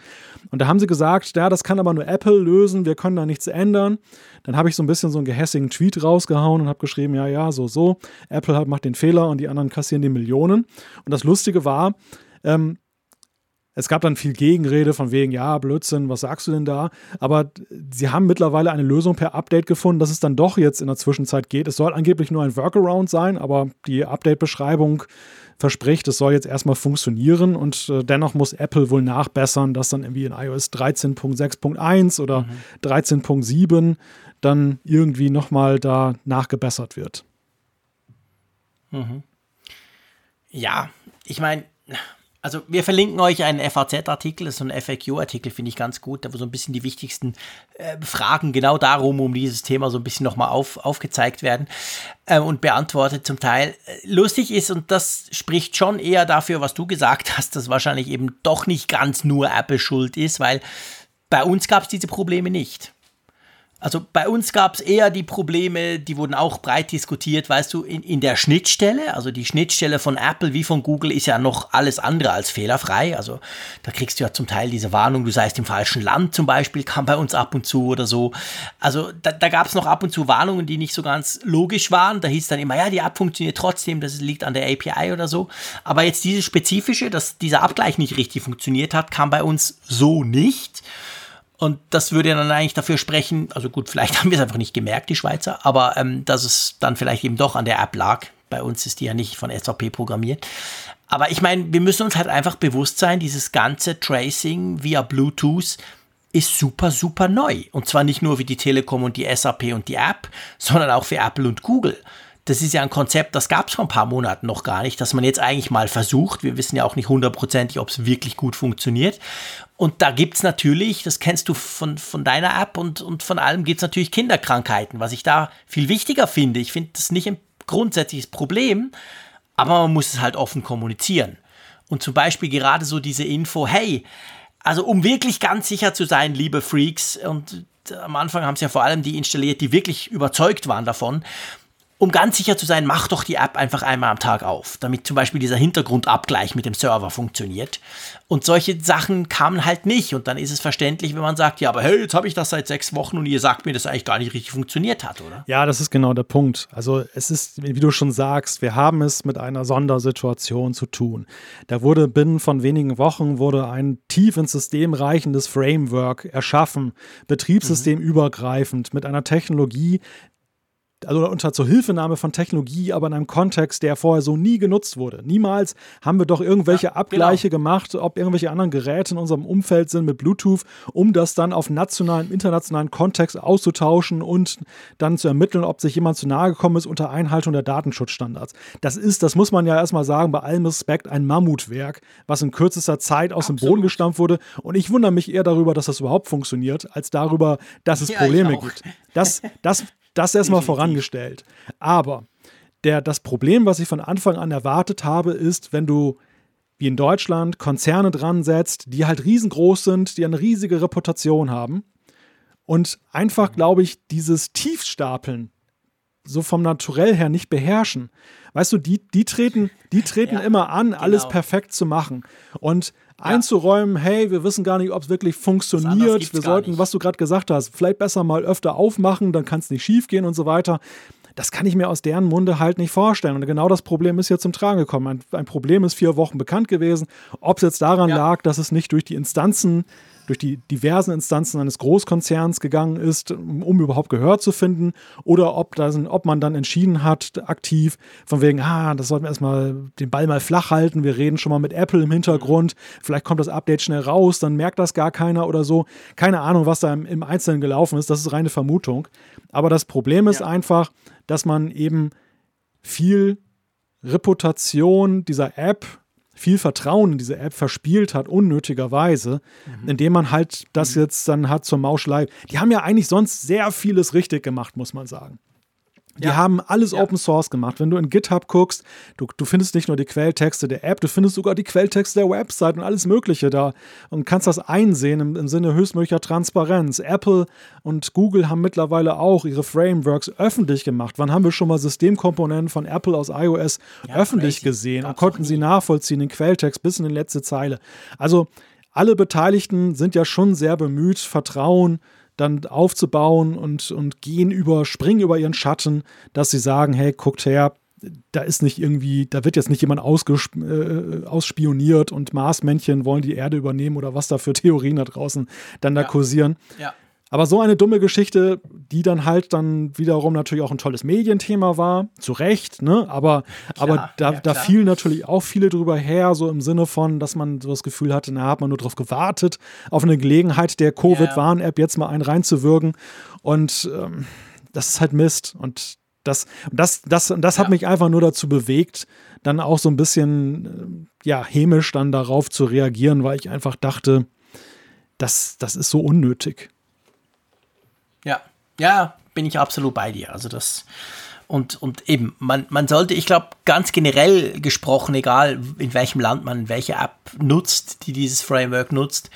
S3: Und da haben sie gesagt, ja, das kann aber nur Apple lösen, wir können da nichts ändern. Dann habe ich so ein bisschen so einen gehässigen Tweet rausgehauen und habe geschrieben, ja, ja, so, so. Apple macht den Fehler und die anderen kassieren die Millionen. Und das Lustige war, ähm, es gab dann viel Gegenrede von wegen, ja, Blödsinn, was sagst du denn da? Aber sie haben mittlerweile eine Lösung per Update gefunden, dass es dann doch jetzt in der Zwischenzeit geht. Es soll angeblich nur ein Workaround sein, aber die Update-Beschreibung verspricht, es soll jetzt erstmal funktionieren und äh, dennoch muss Apple wohl nachbessern, dass dann irgendwie in iOS 13.6.1 oder mhm. 13.7 dann irgendwie nochmal da nachgebessert wird.
S2: Mhm. Ja, ich meine, also wir verlinken euch einen FAZ-Artikel, das ist so ein FAQ-Artikel, finde ich ganz gut, da wo so ein bisschen die wichtigsten äh, Fragen genau darum, um dieses Thema so ein bisschen nochmal auf, aufgezeigt werden äh, und beantwortet zum Teil. Lustig ist, und das spricht schon eher dafür, was du gesagt hast, dass wahrscheinlich eben doch nicht ganz nur Apple schuld ist, weil bei uns gab es diese Probleme nicht. Also bei uns gab es eher die Probleme, die wurden auch breit diskutiert, weißt du, in, in der Schnittstelle. Also die Schnittstelle von Apple wie von Google ist ja noch alles andere als fehlerfrei. Also da kriegst du ja zum Teil diese Warnung, du seist im falschen Land zum Beispiel, kam bei uns ab und zu oder so. Also da, da gab es noch ab und zu Warnungen, die nicht so ganz logisch waren. Da hieß dann immer, ja, die App funktioniert trotzdem, das liegt an der API oder so. Aber jetzt diese spezifische, dass dieser Abgleich nicht richtig funktioniert hat, kam bei uns so nicht. Und das würde dann eigentlich dafür sprechen, also gut, vielleicht haben wir es einfach nicht gemerkt, die Schweizer, aber ähm, dass es dann vielleicht eben doch an der App lag. Bei uns ist die ja nicht von SAP programmiert. Aber ich meine, wir müssen uns halt einfach bewusst sein, dieses ganze Tracing via Bluetooth ist super, super neu. Und zwar nicht nur für die Telekom und die SAP und die App, sondern auch für Apple und Google das ist ja ein Konzept, das gab es vor ein paar Monaten noch gar nicht, dass man jetzt eigentlich mal versucht. Wir wissen ja auch nicht hundertprozentig, ob es wirklich gut funktioniert. Und da gibt es natürlich, das kennst du von, von deiner App und, und von allem gibt es natürlich Kinderkrankheiten, was ich da viel wichtiger finde. Ich finde das nicht ein grundsätzliches Problem, aber man muss es halt offen kommunizieren. Und zum Beispiel gerade so diese Info, hey, also um wirklich ganz sicher zu sein, liebe Freaks, und am Anfang haben es ja vor allem die installiert, die wirklich überzeugt waren davon, um ganz sicher zu sein, mach doch die App einfach einmal am Tag auf, damit zum Beispiel dieser Hintergrundabgleich mit dem Server funktioniert. Und solche Sachen kamen halt nicht. Und dann ist es verständlich, wenn man sagt, ja, aber hey, jetzt habe ich das seit sechs Wochen und ihr sagt mir, dass es eigentlich gar nicht richtig funktioniert hat, oder?
S3: Ja, das ist genau der Punkt. Also es ist, wie du schon sagst, wir haben es mit einer Sondersituation zu tun. Da wurde binnen von wenigen Wochen wurde ein tief ins System reichendes Framework erschaffen, betriebssystemübergreifend, mit einer Technologie, also unter zur Hilfenahme von Technologie, aber in einem Kontext, der vorher so nie genutzt wurde. Niemals haben wir doch irgendwelche ja, Abgleiche genau. gemacht, ob irgendwelche anderen Geräte in unserem Umfeld sind mit Bluetooth, um das dann auf nationalen, internationalen Kontext auszutauschen und dann zu ermitteln, ob sich jemand zu nahe gekommen ist unter Einhaltung der Datenschutzstandards. Das ist, das muss man ja erstmal sagen, bei allem Respekt ein Mammutwerk, was in kürzester Zeit aus Absolut. dem Boden gestampft wurde. Und ich wundere mich eher darüber, dass das überhaupt funktioniert, als darüber, dass es ja, Probleme gibt. Das, das, Das erstmal vorangestellt. Aber der, das Problem, was ich von Anfang an erwartet habe, ist, wenn du wie in Deutschland Konzerne dran setzt, die halt riesengroß sind, die eine riesige Reputation haben und einfach, glaube ich, dieses Tiefstapeln so vom Naturell her nicht beherrschen. Weißt du, die, die treten, die treten ja, immer an, genau. alles perfekt zu machen. Und. Einzuräumen, hey, wir wissen gar nicht, ob es wirklich funktioniert. Wir sollten, was du gerade gesagt hast, vielleicht besser mal öfter aufmachen, dann kann es nicht schief gehen und so weiter. Das kann ich mir aus deren Munde halt nicht vorstellen. Und genau das Problem ist hier zum Tragen gekommen. Ein, ein Problem ist vier Wochen bekannt gewesen. Ob es jetzt daran ja. lag, dass es nicht durch die Instanzen durch die diversen Instanzen eines Großkonzerns gegangen ist, um überhaupt Gehör zu finden, oder ob, das, ob man dann entschieden hat, aktiv, von wegen, ah, das sollten wir erstmal den Ball mal flach halten, wir reden schon mal mit Apple im Hintergrund, vielleicht kommt das Update schnell raus, dann merkt das gar keiner oder so. Keine Ahnung, was da im, im Einzelnen gelaufen ist, das ist reine Vermutung. Aber das Problem ist ja. einfach, dass man eben viel Reputation dieser App viel Vertrauen in diese App verspielt hat, unnötigerweise, mhm. indem man halt das mhm. jetzt dann hat zur Mauschelei. Die haben ja eigentlich sonst sehr vieles richtig gemacht, muss man sagen. Die ja. haben alles ja. Open Source gemacht. Wenn du in GitHub guckst, du, du findest nicht nur die Quelltexte der App, du findest sogar die Quelltexte der Website und alles Mögliche da und kannst das einsehen im, im Sinne höchstmöglicher Transparenz. Apple und Google haben mittlerweile auch ihre Frameworks öffentlich gemacht. Wann haben wir schon mal Systemkomponenten von Apple aus iOS ja, öffentlich gesehen und konnten sie nachvollziehen, den Quelltext bis in die letzte Zeile? Also alle Beteiligten sind ja schon sehr bemüht, Vertrauen dann aufzubauen und, und gehen über, springen über ihren Schatten, dass sie sagen, hey, guckt her, da ist nicht irgendwie, da wird jetzt nicht jemand äh, ausspioniert und Marsmännchen wollen die Erde übernehmen oder was da für Theorien da draußen dann da ja. kursieren. Ja. Aber so eine dumme Geschichte, die dann halt dann wiederum natürlich auch ein tolles Medienthema war, zu Recht, ne? Aber, klar, aber da, ja, da fielen natürlich auch viele drüber her, so im Sinne von, dass man so das Gefühl hatte, na, hat man nur darauf gewartet, auf eine Gelegenheit der Covid-Warn-App jetzt mal einen reinzuwirken. Und ähm, das ist halt Mist. Und das, das, das, das hat mich einfach nur dazu bewegt, dann auch so ein bisschen, äh, ja, hämisch dann darauf zu reagieren, weil ich einfach dachte, das, das ist so unnötig.
S2: Ja, ja, bin ich absolut bei dir. Also das und, und eben, man, man sollte, ich glaube, ganz generell gesprochen, egal in welchem Land man welche App nutzt, die dieses Framework nutzt,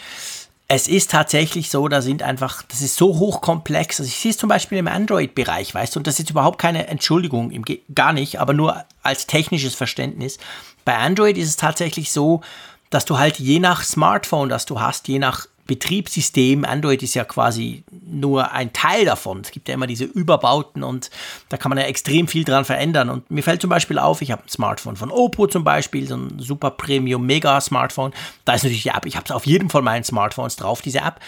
S2: es ist tatsächlich so, da sind einfach, das ist so hochkomplex. Also ich sehe es zum Beispiel im Android-Bereich, weißt du, und das ist überhaupt keine Entschuldigung, gar nicht, aber nur als technisches Verständnis. Bei Android ist es tatsächlich so, dass du halt je nach Smartphone, das du hast, je nach Betriebssystem, Android ist ja quasi nur ein Teil davon. Es gibt ja immer diese Überbauten und da kann man ja extrem viel dran verändern. Und mir fällt zum Beispiel auf, ich habe ein Smartphone von Oppo zum Beispiel, so ein super Premium Mega Smartphone. Da ist natürlich die App, ich habe es auf jedem von meinen Smartphones drauf, diese App.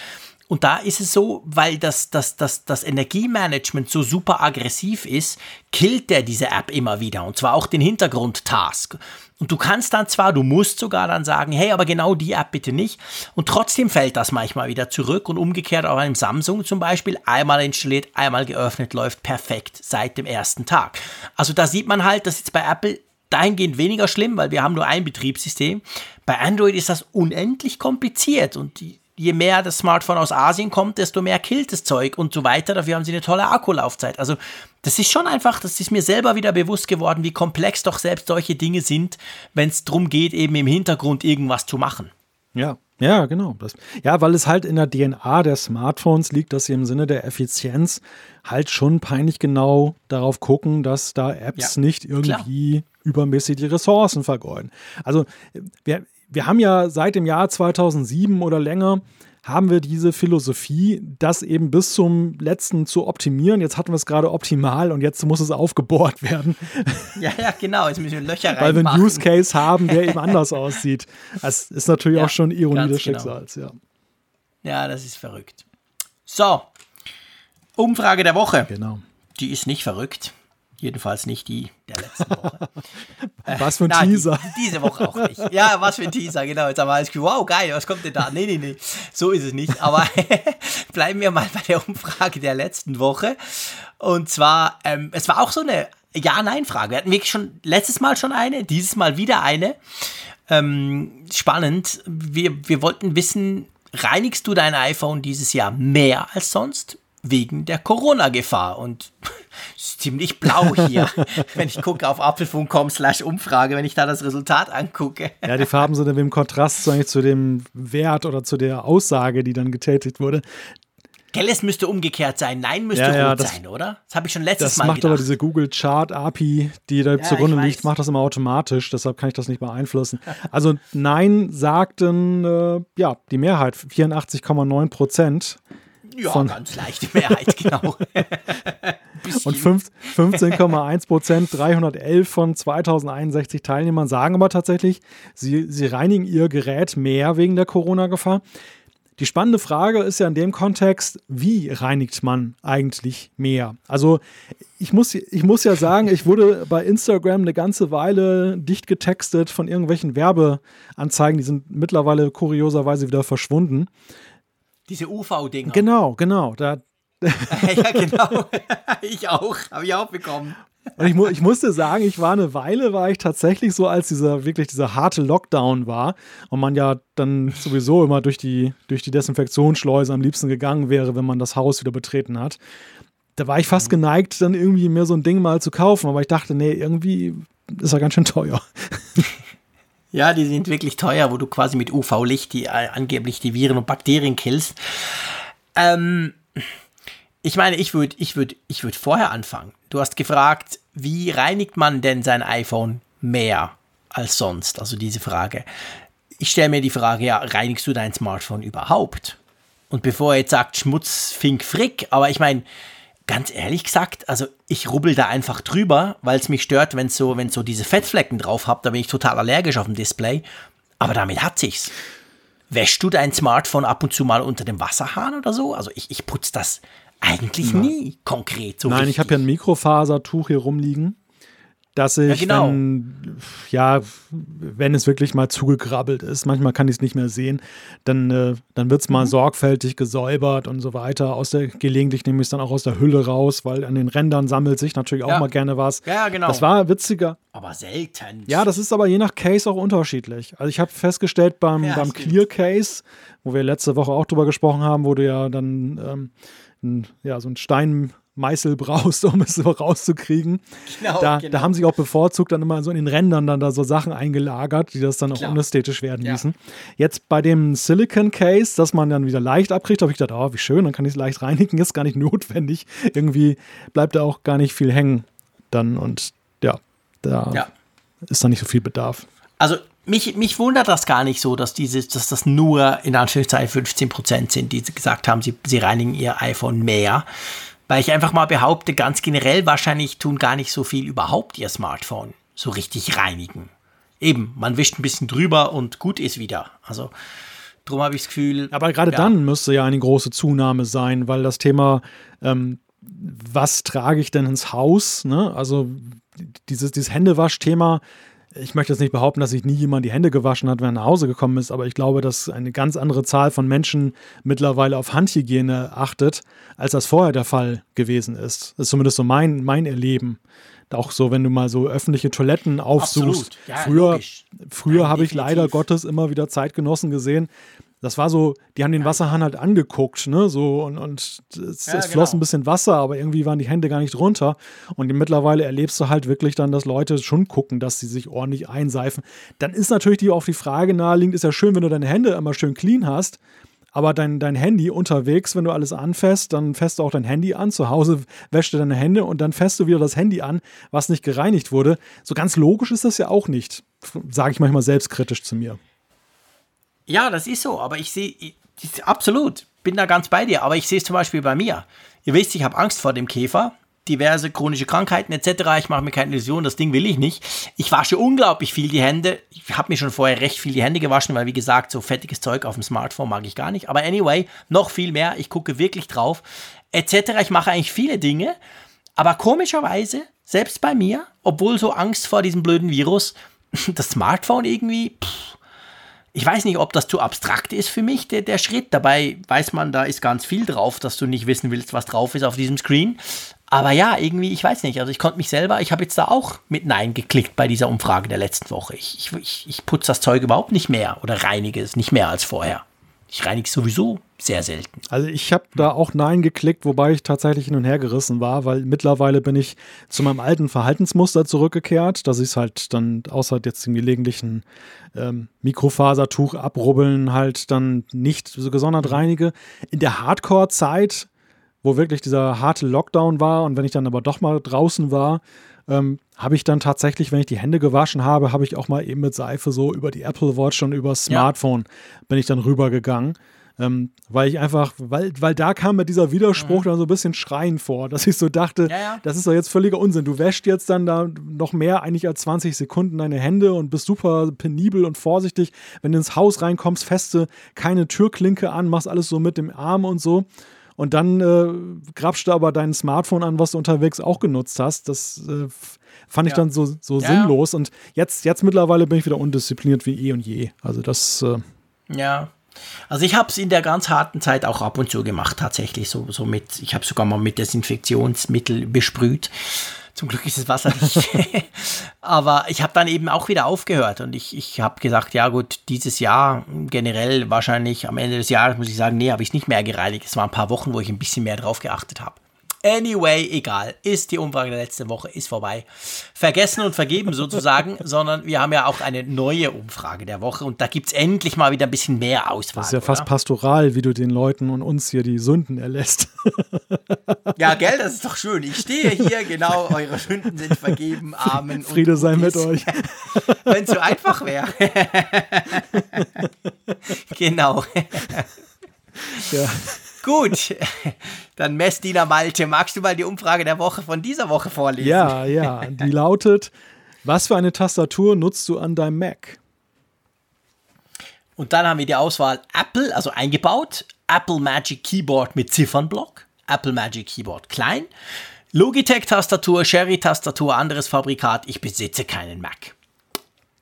S2: Und da ist es so, weil das, das, das, das Energiemanagement so super aggressiv ist, killt der diese App immer wieder. Und zwar auch den Hintergrund-Task. Und du kannst dann zwar, du musst sogar dann sagen, hey, aber genau die App bitte nicht. Und trotzdem fällt das manchmal wieder zurück. Und umgekehrt auch einem Samsung zum Beispiel, einmal installiert, einmal geöffnet, läuft perfekt seit dem ersten Tag. Also da sieht man halt, dass jetzt bei Apple dahingehend weniger schlimm, weil wir haben nur ein Betriebssystem. Bei Android ist das unendlich kompliziert und die, je mehr das Smartphone aus Asien kommt, desto mehr killt das Zeug und so weiter. Dafür haben sie eine tolle Akkulaufzeit. Also das ist schon einfach, das ist mir selber wieder bewusst geworden, wie komplex doch selbst solche Dinge sind, wenn es darum geht, eben im Hintergrund irgendwas zu machen.
S3: Ja, ja, genau. Das, ja, weil es halt in der DNA der Smartphones liegt, dass sie im Sinne der Effizienz halt schon peinlich genau darauf gucken, dass da Apps ja, nicht irgendwie klar. übermäßig die Ressourcen vergeuden. Also wir, wir haben ja seit dem Jahr 2007 oder länger haben wir diese Philosophie, das eben bis zum letzten zu optimieren. Jetzt hatten wir es gerade optimal und jetzt muss es aufgebohrt werden.
S2: Ja, ja, genau. Jetzt müssen wir Löcher rein.
S3: Weil wir einen Use Case haben, der eben anders aussieht. Das ist natürlich ja, auch schon Ironie des genau. Schicksals, ja.
S2: Ja, das ist verrückt. So, Umfrage der Woche.
S3: Genau.
S2: Die ist nicht verrückt. Jedenfalls nicht die der letzten Woche.
S3: was für ein Nein, Teaser.
S2: Die, diese Woche auch nicht. Ja, was für ein Teaser, genau. Jetzt haben wir alles wow, geil, was kommt denn da? Nee, nee, nee, so ist es nicht. Aber bleiben wir mal bei der Umfrage der letzten Woche. Und zwar, ähm, es war auch so eine Ja-Nein-Frage. Wir hatten wirklich schon letztes Mal schon eine, dieses Mal wieder eine. Ähm, spannend. Wir, wir wollten wissen, reinigst du dein iPhone dieses Jahr mehr als sonst? Wegen der Corona-Gefahr. Und es ist ziemlich blau hier, wenn ich gucke auf apfelfunk.com slash Umfrage, wenn ich da das Resultat angucke.
S3: Ja, die Farben sind im Kontrast eigentlich zu dem Wert oder zu der Aussage, die dann getätigt wurde.
S2: Gell, es müsste umgekehrt sein. Nein müsste ja, ja, rot das, sein, oder? Das habe ich schon letztes
S3: Mal
S2: Das macht
S3: gedacht. aber diese Google Chart API, die da ja, zugrunde liegt, macht das immer automatisch. Deshalb kann ich das nicht beeinflussen. Also Nein sagten, äh, ja, die Mehrheit, 84,9 Prozent.
S2: Ja, von, ganz leichte Mehrheit, genau.
S3: und 15,1 Prozent, 311 von 2061 Teilnehmern sagen aber tatsächlich, sie, sie reinigen ihr Gerät mehr wegen der Corona-Gefahr. Die spannende Frage ist ja in dem Kontext, wie reinigt man eigentlich mehr? Also ich muss, ich muss ja sagen, ich wurde bei Instagram eine ganze Weile dicht getextet von irgendwelchen Werbeanzeigen, die sind mittlerweile kurioserweise wieder verschwunden.
S2: Diese UV-Dinger.
S3: Genau, genau. Da,
S2: ja, genau. ich auch. Habe ich auch bekommen.
S3: Und ich, mu ich, musste sagen, ich war eine Weile, war ich tatsächlich so, als dieser wirklich dieser harte Lockdown war und man ja dann sowieso immer durch die, durch die Desinfektionsschleuse am liebsten gegangen wäre, wenn man das Haus wieder betreten hat. Da war ich fast mhm. geneigt, dann irgendwie mir so ein Ding mal zu kaufen, aber ich dachte, nee, irgendwie ist er ganz schön teuer.
S2: Ja, die sind wirklich teuer, wo du quasi mit UV-Licht die äh, angeblich die Viren und Bakterien killst. Ähm, ich meine, ich würde ich würd, ich würd vorher anfangen. Du hast gefragt, wie reinigt man denn sein iPhone mehr als sonst? Also diese Frage. Ich stelle mir die Frage, ja, reinigst du dein Smartphone überhaupt? Und bevor er jetzt sagt, Schmutz, Fink, Frick, aber ich meine, ganz ehrlich gesagt, also ich rubbel da einfach drüber, weil es mich stört, wenn es so, so diese Fettflecken drauf habt, da bin ich total allergisch auf dem Display. Aber damit hat sich's. Wäschst du dein Smartphone ab und zu mal unter dem Wasserhahn oder so? Also ich, ich putze das eigentlich ja. nie konkret so
S3: Nein,
S2: richtig.
S3: ich habe ja ein Mikrofasertuch hier rumliegen, dass ich, ja, genau. wenn, ja, wenn es wirklich mal zugegrabbelt ist, manchmal kann ich es nicht mehr sehen, dann, äh, dann wird es mal mhm. sorgfältig gesäubert und so weiter. Aus der, gelegentlich nehme ich es dann auch aus der Hülle raus, weil an den Rändern sammelt sich natürlich auch ja. mal gerne was.
S2: Ja, genau.
S3: Das war witziger.
S2: Aber selten.
S3: Ja, das ist aber je nach Case auch unterschiedlich. Also ich habe festgestellt beim, ja, beim Clear Case, wo wir letzte Woche auch drüber gesprochen haben, wo du ja dann ähm, ein, ja, so ein Steinmeißel brauchst, um es so rauszukriegen. Genau, da, genau. da haben sich auch bevorzugt dann immer so in den Rändern dann da so Sachen eingelagert, die das dann auch Klar. unästhetisch werden ja. ließen. Jetzt bei dem Silicon Case, das man dann wieder leicht abkriegt, habe ich gedacht, oh, wie schön, dann kann ich es leicht reinigen, ist gar nicht notwendig. Irgendwie bleibt da auch gar nicht viel hängen dann und ja, da ja. ist da nicht so viel Bedarf.
S2: Also mich, mich wundert das gar nicht so, dass, dieses, dass das nur in Anführungszeichen 15 Prozent sind, die gesagt haben, sie, sie reinigen ihr iPhone mehr. Weil ich einfach mal behaupte, ganz generell wahrscheinlich tun gar nicht so viel überhaupt ihr Smartphone so richtig reinigen. Eben, man wischt ein bisschen drüber und gut ist wieder. Also drum habe ich das Gefühl.
S3: Aber gerade ja. dann müsste ja eine große Zunahme sein, weil das Thema, ähm, was trage ich denn ins Haus? Ne? Also dieses, dieses Händewaschthema ich möchte jetzt nicht behaupten, dass sich nie jemand die Hände gewaschen hat, wenn er nach Hause gekommen ist, aber ich glaube, dass eine ganz andere Zahl von Menschen mittlerweile auf Handhygiene achtet, als das vorher der Fall gewesen ist. Das ist zumindest so mein, mein Erleben. Auch so, wenn du mal so öffentliche Toiletten aufsuchst. Ja, früher früher habe ich leider Gottes immer wieder Zeitgenossen gesehen, das war so, die haben den Wasserhahn halt angeguckt, ne, so und, und es, ja, es floss genau. ein bisschen Wasser, aber irgendwie waren die Hände gar nicht drunter. Und mittlerweile erlebst du halt wirklich dann, dass Leute schon gucken, dass sie sich ordentlich einseifen. Dann ist natürlich die auf die Frage naheliegend, ist ja schön, wenn du deine Hände immer schön clean hast. Aber dein, dein Handy unterwegs, wenn du alles anfäst, dann fäst du auch dein Handy an. Zu Hause wäschst du deine Hände und dann fäst du wieder das Handy an, was nicht gereinigt wurde. So ganz logisch ist das ja auch nicht, sage ich manchmal selbstkritisch zu mir.
S2: Ja, das ist so, aber ich sehe, absolut, bin da ganz bei dir, aber ich sehe es zum Beispiel bei mir. Ihr wisst, ich habe Angst vor dem Käfer, diverse chronische Krankheiten etc. Ich mache mir keine Illusion, das Ding will ich nicht. Ich wasche unglaublich viel die Hände. Ich habe mir schon vorher recht viel die Hände gewaschen, weil wie gesagt, so fettiges Zeug auf dem Smartphone mag ich gar nicht. Aber anyway, noch viel mehr. Ich gucke wirklich drauf etc. Ich mache eigentlich viele Dinge, aber komischerweise, selbst bei mir, obwohl so Angst vor diesem blöden Virus, das Smartphone irgendwie, pff, ich weiß nicht, ob das zu abstrakt ist für mich, der, der Schritt. Dabei weiß man, da ist ganz viel drauf, dass du nicht wissen willst, was drauf ist auf diesem Screen. Aber ja, irgendwie, ich weiß nicht. Also ich konnte mich selber, ich habe jetzt da auch mit Nein geklickt bei dieser Umfrage der letzten Woche. Ich, ich, ich putze das Zeug überhaupt nicht mehr oder reinige es nicht mehr als vorher. Ich reinige es sowieso sehr selten.
S3: Also ich habe da auch Nein geklickt, wobei ich tatsächlich hin und her gerissen war, weil mittlerweile bin ich zu meinem alten Verhaltensmuster zurückgekehrt, dass ich es halt dann außer jetzt dem gelegentlichen ähm, Mikrofasertuch abrubbeln halt dann nicht so gesondert reinige. In der Hardcore-Zeit, wo wirklich dieser harte Lockdown war und wenn ich dann aber doch mal draußen war, ähm, habe ich dann tatsächlich, wenn ich die Hände gewaschen habe, habe ich auch mal eben mit Seife so über die Apple Watch und über das Smartphone ja. bin ich dann rübergegangen. Ähm, weil ich einfach, weil, weil da kam mir dieser Widerspruch mhm. dann so ein bisschen schreien vor, dass ich so dachte, ja, ja. das ist doch jetzt völliger Unsinn. Du wäschst jetzt dann da noch mehr eigentlich als 20 Sekunden deine Hände und bist super penibel und vorsichtig. Wenn du ins Haus reinkommst, feste keine Türklinke an, machst alles so mit dem Arm und so. Und dann äh, grabst du aber dein Smartphone an, was du unterwegs auch genutzt hast. Das äh, fand ich ja. dann so, so sinnlos. Und jetzt, jetzt mittlerweile bin ich wieder undiszipliniert wie eh und je. Also das. Äh,
S2: ja, also ich habe es in der ganz harten Zeit auch ab und zu gemacht, tatsächlich. So, so mit, ich habe sogar mal mit Desinfektionsmittel besprüht. Zum Glück ist das Wasser nicht. Aber ich habe dann eben auch wieder aufgehört und ich, ich habe gesagt, ja gut, dieses Jahr generell wahrscheinlich am Ende des Jahres muss ich sagen, nee, habe ich nicht mehr gereinigt. Es waren ein paar Wochen, wo ich ein bisschen mehr drauf geachtet habe. Anyway, egal. Ist die Umfrage der letzten Woche, ist vorbei. Vergessen und vergeben sozusagen, sondern wir haben ja auch eine neue Umfrage der Woche und da gibt es endlich mal wieder ein bisschen mehr Auswahl.
S3: Das ist ja oder? fast pastoral, wie du den Leuten und uns hier die Sünden erlässt.
S2: Ja, gell, das ist doch schön. Ich stehe hier, genau, eure Sünden sind vergeben, Amen.
S3: Friede sei mit euch.
S2: Wenn es so einfach wäre. genau. Ja. Gut, dann Messdiener Malte, magst du mal die Umfrage der Woche von dieser Woche vorlesen?
S3: Ja, ja, die lautet, was für eine Tastatur nutzt du an deinem Mac?
S2: Und dann haben wir die Auswahl Apple, also eingebaut, Apple Magic Keyboard mit Ziffernblock, Apple Magic Keyboard klein, Logitech-Tastatur, Sherry-Tastatur, anderes Fabrikat, ich besitze keinen Mac.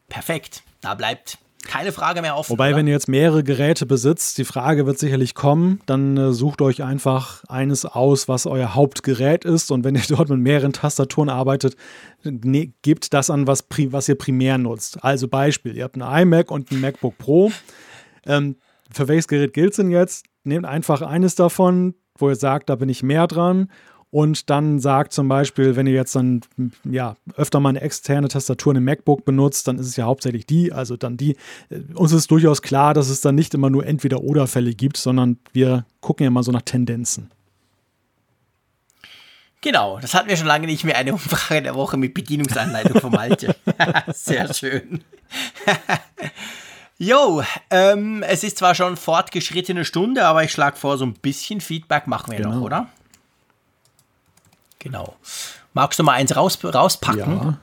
S2: Perfekt, da bleibt keine Frage mehr offen.
S3: Wobei, oder? wenn ihr jetzt mehrere Geräte besitzt, die Frage wird sicherlich kommen, dann äh, sucht euch einfach eines aus, was euer Hauptgerät ist. Und wenn ihr dort mit mehreren Tastaturen arbeitet, ne, gebt das an, was, was ihr primär nutzt. Also Beispiel, ihr habt ein iMac und ein MacBook Pro. Ähm, für welches Gerät gilt es denn jetzt? Nehmt einfach eines davon, wo ihr sagt, da bin ich mehr dran und dann sagt zum Beispiel, wenn ihr jetzt dann ja öfter mal eine externe Tastatur in einem MacBook benutzt, dann ist es ja hauptsächlich die, also dann die. Äh, uns ist durchaus klar, dass es dann nicht immer nur Entweder-Oder-Fälle gibt, sondern wir gucken ja mal so nach Tendenzen.
S2: Genau, das hatten wir schon lange nicht mehr, eine Umfrage der Woche mit Bedienungsanleitung von Malte. Sehr schön. Jo, ähm, es ist zwar schon fortgeschrittene Stunde, aber ich schlage vor, so ein bisschen Feedback machen wir genau. noch, oder? Genau. Magst du mal eins raus, rauspacken? Ja.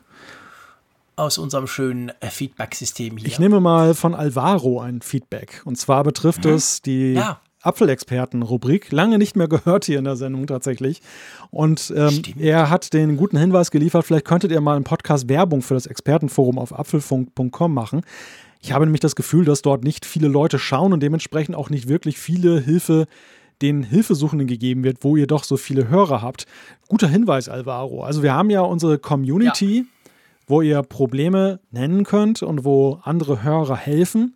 S2: Aus unserem schönen äh, Feedback-System hier.
S3: Ich nehme mal von Alvaro ein Feedback. Und zwar betrifft mhm. es die ja. Apfelexperten-Rubrik. Lange nicht mehr gehört hier in der Sendung tatsächlich. Und ähm, er hat den guten Hinweis geliefert, vielleicht könntet ihr mal einen Podcast Werbung für das Expertenforum auf apfelfunk.com machen. Ich habe nämlich das Gefühl, dass dort nicht viele Leute schauen und dementsprechend auch nicht wirklich viele Hilfe den Hilfesuchenden gegeben wird, wo ihr doch so viele Hörer habt. Guter Hinweis, Alvaro. Also wir haben ja unsere Community, ja. wo ihr Probleme nennen könnt und wo andere Hörer helfen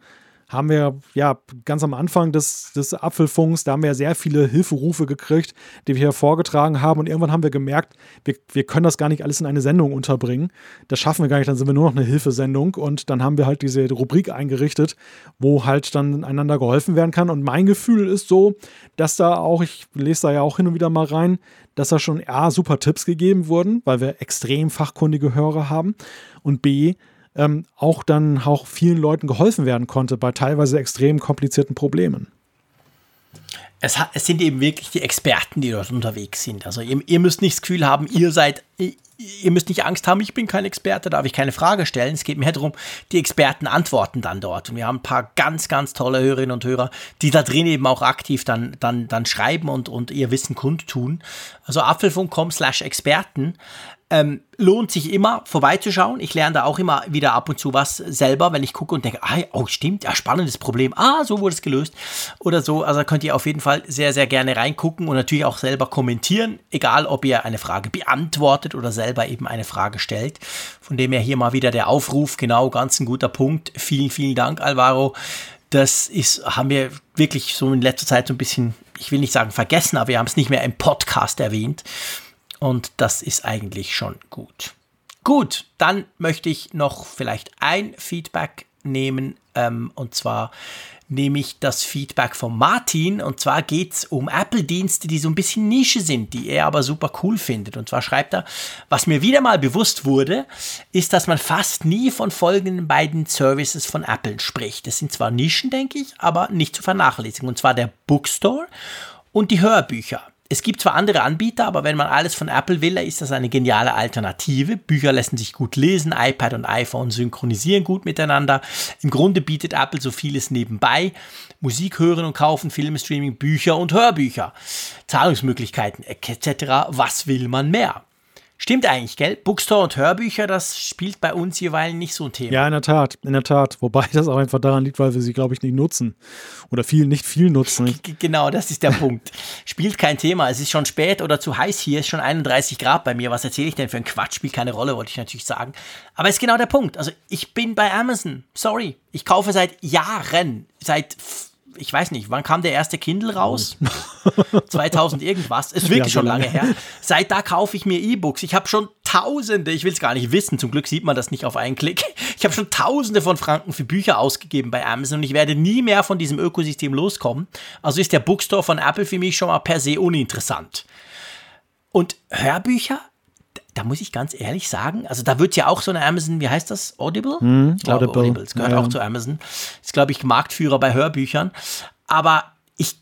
S3: haben wir ja ganz am Anfang des, des Apfelfunks, da haben wir sehr viele Hilferufe gekriegt, die wir hier vorgetragen haben. Und irgendwann haben wir gemerkt, wir, wir können das gar nicht alles in eine Sendung unterbringen. Das schaffen wir gar nicht, dann sind wir nur noch eine Hilfesendung. Und dann haben wir halt diese Rubrik eingerichtet, wo halt dann einander geholfen werden kann. Und mein Gefühl ist so, dass da auch, ich lese da ja auch hin und wieder mal rein, dass da schon A, super Tipps gegeben wurden, weil wir extrem fachkundige Hörer haben. Und B, ähm, auch dann auch vielen Leuten geholfen werden konnte bei teilweise extrem komplizierten Problemen.
S2: Es, es, sind eben wirklich die Experten, die dort unterwegs sind. Also ihr, ihr müsst nicht das Gefühl haben, ihr seid, ihr, müsst nicht Angst haben, ich bin kein Experte, darf ich keine Frage stellen. Es geht mir darum, die Experten antworten dann dort. Und wir haben ein paar ganz, ganz tolle Hörerinnen und Hörer, die da drin eben auch aktiv dann, dann, dann schreiben und, und ihr Wissen kundtun. Also apfelfunk.com slash Experten. Ähm, lohnt sich immer vorbeizuschauen. Ich lerne da auch immer wieder ab und zu was selber, wenn ich gucke und denke, ah, oh stimmt, ja, spannendes Problem. Ah, so wurde es gelöst. Oder so. Also könnt ihr auf jeden Fall sehr, sehr gerne reingucken und natürlich auch selber kommentieren, egal ob ihr eine Frage beantwortet oder selber eben eine Frage stellt. Von dem her hier mal wieder der Aufruf, genau, ganz ein guter Punkt. Vielen, vielen Dank, Alvaro. das ist, haben wir wirklich so in letzter Zeit so ein bisschen, ich will nicht sagen vergessen, aber wir haben es nicht mehr im Podcast erwähnt. Und das ist eigentlich schon gut. Gut, dann möchte ich noch vielleicht ein Feedback nehmen, ähm, und zwar nehme ich das Feedback von Martin. Und zwar geht es um Apple-Dienste, die so ein bisschen Nische sind, die er aber super cool findet. Und zwar schreibt er, was mir wieder mal bewusst wurde, ist, dass man fast nie von folgenden beiden Services von Apple spricht. Das sind zwar Nischen, denke ich, aber nicht zu vernachlässigen. Und zwar der Bookstore und die Hörbücher. Es gibt zwar andere Anbieter, aber wenn man alles von Apple will, ist das eine geniale Alternative. Bücher lassen sich gut lesen, iPad und iPhone synchronisieren gut miteinander. Im Grunde bietet Apple so vieles nebenbei. Musik hören und kaufen, Filmstreaming, Bücher und Hörbücher, Zahlungsmöglichkeiten etc. Was will man mehr? Stimmt eigentlich, gell? Bookstore und Hörbücher, das spielt bei uns jeweils nicht so ein Thema.
S3: Ja, in der Tat, in der Tat. Wobei das auch einfach daran liegt, weil wir sie, glaube ich, nicht nutzen. Oder viel, nicht viel nutzen.
S2: Genau, das ist der Punkt. Spielt kein Thema. Es ist schon spät oder zu heiß hier, es ist schon 31 Grad bei mir. Was erzähle ich denn für ein Quatsch? Spielt keine Rolle, wollte ich natürlich sagen. Aber es ist genau der Punkt. Also ich bin bei Amazon. Sorry. Ich kaufe seit Jahren, seit ich weiß nicht, wann kam der erste Kindle raus? 2000 irgendwas. Ist wirklich ja, schon lange her. Seit da kaufe ich mir E-Books. Ich habe schon Tausende, ich will es gar nicht wissen, zum Glück sieht man das nicht auf einen Klick. Ich habe schon Tausende von Franken für Bücher ausgegeben bei Amazon und ich werde nie mehr von diesem Ökosystem loskommen. Also ist der Bookstore von Apple für mich schon mal per se uninteressant. Und Hörbücher? Da muss ich ganz ehrlich sagen, also da wird ja auch so eine Amazon, wie heißt das? Audible?
S3: Hm, ich glaube,
S2: Audible. Audible. Das gehört ja, auch zu Amazon. Ist, glaube ich, Marktführer bei Hörbüchern. Aber ich,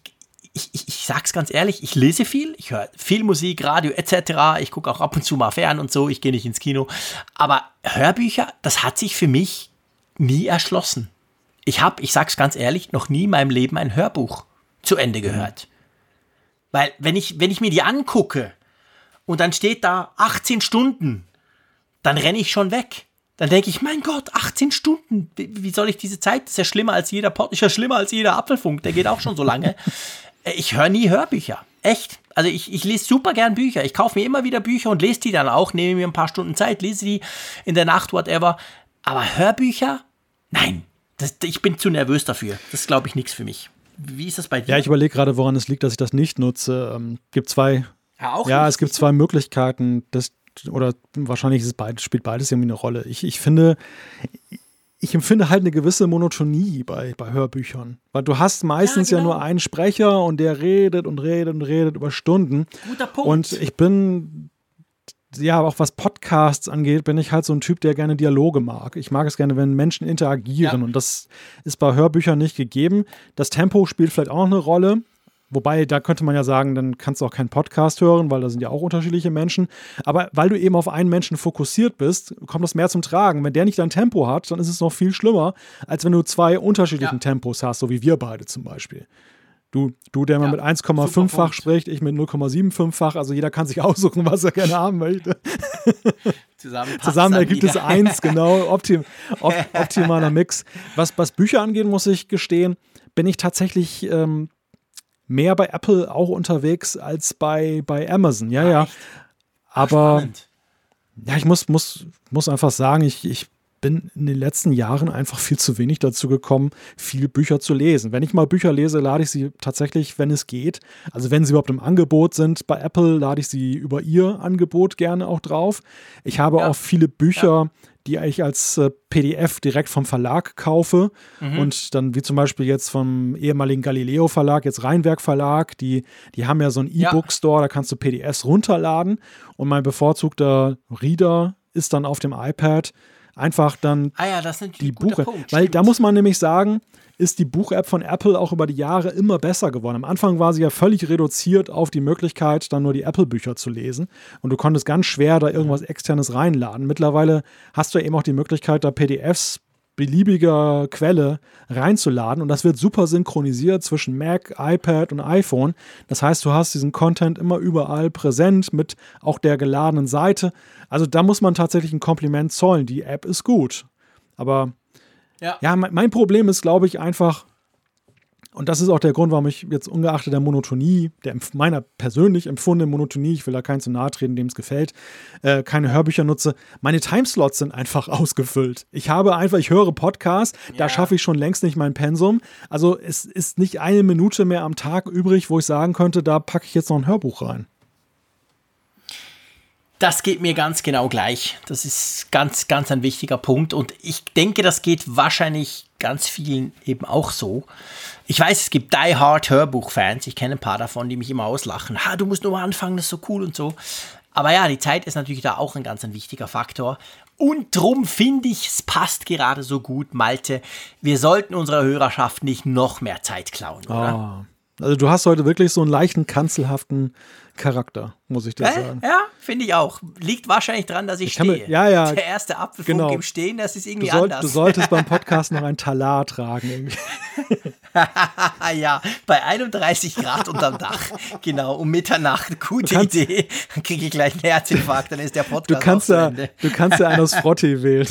S2: ich, ich, ich sag's ganz ehrlich, ich lese viel, ich höre viel Musik, Radio etc. Ich gucke auch ab und zu mal fern und so, ich gehe nicht ins Kino. Aber Hörbücher, das hat sich für mich nie erschlossen. Ich habe, ich sag's ganz ehrlich, noch nie in meinem Leben ein Hörbuch zu Ende gehört. Weil, wenn ich, wenn ich mir die angucke, und dann steht da 18 Stunden, dann renne ich schon weg. Dann denke ich, mein Gott, 18 Stunden, wie, soll ich diese Zeit? Das ist ja schlimmer als jeder Pod, ist ja schlimmer als jeder Apfelfunk, der geht auch schon so lange. Äh, ich höre nie Hörbücher. Echt. Also ich, ich lese super gern Bücher. Ich kaufe mir immer wieder Bücher und lese die dann auch, nehme mir ein paar Stunden Zeit, lese die in der Nacht, whatever. Aber Hörbücher? Nein. Das, ich bin zu nervös dafür. Das ist, glaube ich, nichts für mich. Wie ist das bei dir?
S3: Ja, ich überlege gerade, woran es liegt, dass ich das nicht nutze. Ähm, gibt zwei ja, auch ja es gibt zwei Möglichkeiten, das, oder wahrscheinlich ist beides, spielt beides irgendwie eine Rolle. Ich, ich finde, ich empfinde halt eine gewisse Monotonie bei, bei Hörbüchern. Weil du hast meistens ja, genau. ja nur einen Sprecher und der redet und redet und redet über Stunden.
S2: Guter Punkt.
S3: Und ich bin, ja, auch was Podcasts angeht, bin ich halt so ein Typ, der gerne Dialoge mag. Ich mag es gerne, wenn Menschen interagieren. Ja. Und das ist bei Hörbüchern nicht gegeben. Das Tempo spielt vielleicht auch noch eine Rolle. Wobei, da könnte man ja sagen, dann kannst du auch keinen Podcast hören, weil da sind ja auch unterschiedliche Menschen. Aber weil du eben auf einen Menschen fokussiert bist, kommt das mehr zum Tragen. Wenn der nicht dein Tempo hat, dann ist es noch viel schlimmer, als wenn du zwei unterschiedlichen ja. Tempos hast, so wie wir beide zum Beispiel. Du, du der mal ja, mit 1,5-fach spricht, ich mit 0,75-fach. Also jeder kann sich aussuchen, was er gerne haben möchte. Zusammen, Zusammen ergibt es eins, genau. Optim, op, optimaler Mix. Was, was Bücher angeht, muss ich gestehen, bin ich tatsächlich ähm, mehr bei Apple auch unterwegs als bei, bei Amazon. Ja, ja. Aber Spannend. ja, ich muss, muss, muss einfach sagen, ich, ich bin in den letzten Jahren einfach viel zu wenig dazu gekommen, viel Bücher zu lesen. Wenn ich mal Bücher lese, lade ich sie tatsächlich, wenn es geht. Also wenn sie überhaupt im Angebot sind bei Apple, lade ich sie über ihr Angebot gerne auch drauf. Ich habe ja. auch viele Bücher, ja die ich als äh, PDF direkt vom Verlag kaufe mhm. und dann wie zum Beispiel jetzt vom ehemaligen Galileo Verlag, jetzt Rheinwerk Verlag, die, die haben ja so einen E-Book-Store, da kannst du PDFs runterladen und mein bevorzugter Reader ist dann auf dem iPad einfach dann
S2: ah ja,
S3: die Buche. Weil da muss man nämlich sagen, ist die Buch-App von Apple auch über die Jahre immer besser geworden. Am Anfang war sie ja völlig reduziert auf die Möglichkeit, dann nur die Apple-Bücher zu lesen. Und du konntest ganz schwer da irgendwas externes reinladen. Mittlerweile hast du eben auch die Möglichkeit, da PDFs beliebiger Quelle reinzuladen und das wird super synchronisiert zwischen Mac, iPad und iPhone. Das heißt, du hast diesen Content immer überall präsent mit auch der geladenen Seite. Also da muss man tatsächlich ein Kompliment zollen. Die App ist gut. Aber ja, ja mein Problem ist, glaube ich, einfach, Und das ist auch der Grund, warum ich jetzt ungeachtet der Monotonie, der meiner persönlich empfundenen Monotonie, ich will da keinen zu nahe treten, dem es gefällt, äh, keine Hörbücher nutze. Meine Timeslots sind einfach ausgefüllt. Ich habe einfach, ich höre Podcasts, ja. da schaffe ich schon längst nicht mein Pensum. Also es ist nicht eine Minute mehr am Tag übrig, wo ich sagen könnte, da packe ich jetzt noch ein Hörbuch rein.
S2: Das geht mir ganz genau gleich. Das ist ganz, ganz ein wichtiger Punkt. Und ich denke, das geht wahrscheinlich ganz vielen eben auch so. Ich weiß, es gibt Die Hard Hörbuch-Fans. Ich kenne ein paar davon, die mich immer auslachen. Ha, du musst nur mal anfangen, das ist so cool und so. Aber ja, die Zeit ist natürlich da auch ein ganz ein wichtiger Faktor. Und drum finde ich, es passt gerade so gut, Malte. Wir sollten unserer Hörerschaft nicht noch mehr Zeit klauen, oder?
S3: Oh. Also du hast heute wirklich so einen leichten, kanzelhaften Charakter, muss ich dir äh, sagen.
S2: Ja, finde ich auch. Liegt wahrscheinlich daran, dass ich, ich stehe.
S3: Mir, ja, ja.
S2: Der erste Apfelfunk genau. im Stehen, das ist irgendwie
S3: du soll,
S2: anders.
S3: Du solltest beim Podcast noch ein Talar tragen.
S2: ja, bei 31 Grad unterm Dach. Genau, um Mitternacht. Gute kannst, Idee. Dann kriege ich gleich einen Herzinfarkt, dann ist der Podcast
S3: du kannst ja, Du kannst ja einen aus Frotti wählen.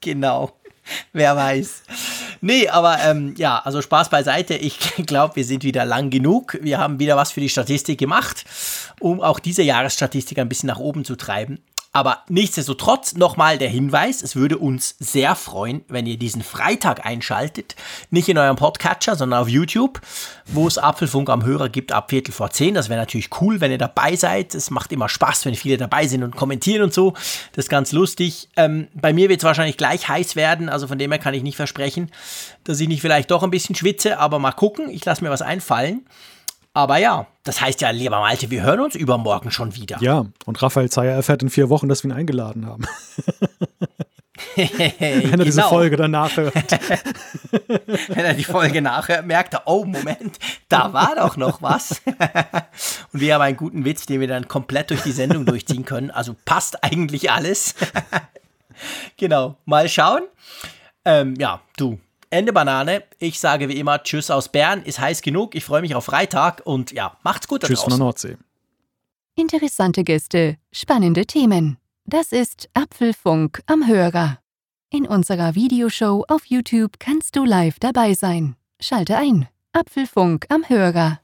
S2: genau. Wer weiß. Nee, aber ähm, ja, also Spaß beiseite. Ich glaube, wir sind wieder lang genug. Wir haben wieder was für die Statistik gemacht, um auch diese Jahresstatistik ein bisschen nach oben zu treiben. Aber nichtsdestotrotz nochmal der Hinweis, es würde uns sehr freuen, wenn ihr diesen Freitag einschaltet. Nicht in eurem Podcatcher, sondern auf YouTube, wo es Apfelfunk am Hörer gibt ab Viertel vor zehn. Das wäre natürlich cool, wenn ihr dabei seid. Es macht immer Spaß, wenn viele dabei sind und kommentieren und so. Das ist ganz lustig. Ähm, bei mir wird es wahrscheinlich gleich heiß werden, also von dem her kann ich nicht versprechen, dass ich nicht vielleicht doch ein bisschen schwitze, aber mal gucken. Ich lasse mir was einfallen. Aber ja, das heißt ja, lieber Malte, wir hören uns übermorgen schon wieder.
S3: Ja, und Raphael Zeyer erfährt in vier Wochen, dass wir ihn eingeladen haben. Wenn er diese genau. Folge danach hört.
S2: Wenn er die Folge nachhört, merkt er, oh Moment, da war doch noch was. Und wir haben einen guten Witz, den wir dann komplett durch die Sendung durchziehen können. Also passt eigentlich alles. genau, mal schauen. Ähm, ja, du, Ende Banane. Ich sage wie immer Tschüss aus Bern. Ist heiß genug. Ich freue mich auf Freitag und ja, macht's gut.
S3: Tschüss von der Nordsee.
S1: Interessante Gäste, spannende Themen. Das ist Apfelfunk am Hörer. In unserer Videoshow auf YouTube kannst du live dabei sein. Schalte ein. Apfelfunk am Hörer.